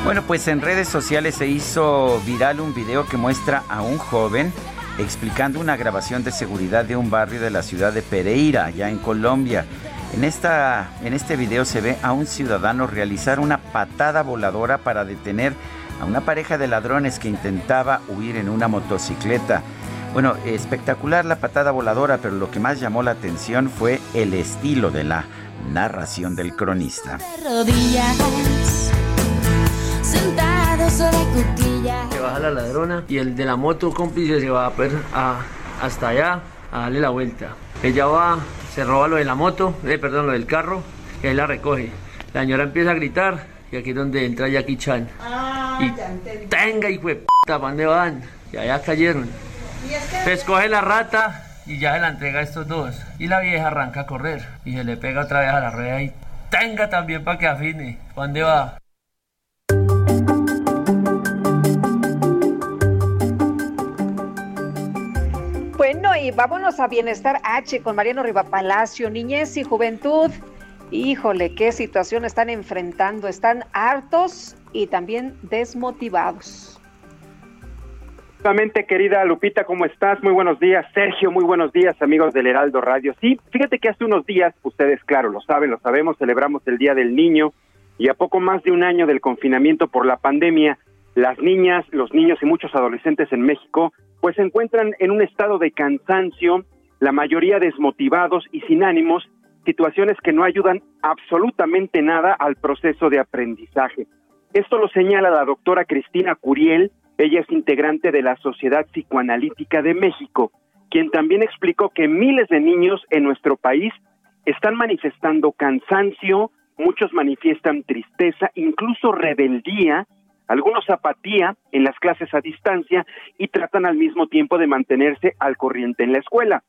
Bueno, pues en redes sociales se hizo viral un video que muestra a un joven explicando una grabación de seguridad de un barrio de la ciudad de Pereira, allá en Colombia. En, esta, en este video se ve a un ciudadano realizar una patada voladora para detener a una pareja de ladrones que intentaba huir en una motocicleta. Bueno, espectacular la patada voladora, pero lo que más llamó la atención fue el estilo de la narración del cronista. Se baja la ladrona y el de la moto cómplice se va a, per, a hasta allá a darle la vuelta. Ella va, se roba lo de la moto, eh, perdón, lo del carro, y ahí la recoge. La señora empieza a gritar y aquí es donde entra Jackie Chan. Ah, y tenga y fue puta, ¿para dónde van? Y allá cayeron. Se escoge la rata y ya se la entrega a estos dos. Y la vieja arranca a correr y se le pega otra vez a la rueda y tenga también para que afine. ¿Para dónde va? Bueno, y vámonos a Bienestar H con Mariano Rivapalacio, niñez y juventud. Híjole, qué situación están enfrentando. Están hartos y también desmotivados. Justamente, querida Lupita, ¿cómo estás? Muy buenos días. Sergio, muy buenos días, amigos del Heraldo Radio. Sí, fíjate que hace unos días, ustedes, claro, lo saben, lo sabemos, celebramos el Día del Niño y a poco más de un año del confinamiento por la pandemia, las niñas, los niños y muchos adolescentes en México pues se encuentran en un estado de cansancio, la mayoría desmotivados y sin ánimos, situaciones que no ayudan absolutamente nada al proceso de aprendizaje. Esto lo señala la doctora Cristina Curiel, ella es integrante de la Sociedad Psicoanalítica de México, quien también explicó que miles de niños en nuestro país están manifestando cansancio, muchos manifiestan tristeza, incluso rebeldía algunos apatía en las clases a distancia y tratan al mismo tiempo de mantenerse al corriente en la escuela.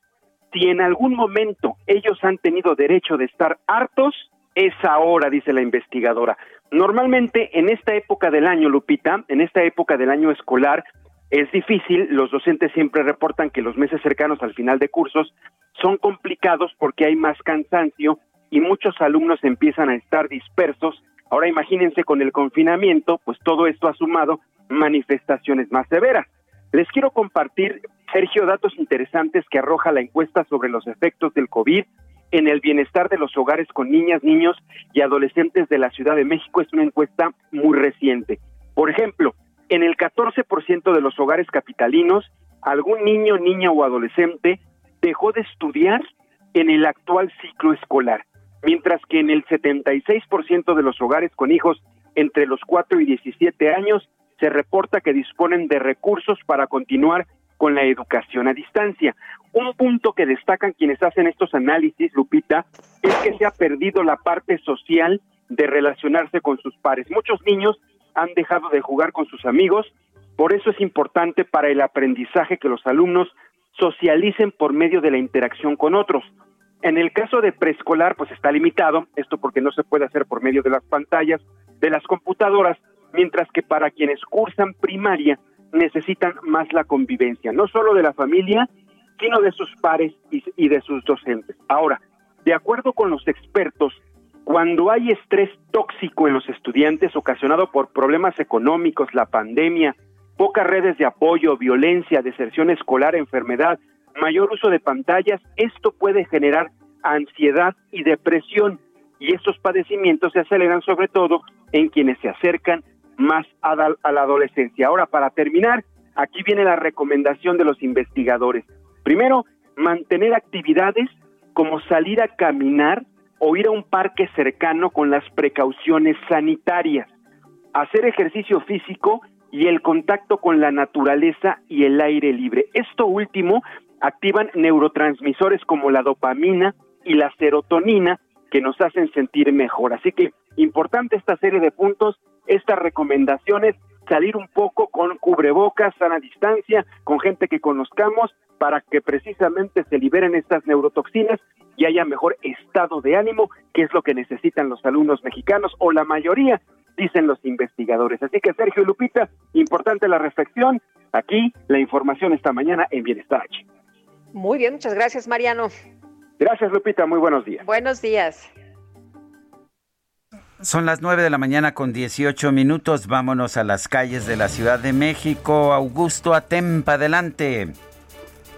Si en algún momento ellos han tenido derecho de estar hartos, es ahora, dice la investigadora. Normalmente en esta época del año, Lupita, en esta época del año escolar, es difícil, los docentes siempre reportan que los meses cercanos al final de cursos son complicados porque hay más cansancio y muchos alumnos empiezan a estar dispersos Ahora imagínense con el confinamiento, pues todo esto ha sumado manifestaciones más severas. Les quiero compartir, Sergio, datos interesantes que arroja la encuesta sobre los efectos del COVID en el bienestar de los hogares con niñas, niños y adolescentes de la Ciudad de México. Es una encuesta muy reciente. Por ejemplo, en el 14% de los hogares capitalinos, algún niño, niña o adolescente dejó de estudiar en el actual ciclo escolar, mientras que en el 76% de los hogares con hijos entre los 4 y 17 años se reporta que disponen de recursos para continuar con la educación a distancia. Un punto que destacan quienes hacen estos análisis, Lupita, es que se ha perdido la parte social de relacionarse con sus pares. Muchos niños han dejado de jugar con sus amigos, por eso es importante para el aprendizaje que los alumnos socialicen por medio de la interacción con otros. En el caso de preescolar, pues está limitado, esto porque no se puede hacer por medio de las pantallas, de las computadoras, mientras que para quienes cursan primaria necesitan más la convivencia, no solo de la familia, sino de sus pares y, de sus docentes. Ahora, de acuerdo con los expertos, cuando hay estrés tóxico en los estudiantes ocasionado por problemas económicos, la pandemia, pocas redes de apoyo, violencia, deserción escolar, enfermedad, mayor uso de pantallas, esto puede generar ansiedad y depresión y estos padecimientos se aceleran sobre todo en quienes se acercan más a la, adolescencia. Ahora, para terminar, aquí viene la recomendación de los investigadores. Primero, mantener actividades como salir a caminar o ir a un parque cercano con las precauciones sanitarias, hacer ejercicio físico y el contacto con la naturaleza y el aire libre. Esto último activan neurotransmisores como la dopamina y la serotonina que nos hacen sentir mejor. Así que importante esta serie de puntos estas recomendaciones, salir un poco con cubrebocas, sana distancia, con gente que conozcamos, para que precisamente se liberen estas neurotoxinas y haya mejor estado de ánimo, que es lo que necesitan los alumnos mexicanos o la mayoría, dicen los investigadores. Así que Sergio Lupita, importante la reflexión, aquí la información esta mañana en Bienestar H. Muy bien, muchas gracias Mariano. Gracias Lupita, muy buenos días. Buenos días. Son las 9 de la mañana con 18 minutos. Vámonos a las calles de la Ciudad de México. Augusto Atempa, adelante.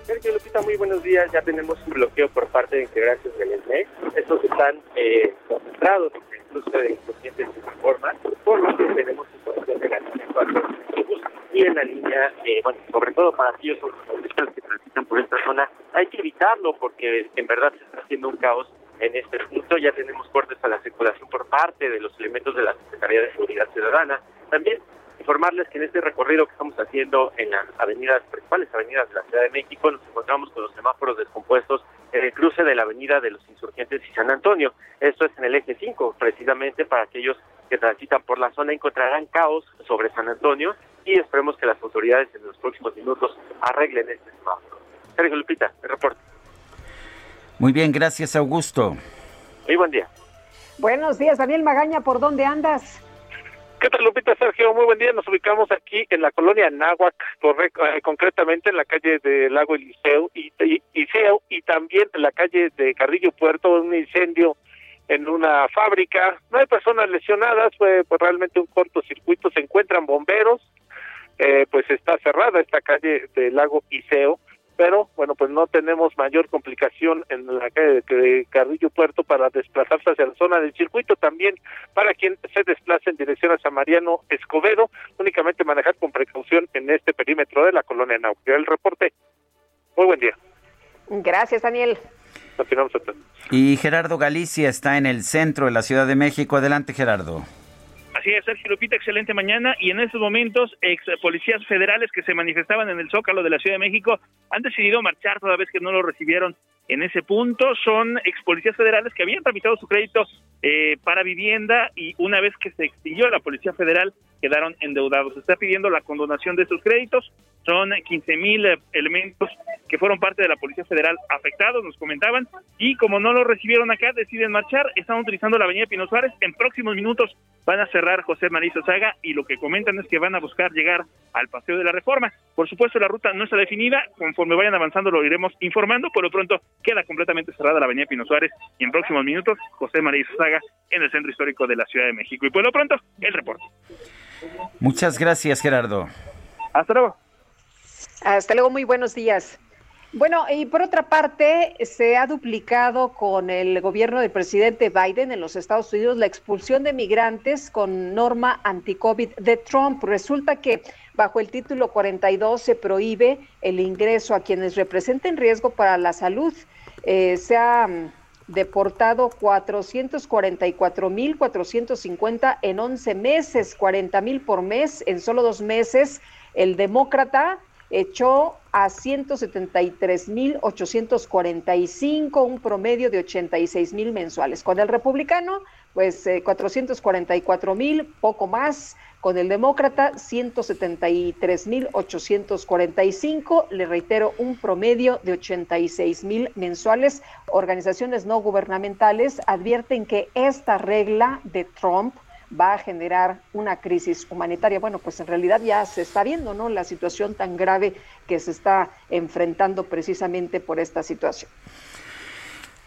Sergio Lupita, muy buenos días. Ya tenemos un bloqueo por parte de integrantes del ENMEX. Estos están eh, concentrados incluso de inconscientes de forma, por lo que tenemos información de la línea 4 y en la línea, eh, bueno, sobre todo para aquellos que transitan por esta zona, hay que evitarlo porque en verdad se está haciendo un caos en este punto. Ya tenemos cortes a la circulación por parte de los elementos de la Secretaría de Seguridad Ciudadana. También informarles que en este recorrido que estamos haciendo en las avenidas, principales avenidas de la Ciudad de México, nos encontramos con los semáforos descompuestos en el cruce de la avenida de los Insurgentes y San Antonio. Esto es en el eje 5, precisamente para aquellos que transitan por la zona encontrarán caos sobre San Antonio y esperemos que las autoridades en los próximos minutos arreglen este semáforo. Sergio Lupita, el reporte. Muy bien, gracias Augusto. Muy buen día. Buenos días, Daniel Magaña, ¿por dónde andas? ¿Qué tal, Lupita Sergio? Muy buen día. Nos ubicamos aquí en la colonia Náhuac, eh, concretamente en la calle de Lago Eliseo y, y, y también en la calle de Carrillo Puerto, un incendio en una fábrica. No hay personas lesionadas, fue pues, realmente un cortocircuito. Se encuentran bomberos, eh, pues está cerrada esta calle de Lago Iseo pero bueno, pues no tenemos mayor complicación en la calle de Carrillo Puerto para desplazarse hacia la zona del circuito, también para quien se desplace en dirección a San Mariano Escobedo, únicamente manejar con precaución en este perímetro de la colonia Náutica. El reporte. Muy buen día. Gracias, Daniel. Continuamos. Y Gerardo Galicia está en el centro de la Ciudad de México. Adelante, Gerardo. Así Sergio Lupita, excelente mañana. Y en estos momentos, ex policías federales que se manifestaban en el Zócalo de la Ciudad de México han decidido marchar toda vez que no lo recibieron en ese punto. Son ex policías federales que habían tramitado su crédito eh, para vivienda y una vez que se extinguió la Policía Federal quedaron endeudados. Se está pidiendo la condonación de estos créditos. Son 15 mil elementos que fueron parte de la Policía Federal afectados, nos comentaban, y como no lo recibieron acá, deciden marchar. Están utilizando la avenida Pino Suárez. En próximos minutos van a cerrar José María Saga y lo que comentan es que van a buscar llegar al Paseo de la Reforma. Por supuesto, la ruta no está definida. Conforme vayan avanzando lo iremos informando. Por lo pronto queda completamente cerrada la avenida Pino Suárez y en próximos minutos José María Saga en el centro histórico de la Ciudad de México. Y por lo pronto, el reporte. Muchas gracias, Gerardo. Hasta luego. Hasta luego, muy buenos días. Bueno, y por otra parte, se ha duplicado con el gobierno del presidente Biden en los Estados Unidos la expulsión de migrantes con norma anti-COVID de Trump. Resulta que bajo el título 42 se prohíbe el ingreso a quienes representen riesgo para la salud. Eh, se ha mm, deportado 444.450 en 11 meses, 40.000 por mes en solo dos meses. El demócrata echó a 173.845, un promedio de 86.000 mensuales. Con el republicano, pues eh, 444.000, poco más. Con el demócrata, 173.845, le reitero, un promedio de 86.000 mensuales. Organizaciones no gubernamentales advierten que esta regla de Trump va a generar una crisis humanitaria. Bueno, pues en realidad ya se está viendo, ¿no? La situación tan grave que se está enfrentando precisamente por esta situación.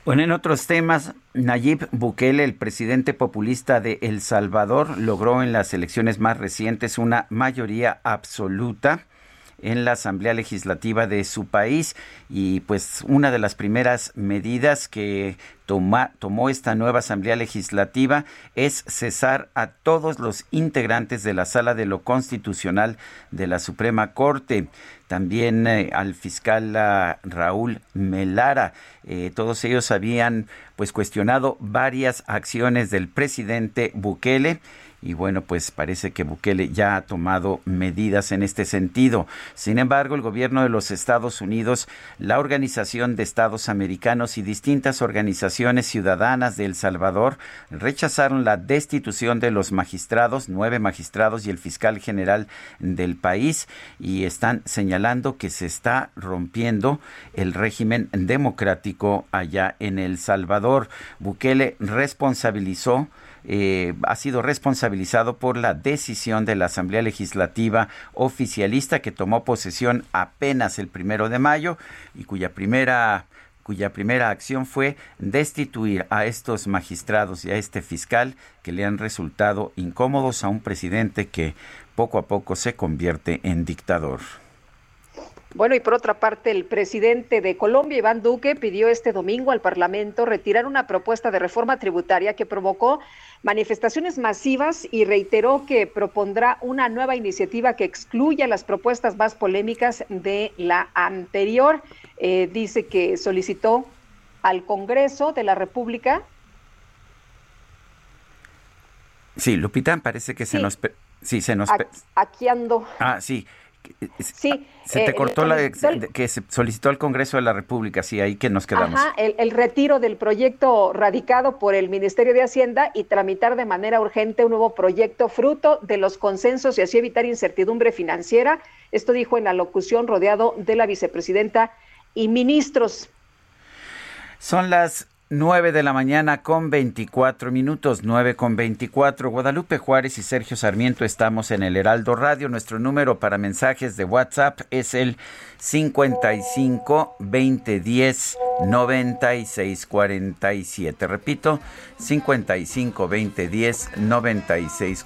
Bueno, en otros temas, Nayib Bukele, el presidente populista de El Salvador, logró en las elecciones más recientes una mayoría absoluta en la Asamblea Legislativa de su país. Y pues una de las primeras medidas que tomó esta nueva Asamblea Legislativa es cesar a todos los integrantes de la Sala de lo Constitucional de la Suprema Corte. También eh, al fiscal Raúl Melara. Eh, todos ellos habían pues cuestionado varias acciones del presidente Bukele y bueno, pues parece que Bukele ya ha tomado medidas en este sentido. Sin embargo, el gobierno de los Estados Unidos, la Organización de Estados Americanos y distintas organizaciones ciudadanas de El Salvador rechazaron la destitución de los magistrados, nueve magistrados y el fiscal general del país y están señalando que se está rompiendo el régimen democrático allá en El Salvador. Bukele responsabilizó eh, ha sido responsabilizado por la decisión de la Asamblea Legislativa oficialista que tomó posesión apenas el primero de mayo y cuya primera cuya primera acción fue destituir a estos magistrados y a este fiscal que le han resultado incómodos a un presidente que poco a poco se convierte en dictador. Bueno, y por otra parte, el presidente de Colombia, Iván Duque, pidió este domingo al Parlamento retirar una propuesta de reforma tributaria que provocó manifestaciones masivas y reiteró que propondrá una nueva iniciativa que excluya las propuestas más polémicas de la anterior. Eh, dice que solicitó al Congreso de la República. Sí, Lupita, parece que se nos... Sí, se nos... Aquí ando. Ah, sí. Sí. Se te eh, cortó la que se solicitó al Congreso de la República, sí, ahí que nos quedamos. Ajá, el, retiro del proyecto radicado por el Ministerio de Hacienda y tramitar de manera urgente un nuevo proyecto fruto de los consensos y así evitar incertidumbre financiera. Esto dijo en la locución rodeado de la vicepresidenta y ministros. Son las 9 de la mañana con 24 minutos, 9 con 24. Guadalupe Juárez y Sergio Sarmiento estamos en el Heraldo Radio. Nuestro número para mensajes de WhatsApp es el 55 2010 96 47. Repito, 55 2010 96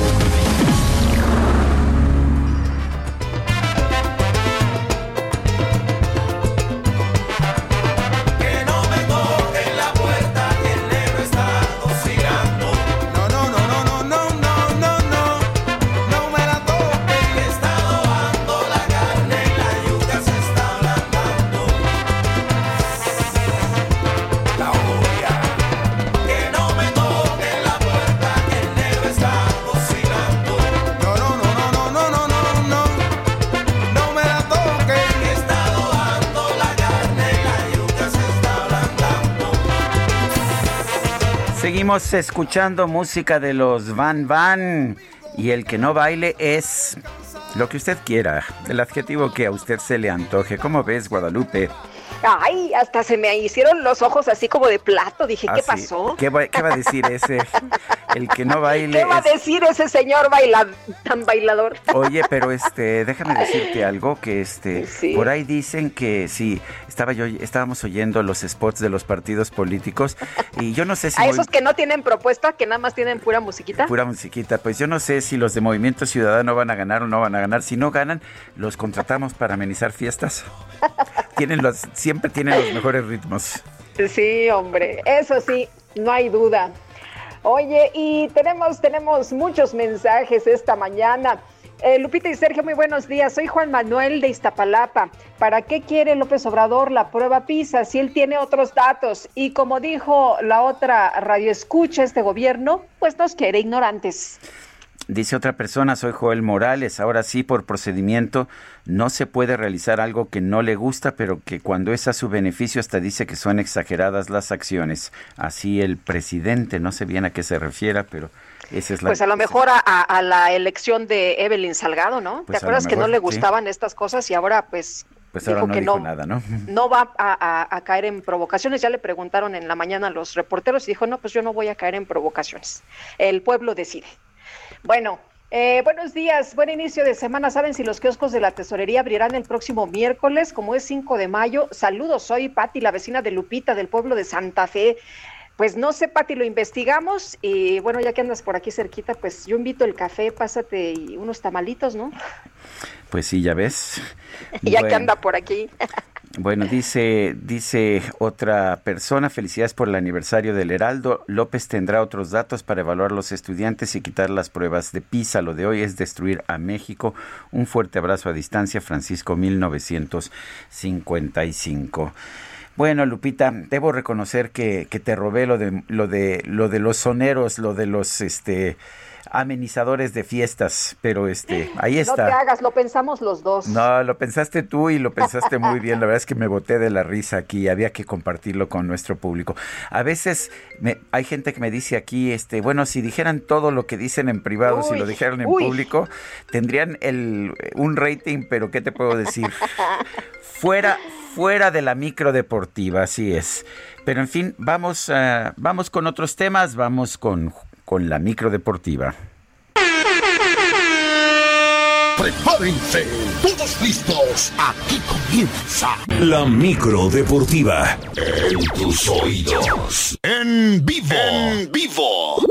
Seguimos escuchando música de los Van Van y el que no baile es lo que usted quiera, el adjetivo que a usted se le antoje. ¿Cómo ves, Guadalupe? Ay, hasta se me hicieron los ojos así como de plato. Dije, ¿qué ah, pasó? ¿Qué va, a decir ese? [LAUGHS] El que no baile. ¿Qué va a decir ese señor baila, tan bailador? [LAUGHS] Oye, pero este, déjame decirte algo que este, por ahí dicen que sí, estaba yo, estábamos oyendo los spots de los partidos políticos y yo no sé si. A esos que no tienen propuesta, que nada más tienen pura musiquita. Pura musiquita, pues yo no sé si los de Movimiento Ciudadano van a ganar o no van a ganar. Si no ganan, los contratamos para amenizar fiestas. [LAUGHS] tienen los, siempre tienen los mejores ritmos. Sí, hombre, eso sí, no hay duda. Oye, y tenemos, tenemos muchos mensajes esta mañana. Eh, Lupita y Sergio, muy buenos días. Soy Juan Manuel de Iztapalapa. ¿Para qué quiere López Obrador la prueba PISA si él tiene otros datos? Y como dijo la otra radio escucha, este gobierno, pues nos quiere ignorantes. Dice otra persona, soy Joel Morales, ahora sí por procedimiento no se puede realizar algo que no le gusta, pero que cuando es a su beneficio hasta dice que son exageradas las acciones. Así el presidente, no sé bien a qué se refiera, pero esa es la... Pues a lo mejor a, la elección de Evelyn Salgado, ¿no? ¿Te pues acuerdas que no le gustaban estas cosas y ahora pues... Pues ahora no que dijo nada, ¿no? [LAUGHS] No va a, a, caer en provocaciones. Ya le preguntaron en la mañana a los reporteros y dijo, no, pues yo no voy a caer en provocaciones. El pueblo decide. Bueno, eh, buenos días, buen inicio de semana. ¿Saben si los kioscos de la tesorería abrirán el próximo miércoles, como es 5 de mayo? Saludos, soy Patti, la vecina de Lupita del pueblo de Santa Fe. Pues no sé, Pati, lo investigamos y bueno, ya que andas por aquí cerquita, pues yo invito el café, pásate y unos tamalitos, ¿no? Pues sí, ya ves. [LAUGHS] ya que anda por aquí. [LAUGHS] Bueno, dice, dice otra persona, felicidades por el aniversario del Heraldo. López tendrá otros datos para evaluar los estudiantes y quitar las pruebas de PISA. Lo de hoy es destruir a México. Un fuerte abrazo a distancia, Francisco 1955. Bueno, Lupita, debo reconocer que, que te robé lo de, lo de, lo de los soneros, lo de los, este, amenizadores de fiestas, pero este, ahí está. No te hagas, lo pensamos los dos. No, lo pensaste tú y lo pensaste muy bien. La verdad es que me boté de la risa aquí, había que compartirlo con nuestro público. A veces me, hay gente que me dice aquí, este, bueno, si dijeran todo lo que dicen en privado, si lo dijeran en público, tendrían el, un rating, pero ¿qué te puedo decir? fuera, fuera de la micro deportiva, así es. Pero en fin, vamos, uh, vamos con otros temas, vamos con con la micro deportiva. Prepárense, todos listos. Aquí comienza la micro deportiva. En tus oídos. En vivo. En vivo.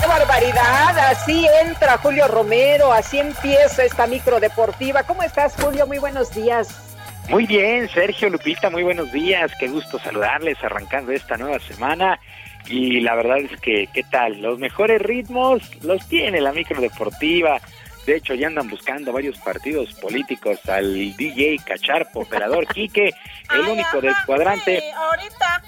¡Qué barbaridad! Así entra Julio Romero, así empieza esta micro deportiva. ¿Cómo estás, Julio? Muy buenos días. Muy bien, Sergio Lupita, muy buenos días. Qué gusto saludarles arrancando esta nueva semana. Y la verdad es que, ¿qué tal? Los mejores ritmos los tiene la micro deportiva. De hecho, ya andan buscando varios partidos políticos al DJ Cacharpo, operador [LAUGHS] Quique, el único del cuadrante. Ahorita.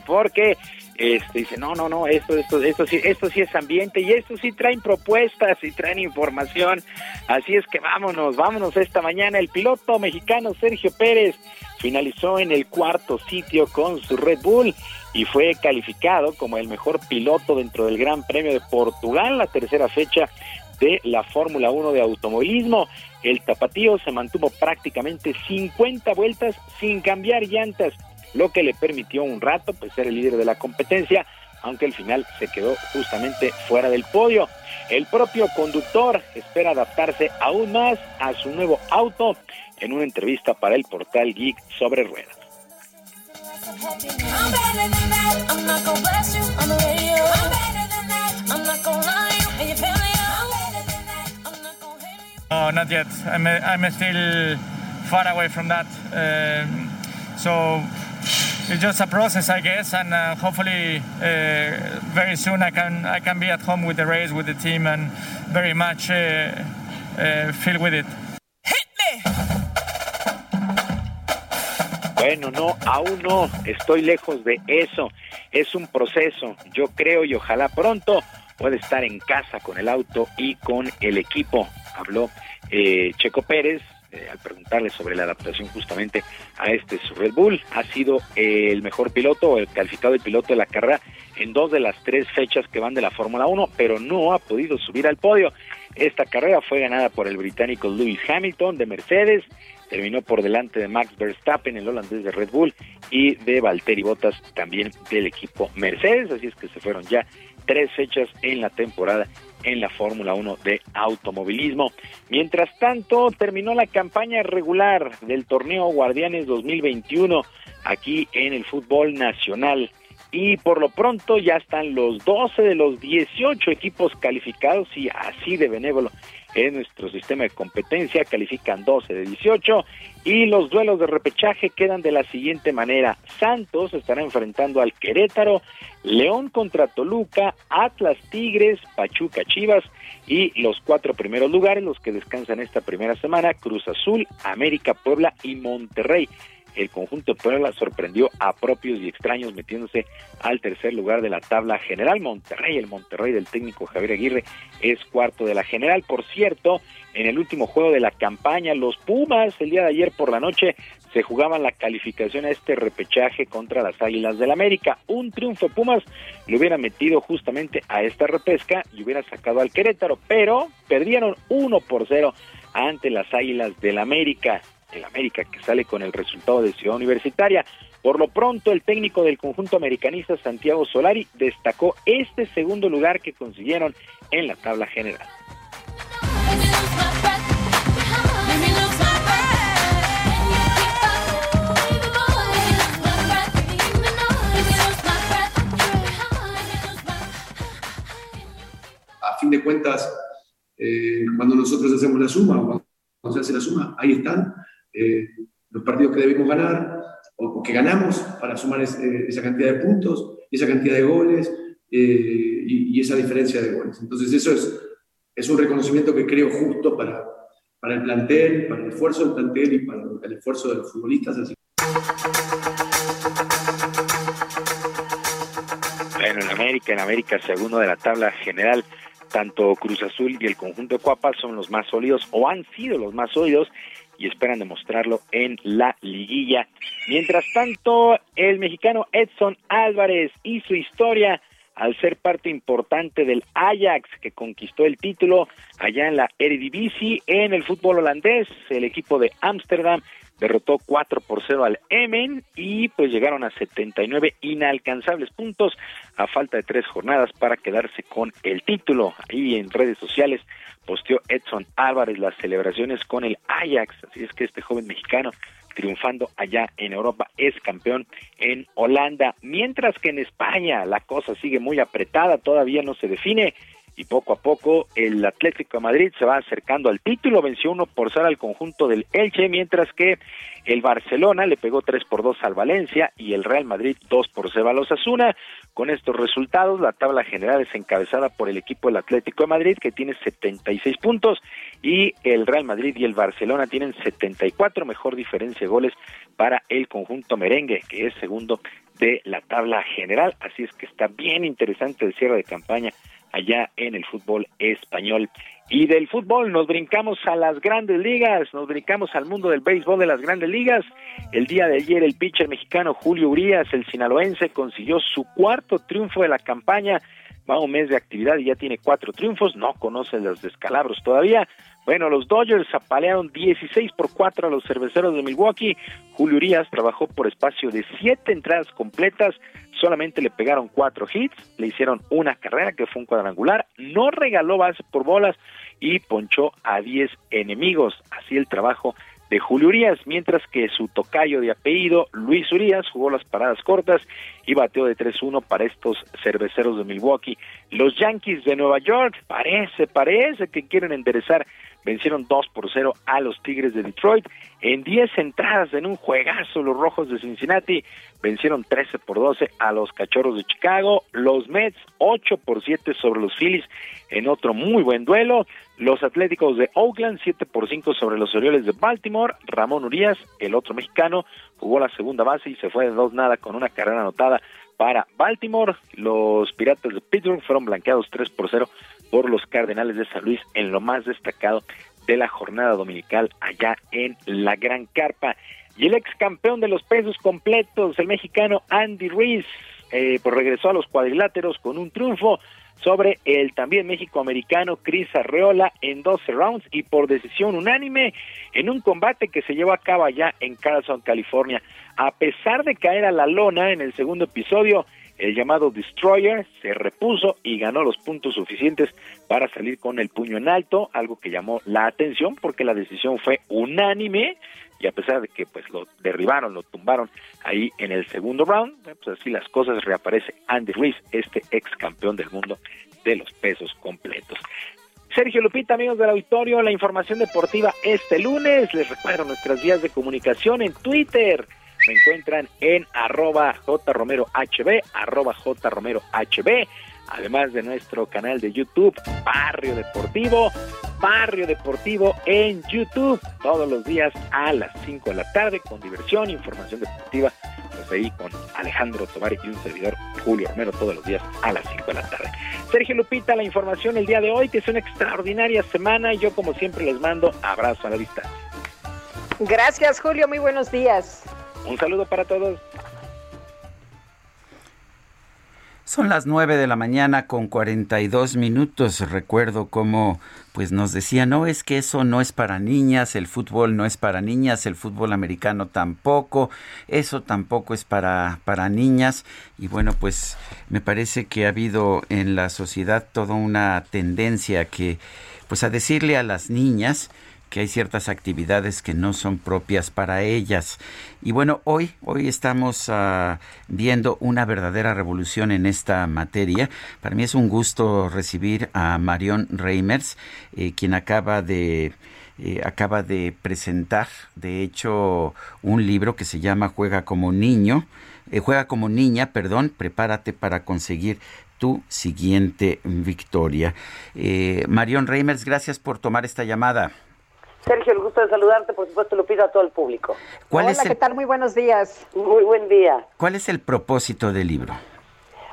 [LAUGHS] Porque este, dice, no, no, no, esto, esto, esto sí, esto sí es ambiente y esto sí traen propuestas y traen información. Así es que vámonos, vámonos esta mañana. El piloto mexicano Sergio Pérez finalizó en el cuarto sitio con su Red Bull y fue calificado como el mejor piloto dentro del Gran Premio de Portugal, la tercera fecha de la Fórmula 1 de automovilismo. El tapatío se mantuvo prácticamente 50 vueltas sin cambiar llantas lo que le permitió un rato pues, ser el líder de la competencia, aunque al final se quedó justamente fuera del podio. El propio conductor espera adaptarse aún más a su nuevo auto en una entrevista para el portal Geek sobre ruedas. No, not yet. I'm, I'm still far away from that. Uh, so it's just a process, I guess, and uh, hopefully uh, very soon I can I can be at home with the race, with the team, and very much uh, uh feel with it. Hit me. Bueno, no, aún no, estoy lejos de eso. Es un proceso. Yo creo y ojalá pronto pueda estar en casa con el auto y con el equipo. Habló eh, Checo Pérez eh, al preguntarle sobre la adaptación justamente a este Red Bull, ha sido el mejor piloto el calificado de piloto de la carrera en dos de las tres fechas que van de la Fórmula 1, pero no ha podido subir al podio. Esta carrera fue ganada por el británico Lewis Hamilton de Mercedes, terminó por delante de Max Verstappen, el holandés de Red Bull, y de Valtteri Bottas también del equipo Mercedes, así es que se fueron ya tres fechas en la temporada en la Fórmula 1 de automovilismo. Mientras tanto, terminó la campaña regular del torneo Guardianes 2021 aquí en el fútbol nacional. Y por lo pronto ya están los 12 de los 18 equipos calificados y así de benévolo en nuestro sistema de competencia, califican 12 de 18 y los duelos de repechaje quedan de la siguiente manera. Santos estará enfrentando al Querétaro, León contra Toluca, Atlas Tigres, Pachuca Chivas y los cuatro primeros lugares, los que descansan esta primera semana, Cruz Azul, América, Puebla y Monterrey el conjunto de Puebla sorprendió a propios y extraños metiéndose al tercer lugar de la tabla general. Monterrey, el Monterrey del técnico Javier Aguirre, es cuarto de la general. Por cierto, en el último juego de la campaña, los Pumas, el día de ayer por la noche, se jugaban la calificación a este repechaje contra las Águilas del América. Un triunfo Pumas le hubiera metido justamente a esta repesca y hubiera sacado al Querétaro, pero perdieron uno por cero ante las Águilas del América el América que sale con el resultado de Ciudad Universitaria. Por lo pronto, el técnico del conjunto americanista Santiago Solari destacó este segundo lugar que consiguieron en la tabla general. A fin de cuentas, eh, cuando nosotros hacemos la suma, cuando se hace la suma, ahí están eh, los partidos que debemos ganar o, que ganamos para sumar eh, esa cantidad de puntos, esa cantidad de goles eh, y, esa diferencia de goles. Entonces eso es, es un reconocimiento que creo justo para, para el plantel, para el esfuerzo del plantel y para el esfuerzo de los futbolistas. Bueno, en América, en América segundo de la tabla general, tanto Cruz Azul y el conjunto de Cuapa son los más sólidos o han sido los más sólidos y esperan demostrarlo en la liguilla. Mientras tanto, el mexicano Edson Álvarez y su historia al ser parte importante del Ajax que conquistó el título allá en la Eredivisie en el fútbol holandés, el equipo de Ámsterdam derrotó 4 por 0 al Emen y pues llegaron a 79 inalcanzables puntos a falta de tres jornadas para quedarse con el título. Ahí en redes sociales posteó Edson Álvarez las celebraciones con el Ajax, así es que este joven mexicano triunfando allá en Europa es campeón en Holanda, mientras que en España la cosa sigue muy apretada, todavía no se define y poco a poco el Atlético de Madrid se va acercando al título, venció uno por ser al conjunto del Elche, mientras que el Barcelona le pegó tres por dos al Valencia y el Real Madrid dos por 0 a los Asuna. Con estos resultados, la tabla general es encabezada por el equipo del Atlético de Madrid que tiene 76 puntos y el Real Madrid y el Barcelona tienen 74, mejor diferencia de goles para el conjunto merengue que es segundo de la tabla general, así es que está bien interesante el cierre de campaña allá en el fútbol español. Y del fútbol nos brincamos a las grandes ligas, nos brincamos al mundo del béisbol de las grandes ligas. El día de ayer el pitcher mexicano Julio Urias, el sinaloense, consiguió su cuarto triunfo de la campaña. Va un mes de actividad y ya tiene cuatro triunfos, no conoce los descalabros todavía. Bueno, los Dodgers apalearon 16 por 4 a los cerveceros de Milwaukee. Julio Urias trabajó por espacio de siete entradas completas, solamente le pegaron cuatro hits, le hicieron una carrera que fue un cuadrangular, no regaló base por bolas y ponchó a 10 enemigos. Así el trabajo de Julio Urias, mientras que su tocayo de apellido, Luis Urias, jugó las paradas cortas y bateó de 3-1 para estos cerveceros de Milwaukee. Los Yankees de Nueva York, parece, parece que quieren enderezar vencieron 2 por 0 a los Tigres de Detroit. En 10 entradas en un juegazo, los Rojos de Cincinnati vencieron 13 por 12 a los Cachorros de Chicago. Los Mets 8 por 7 sobre los Phillies en otro muy buen duelo. Los Atléticos de Oakland 7 por 5 sobre los Orioles de Baltimore. Ramón Urias, el otro mexicano, jugó la segunda base y se fue de dos nada con una carrera anotada para Baltimore. Los Piratas de Pittsburgh fueron blanqueados 3 por 0 por los Cardenales de San Luis en lo más destacado de la jornada dominical allá en la Gran Carpa. Y el ex campeón de los pesos completos, el mexicano Andy Ruiz, eh, pues regresó a los cuadriláteros con un triunfo sobre el también México-americano Chris Arreola en 12 rounds y por decisión unánime en un combate que se llevó a cabo allá en Carlson, California. A pesar de caer a la lona en el segundo episodio, el llamado Destroyer se repuso y ganó los puntos suficientes para salir con el puño en alto, algo que llamó la atención porque la decisión fue unánime y a pesar de que pues lo derribaron, lo tumbaron ahí en el segundo round, pues así las cosas reaparece Andy Ruiz, este ex campeón del mundo de los pesos completos. Sergio Lupita, amigos del auditorio, la información deportiva este lunes. Les recuerdo nuestras vías de comunicación en Twitter. Me encuentran en arroba jromerohb, arroba jromerohb además de nuestro canal de YouTube, Barrio Deportivo, Barrio Deportivo en YouTube, todos los días a las 5 de la tarde, con diversión, información deportiva, pues ahí con Alejandro Tobar y un servidor Julio Romero, todos los días a las 5 de la tarde. Sergio Lupita, la información el día de hoy, que es una extraordinaria semana, y yo como siempre les mando abrazo a la distancia. Gracias Julio, muy buenos días. Un saludo para todos. Son las 9 de la mañana con 42 minutos. Recuerdo cómo pues nos decía, no, es que eso no es para niñas, el fútbol no es para niñas, el fútbol americano tampoco, eso tampoco es para, para niñas. Y bueno, pues me parece que ha habido en la sociedad toda una tendencia que, pues a decirle a las niñas, que hay ciertas actividades que no son propias para ellas. Y bueno, hoy, hoy estamos ah, viendo una verdadera revolución en esta materia. Para mí es un gusto recibir a Marion Reimers, eh, quien acaba de eh, acaba de presentar, de hecho, un libro que se llama Juega como niño, eh, juega como niña, perdón, prepárate para conseguir tu siguiente victoria. Marion Reimers, gracias por tomar esta llamada. Sergio, el gusto de saludarte, por supuesto lo pido a todo el público. Hola, ¿qué tal? Muy buenos días. Muy buen día. ¿Cuál es el propósito del libro?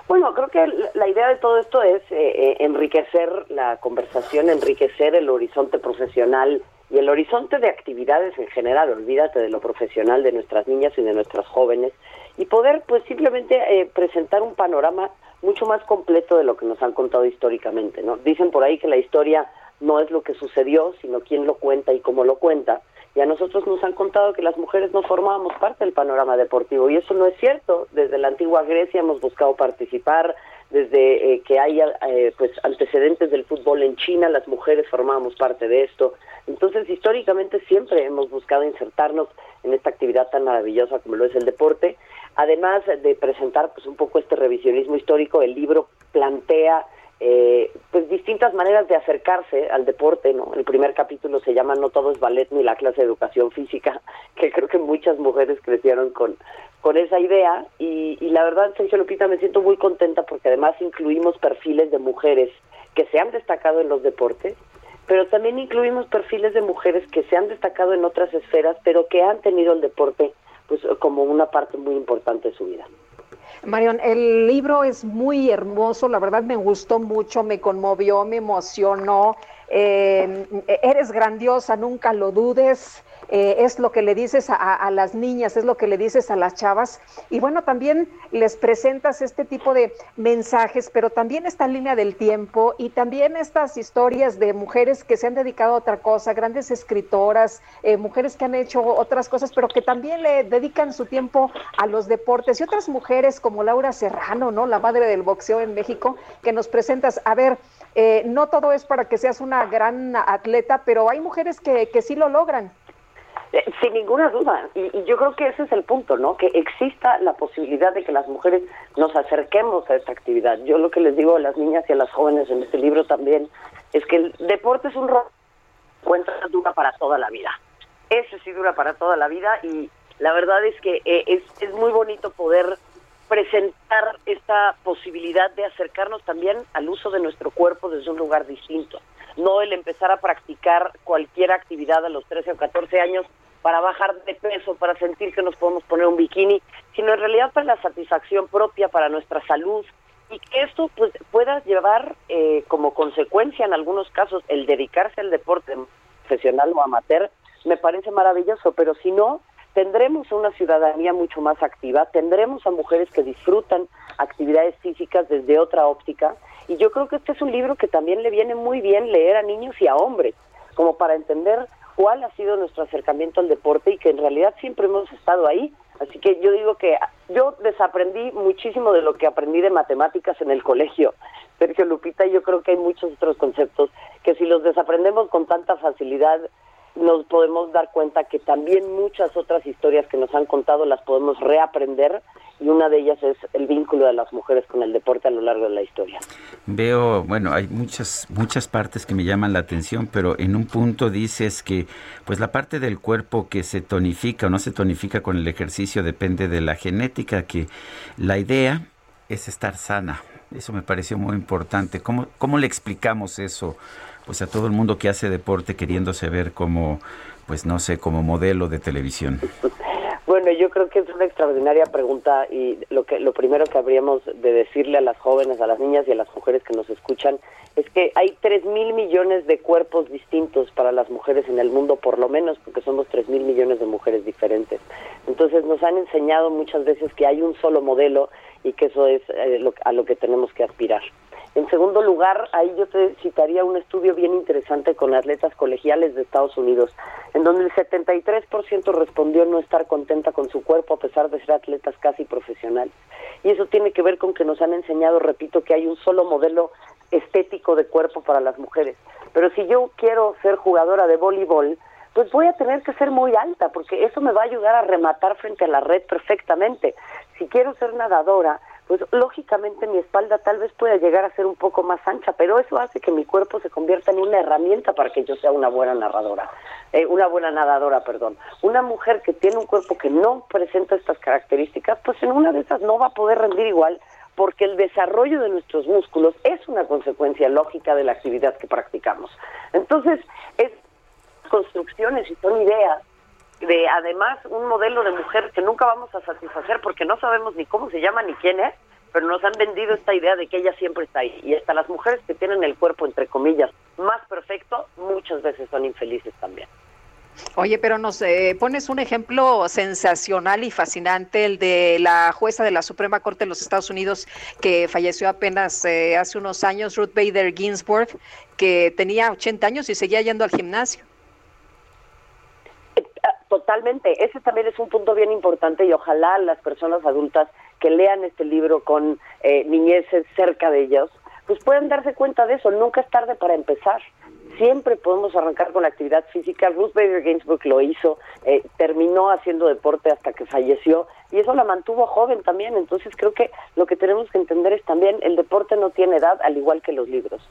Bueno, creo que la idea de todo esto es eh, eh, enriquecer la conversación, enriquecer el horizonte profesional y el horizonte de actividades en general, olvídate de lo profesional de nuestras niñas y de nuestras jóvenes, y poder pues simplemente eh, presentar un panorama mucho más completo de lo que nos han contado históricamente, ¿no? Dicen por ahí que la historia no es lo que sucedió, sino quién lo cuenta y cómo lo cuenta. Y a nosotros nos han contado que las mujeres no formábamos parte del panorama deportivo y eso no es cierto. Desde la antigua Grecia hemos buscado participar, desde eh, que hay eh, pues antecedentes del fútbol en China, las mujeres formábamos parte de esto. Entonces, históricamente siempre hemos buscado insertarnos en esta actividad tan maravillosa como lo es el deporte. Además de presentar pues un poco este revisionismo histórico, el libro plantea eh, pues distintas maneras de acercarse al deporte, ¿no? El primer capítulo se llama No todo es ballet ni la clase de educación física, [LAUGHS] que creo que muchas mujeres crecieron con, con esa idea y, y la verdad, Sergio Lupita, me siento muy contenta porque además incluimos perfiles de mujeres que se han destacado en los deportes, pero también incluimos perfiles de mujeres que se han destacado en otras esferas, pero que han tenido el deporte pues como una parte muy importante de su vida. Marion, el libro es muy hermoso, la verdad me gustó mucho, me conmovió, me emocionó. Eh, eres grandiosa, nunca lo dudes. Eh, es lo que le dices a, las niñas, es lo que le dices a las chavas. Y bueno, también les presentas este tipo de mensajes, pero también esta línea del tiempo y también estas historias de mujeres que se han dedicado a otra cosa, grandes escritoras, eh, mujeres que han hecho otras cosas, pero que también le dedican su tiempo a los deportes y otras mujeres como Laura Serrano, ¿no? La madre del boxeo en México, que nos presentas. A ver, eh, no todo es para que seas una gran atleta, pero hay mujeres que, que sí lo logran. Eh, sin ninguna duda, y, yo creo que ese es el punto, ¿no? Que exista la posibilidad de que las mujeres nos acerquemos a esta actividad. Yo lo que les digo a las niñas y a las jóvenes en este libro también es que el deporte es un rol cuenta dura para toda la vida. Ese sí dura para toda la vida y la verdad es que eh, es, es muy bonito poder presentar esta posibilidad de acercarnos también al uso de nuestro cuerpo desde un lugar distinto. No el empezar a practicar cualquier actividad a los 13 o 14 años para bajar de peso, para sentir que nos podemos poner un bikini, sino en realidad para la satisfacción propia, para nuestra salud, y que esto pues pueda llevar eh, como consecuencia en algunos casos el dedicarse al deporte profesional o amateur, me parece maravilloso, pero si no, tendremos una ciudadanía mucho más activa, tendremos a mujeres que disfrutan actividades físicas desde otra óptica, y yo creo que este es un libro que también le viene muy bien leer a niños y a hombres, como para entender cuál ha sido nuestro acercamiento al deporte y que en realidad siempre hemos estado ahí. Así que yo digo que yo desaprendí muchísimo de lo que aprendí de matemáticas en el colegio. Sergio Lupita, yo creo que hay muchos otros conceptos que si los desaprendemos con tanta facilidad, nos podemos dar cuenta que también muchas otras historias que nos han contado las podemos reaprender y una de ellas es el vínculo de las mujeres con el deporte a lo largo de la historia. Veo, bueno, hay muchas muchas partes que me llaman la atención, pero en un punto dices que pues la parte del cuerpo que se tonifica o no se tonifica con el ejercicio depende de la genética, que la idea es estar sana. Eso me pareció muy importante. ¿Cómo, cómo le explicamos eso pues a todo el mundo que hace deporte queriéndose ver como pues no sé, como modelo de televisión? Bueno, yo creo que es una extraordinaria pregunta y lo que lo primero que habríamos de decirle a las jóvenes, a las niñas y a las mujeres que nos escuchan es que hay tres mil millones de cuerpos distintos para las mujeres en el mundo, por lo menos, porque somos tres mil millones de mujeres diferentes. Entonces nos han enseñado muchas veces que hay un solo modelo y que eso es eh, a lo que tenemos que aspirar. En segundo lugar, ahí yo te citaría un estudio bien interesante con atletas colegiales de Estados Unidos, en donde el 73% respondió no estar contenta con su cuerpo a pesar de ser atletas casi profesionales. Y eso tiene que ver con que nos han enseñado, repito, que hay un solo modelo estético de cuerpo para las mujeres. Pero si yo quiero ser jugadora de voleibol, pues voy a tener que ser muy alta, porque eso me va a ayudar a rematar frente a la red perfectamente. Si quiero ser nadadora, pues lógicamente mi espalda tal vez pueda llegar a ser un poco más ancha, pero eso hace que mi cuerpo se convierta en una herramienta para que yo sea una buena narradora, eh, una buena nadadora, perdón. Una mujer que tiene un cuerpo que no presenta estas características, pues en una de esas no va a poder rendir igual porque el desarrollo de nuestros músculos es una consecuencia lógica de la actividad que practicamos. Entonces, es construcciones y son ideas de además un modelo de mujer que nunca vamos a satisfacer porque no sabemos ni cómo se llama ni quién es, pero nos han vendido esta idea de que ella siempre está ahí. Y hasta las mujeres que tienen el cuerpo, entre comillas, más perfecto, muchas veces son infelices también. Oye, pero nos eh, pones un ejemplo sensacional y fascinante, el de la jueza de la Suprema Corte de los Estados Unidos que falleció apenas eh, hace unos años, Ruth Bader Ginsburg, que tenía 80 años y seguía yendo al gimnasio. Totalmente, ese también es un punto bien importante y ojalá las personas adultas que lean este libro con eh, niñeces cerca de ellos, pues puedan darse cuenta de eso, nunca es tarde para empezar. Siempre podemos arrancar con la actividad física. Ruth Bader Ginsburg lo hizo, eh, terminó haciendo deporte hasta que falleció y eso la mantuvo joven también. Entonces creo que lo que tenemos que entender es también el deporte no tiene edad, al igual que los libros.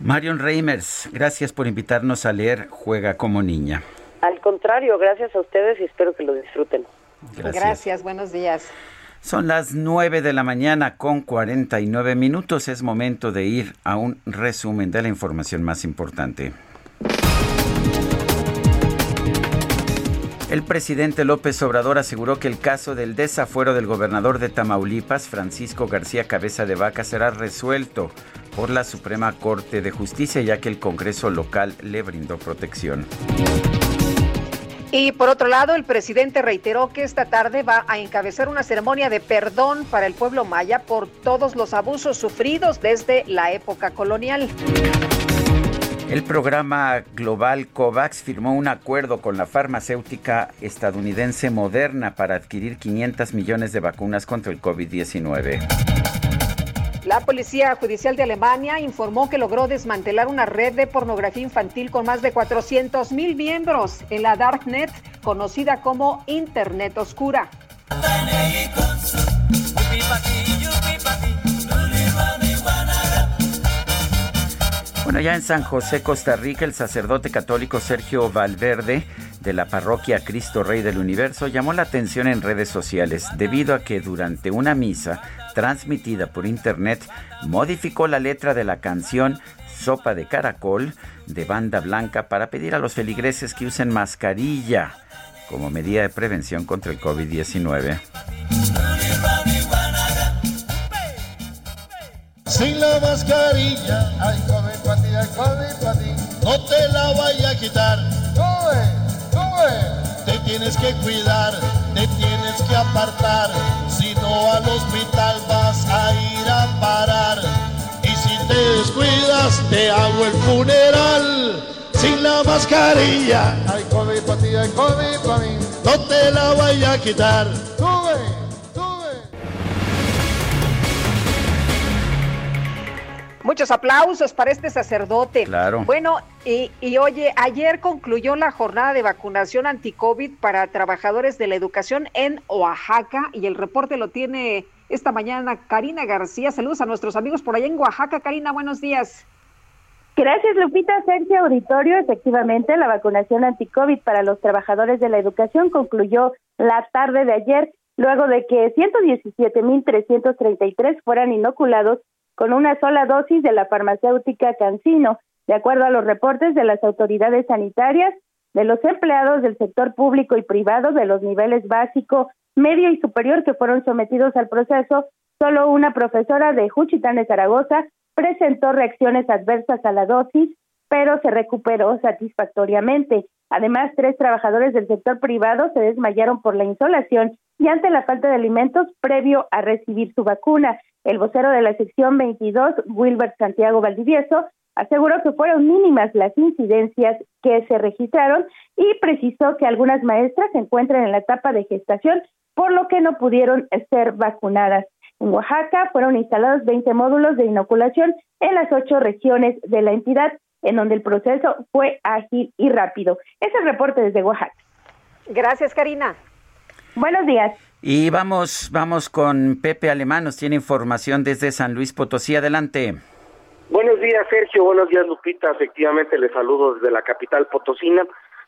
Marion Reimers, gracias por invitarnos a leer Juega como niña. Al contrario, gracias a ustedes y espero que lo disfruten. Gracias, buenos días. Son las 9 de la mañana con 49 minutos. Es momento de ir a un resumen de la información más importante. El presidente López Obrador aseguró que el caso del desafuero del gobernador de Tamaulipas, Francisco García Cabeza de Vaca, será resuelto por la Suprema Corte de Justicia, ya que el Congreso local le brindó protección. Y por otro lado, el presidente reiteró que esta tarde va a encabezar una ceremonia de perdón para el pueblo maya por todos los abusos sufridos desde la época colonial. El programa global COVAX firmó un acuerdo con la farmacéutica estadounidense Moderna para adquirir 500 millones de vacunas contra el COVID-19. La Policía Judicial de Alemania informó que logró desmantelar una red de pornografía infantil con más de 400 mil miembros en la Darknet, conocida como Internet Oscura. Bueno, ya en San José, Costa Rica, el sacerdote católico Sergio Valverde de la parroquia Cristo Rey del Universo llamó la atención en redes sociales debido a que durante una misa transmitida por internet modificó la letra de la canción Sopa de Caracol de Banda Blanca para pedir a los feligreses que usen mascarilla como medida de prevención contra el COVID-19. Sin la mascarilla, hay COVID para ti, hay COVID para ti. No te la vaya a quitar. Te tienes que cuidar, te tienes que apartar, si no al hospital vas a ir a parar. Y si te descuidas, te hago el funeral sin la mascarilla. Hay COVID para ti, hay COVID para mí. No te la vaya a quitar. Muchos aplausos para este sacerdote. Claro. Bueno, y, y oye, ayer concluyó la jornada de vacunación anti-COVID para trabajadores de la educación en Oaxaca y el reporte lo tiene esta mañana Karina García. Saludos a nuestros amigos por allá en Oaxaca. Karina, buenos días. Gracias, Lupita. Sergio Auditorio, efectivamente, la vacunación anti-COVID para los trabajadores de la educación concluyó la tarde de ayer, luego de que 117.333 fueran inoculados con una sola dosis de la farmacéutica Cancino, de acuerdo a los reportes de las autoridades sanitarias, de los empleados del sector público y privado de los niveles básico, medio y superior que fueron sometidos al proceso, solo una profesora de Juchitán de Zaragoza presentó reacciones adversas a la dosis, pero se recuperó satisfactoriamente. Además, tres trabajadores del sector privado se desmayaron por la insolación y ante la falta de alimentos previo a recibir su vacuna. El vocero de la sección 22, Wilbert Santiago Valdivieso, aseguró que fueron mínimas las incidencias que se registraron y precisó que algunas maestras se encuentran en la etapa de gestación, por lo que no pudieron ser vacunadas. En Oaxaca fueron instalados 20 módulos de inoculación en las ocho regiones de la entidad, en donde el proceso fue ágil y rápido. Es el reporte desde Oaxaca. Gracias, Karina. Buenos días. Y vamos, vamos con Pepe Alemán, nos tiene información desde San Luis Potosí. Adelante. Buenos días, Sergio. Buenos días, Lupita. Efectivamente, les saludo desde la capital potosina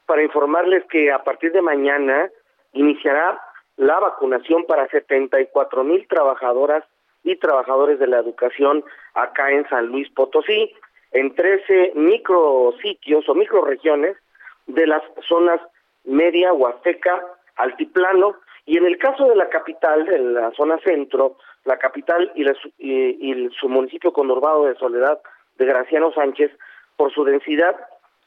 para informarles que a partir de mañana iniciará la vacunación para 74 mil trabajadoras y trabajadores de la educación acá en San Luis Potosí, en 13 micrositios o microregiones de las zonas media, huasteca, altiplano y en el caso de la capital, en la zona centro, la capital y, y, su municipio conurbado de Soledad de Graciano Sánchez, por su densidad,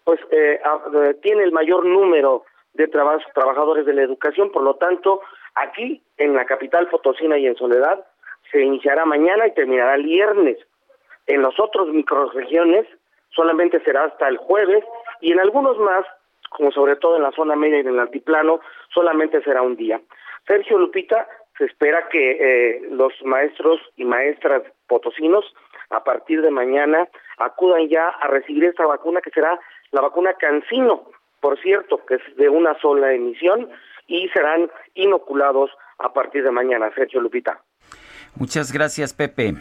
pues eh, eh, tiene el mayor número de trabajadores de la educación, por lo tanto, aquí en la capital Fotosina y en Soledad se iniciará mañana y terminará el viernes. En los otros microregiones solamente será hasta el jueves y en algunos más, como sobre todo en la zona media y en el altiplano, solamente será un día. Sergio Lupita, se espera que eh, los maestros y maestras potosinos a partir de mañana acudan ya a recibir esta vacuna que será la vacuna Cancino, por cierto, que es de una sola emisión y serán inoculados a partir de mañana, Sergio Lupita. Muchas gracias, Pepe.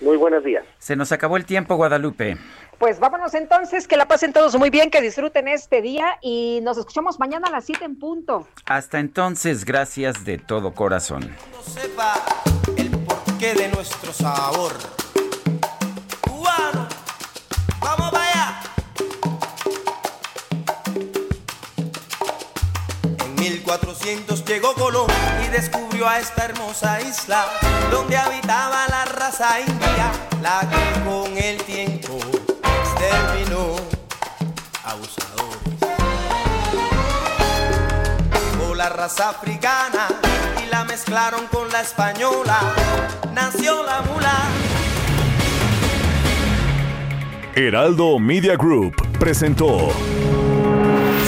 Muy buenos días. Se nos acabó el tiempo, Guadalupe. Pues vámonos entonces, que la pasen todos muy bien, que disfruten este día y nos escuchamos mañana a las 7 en punto. Hasta entonces, gracias de todo corazón. sepa el porqué de nuestro sabor. 1400 llegó Colón y descubrió a esta hermosa isla donde habitaba la raza india, la que con el tiempo terminó abusadores. O la raza africana y la mezclaron con la española, nació la mula. Heraldo Media Group presentó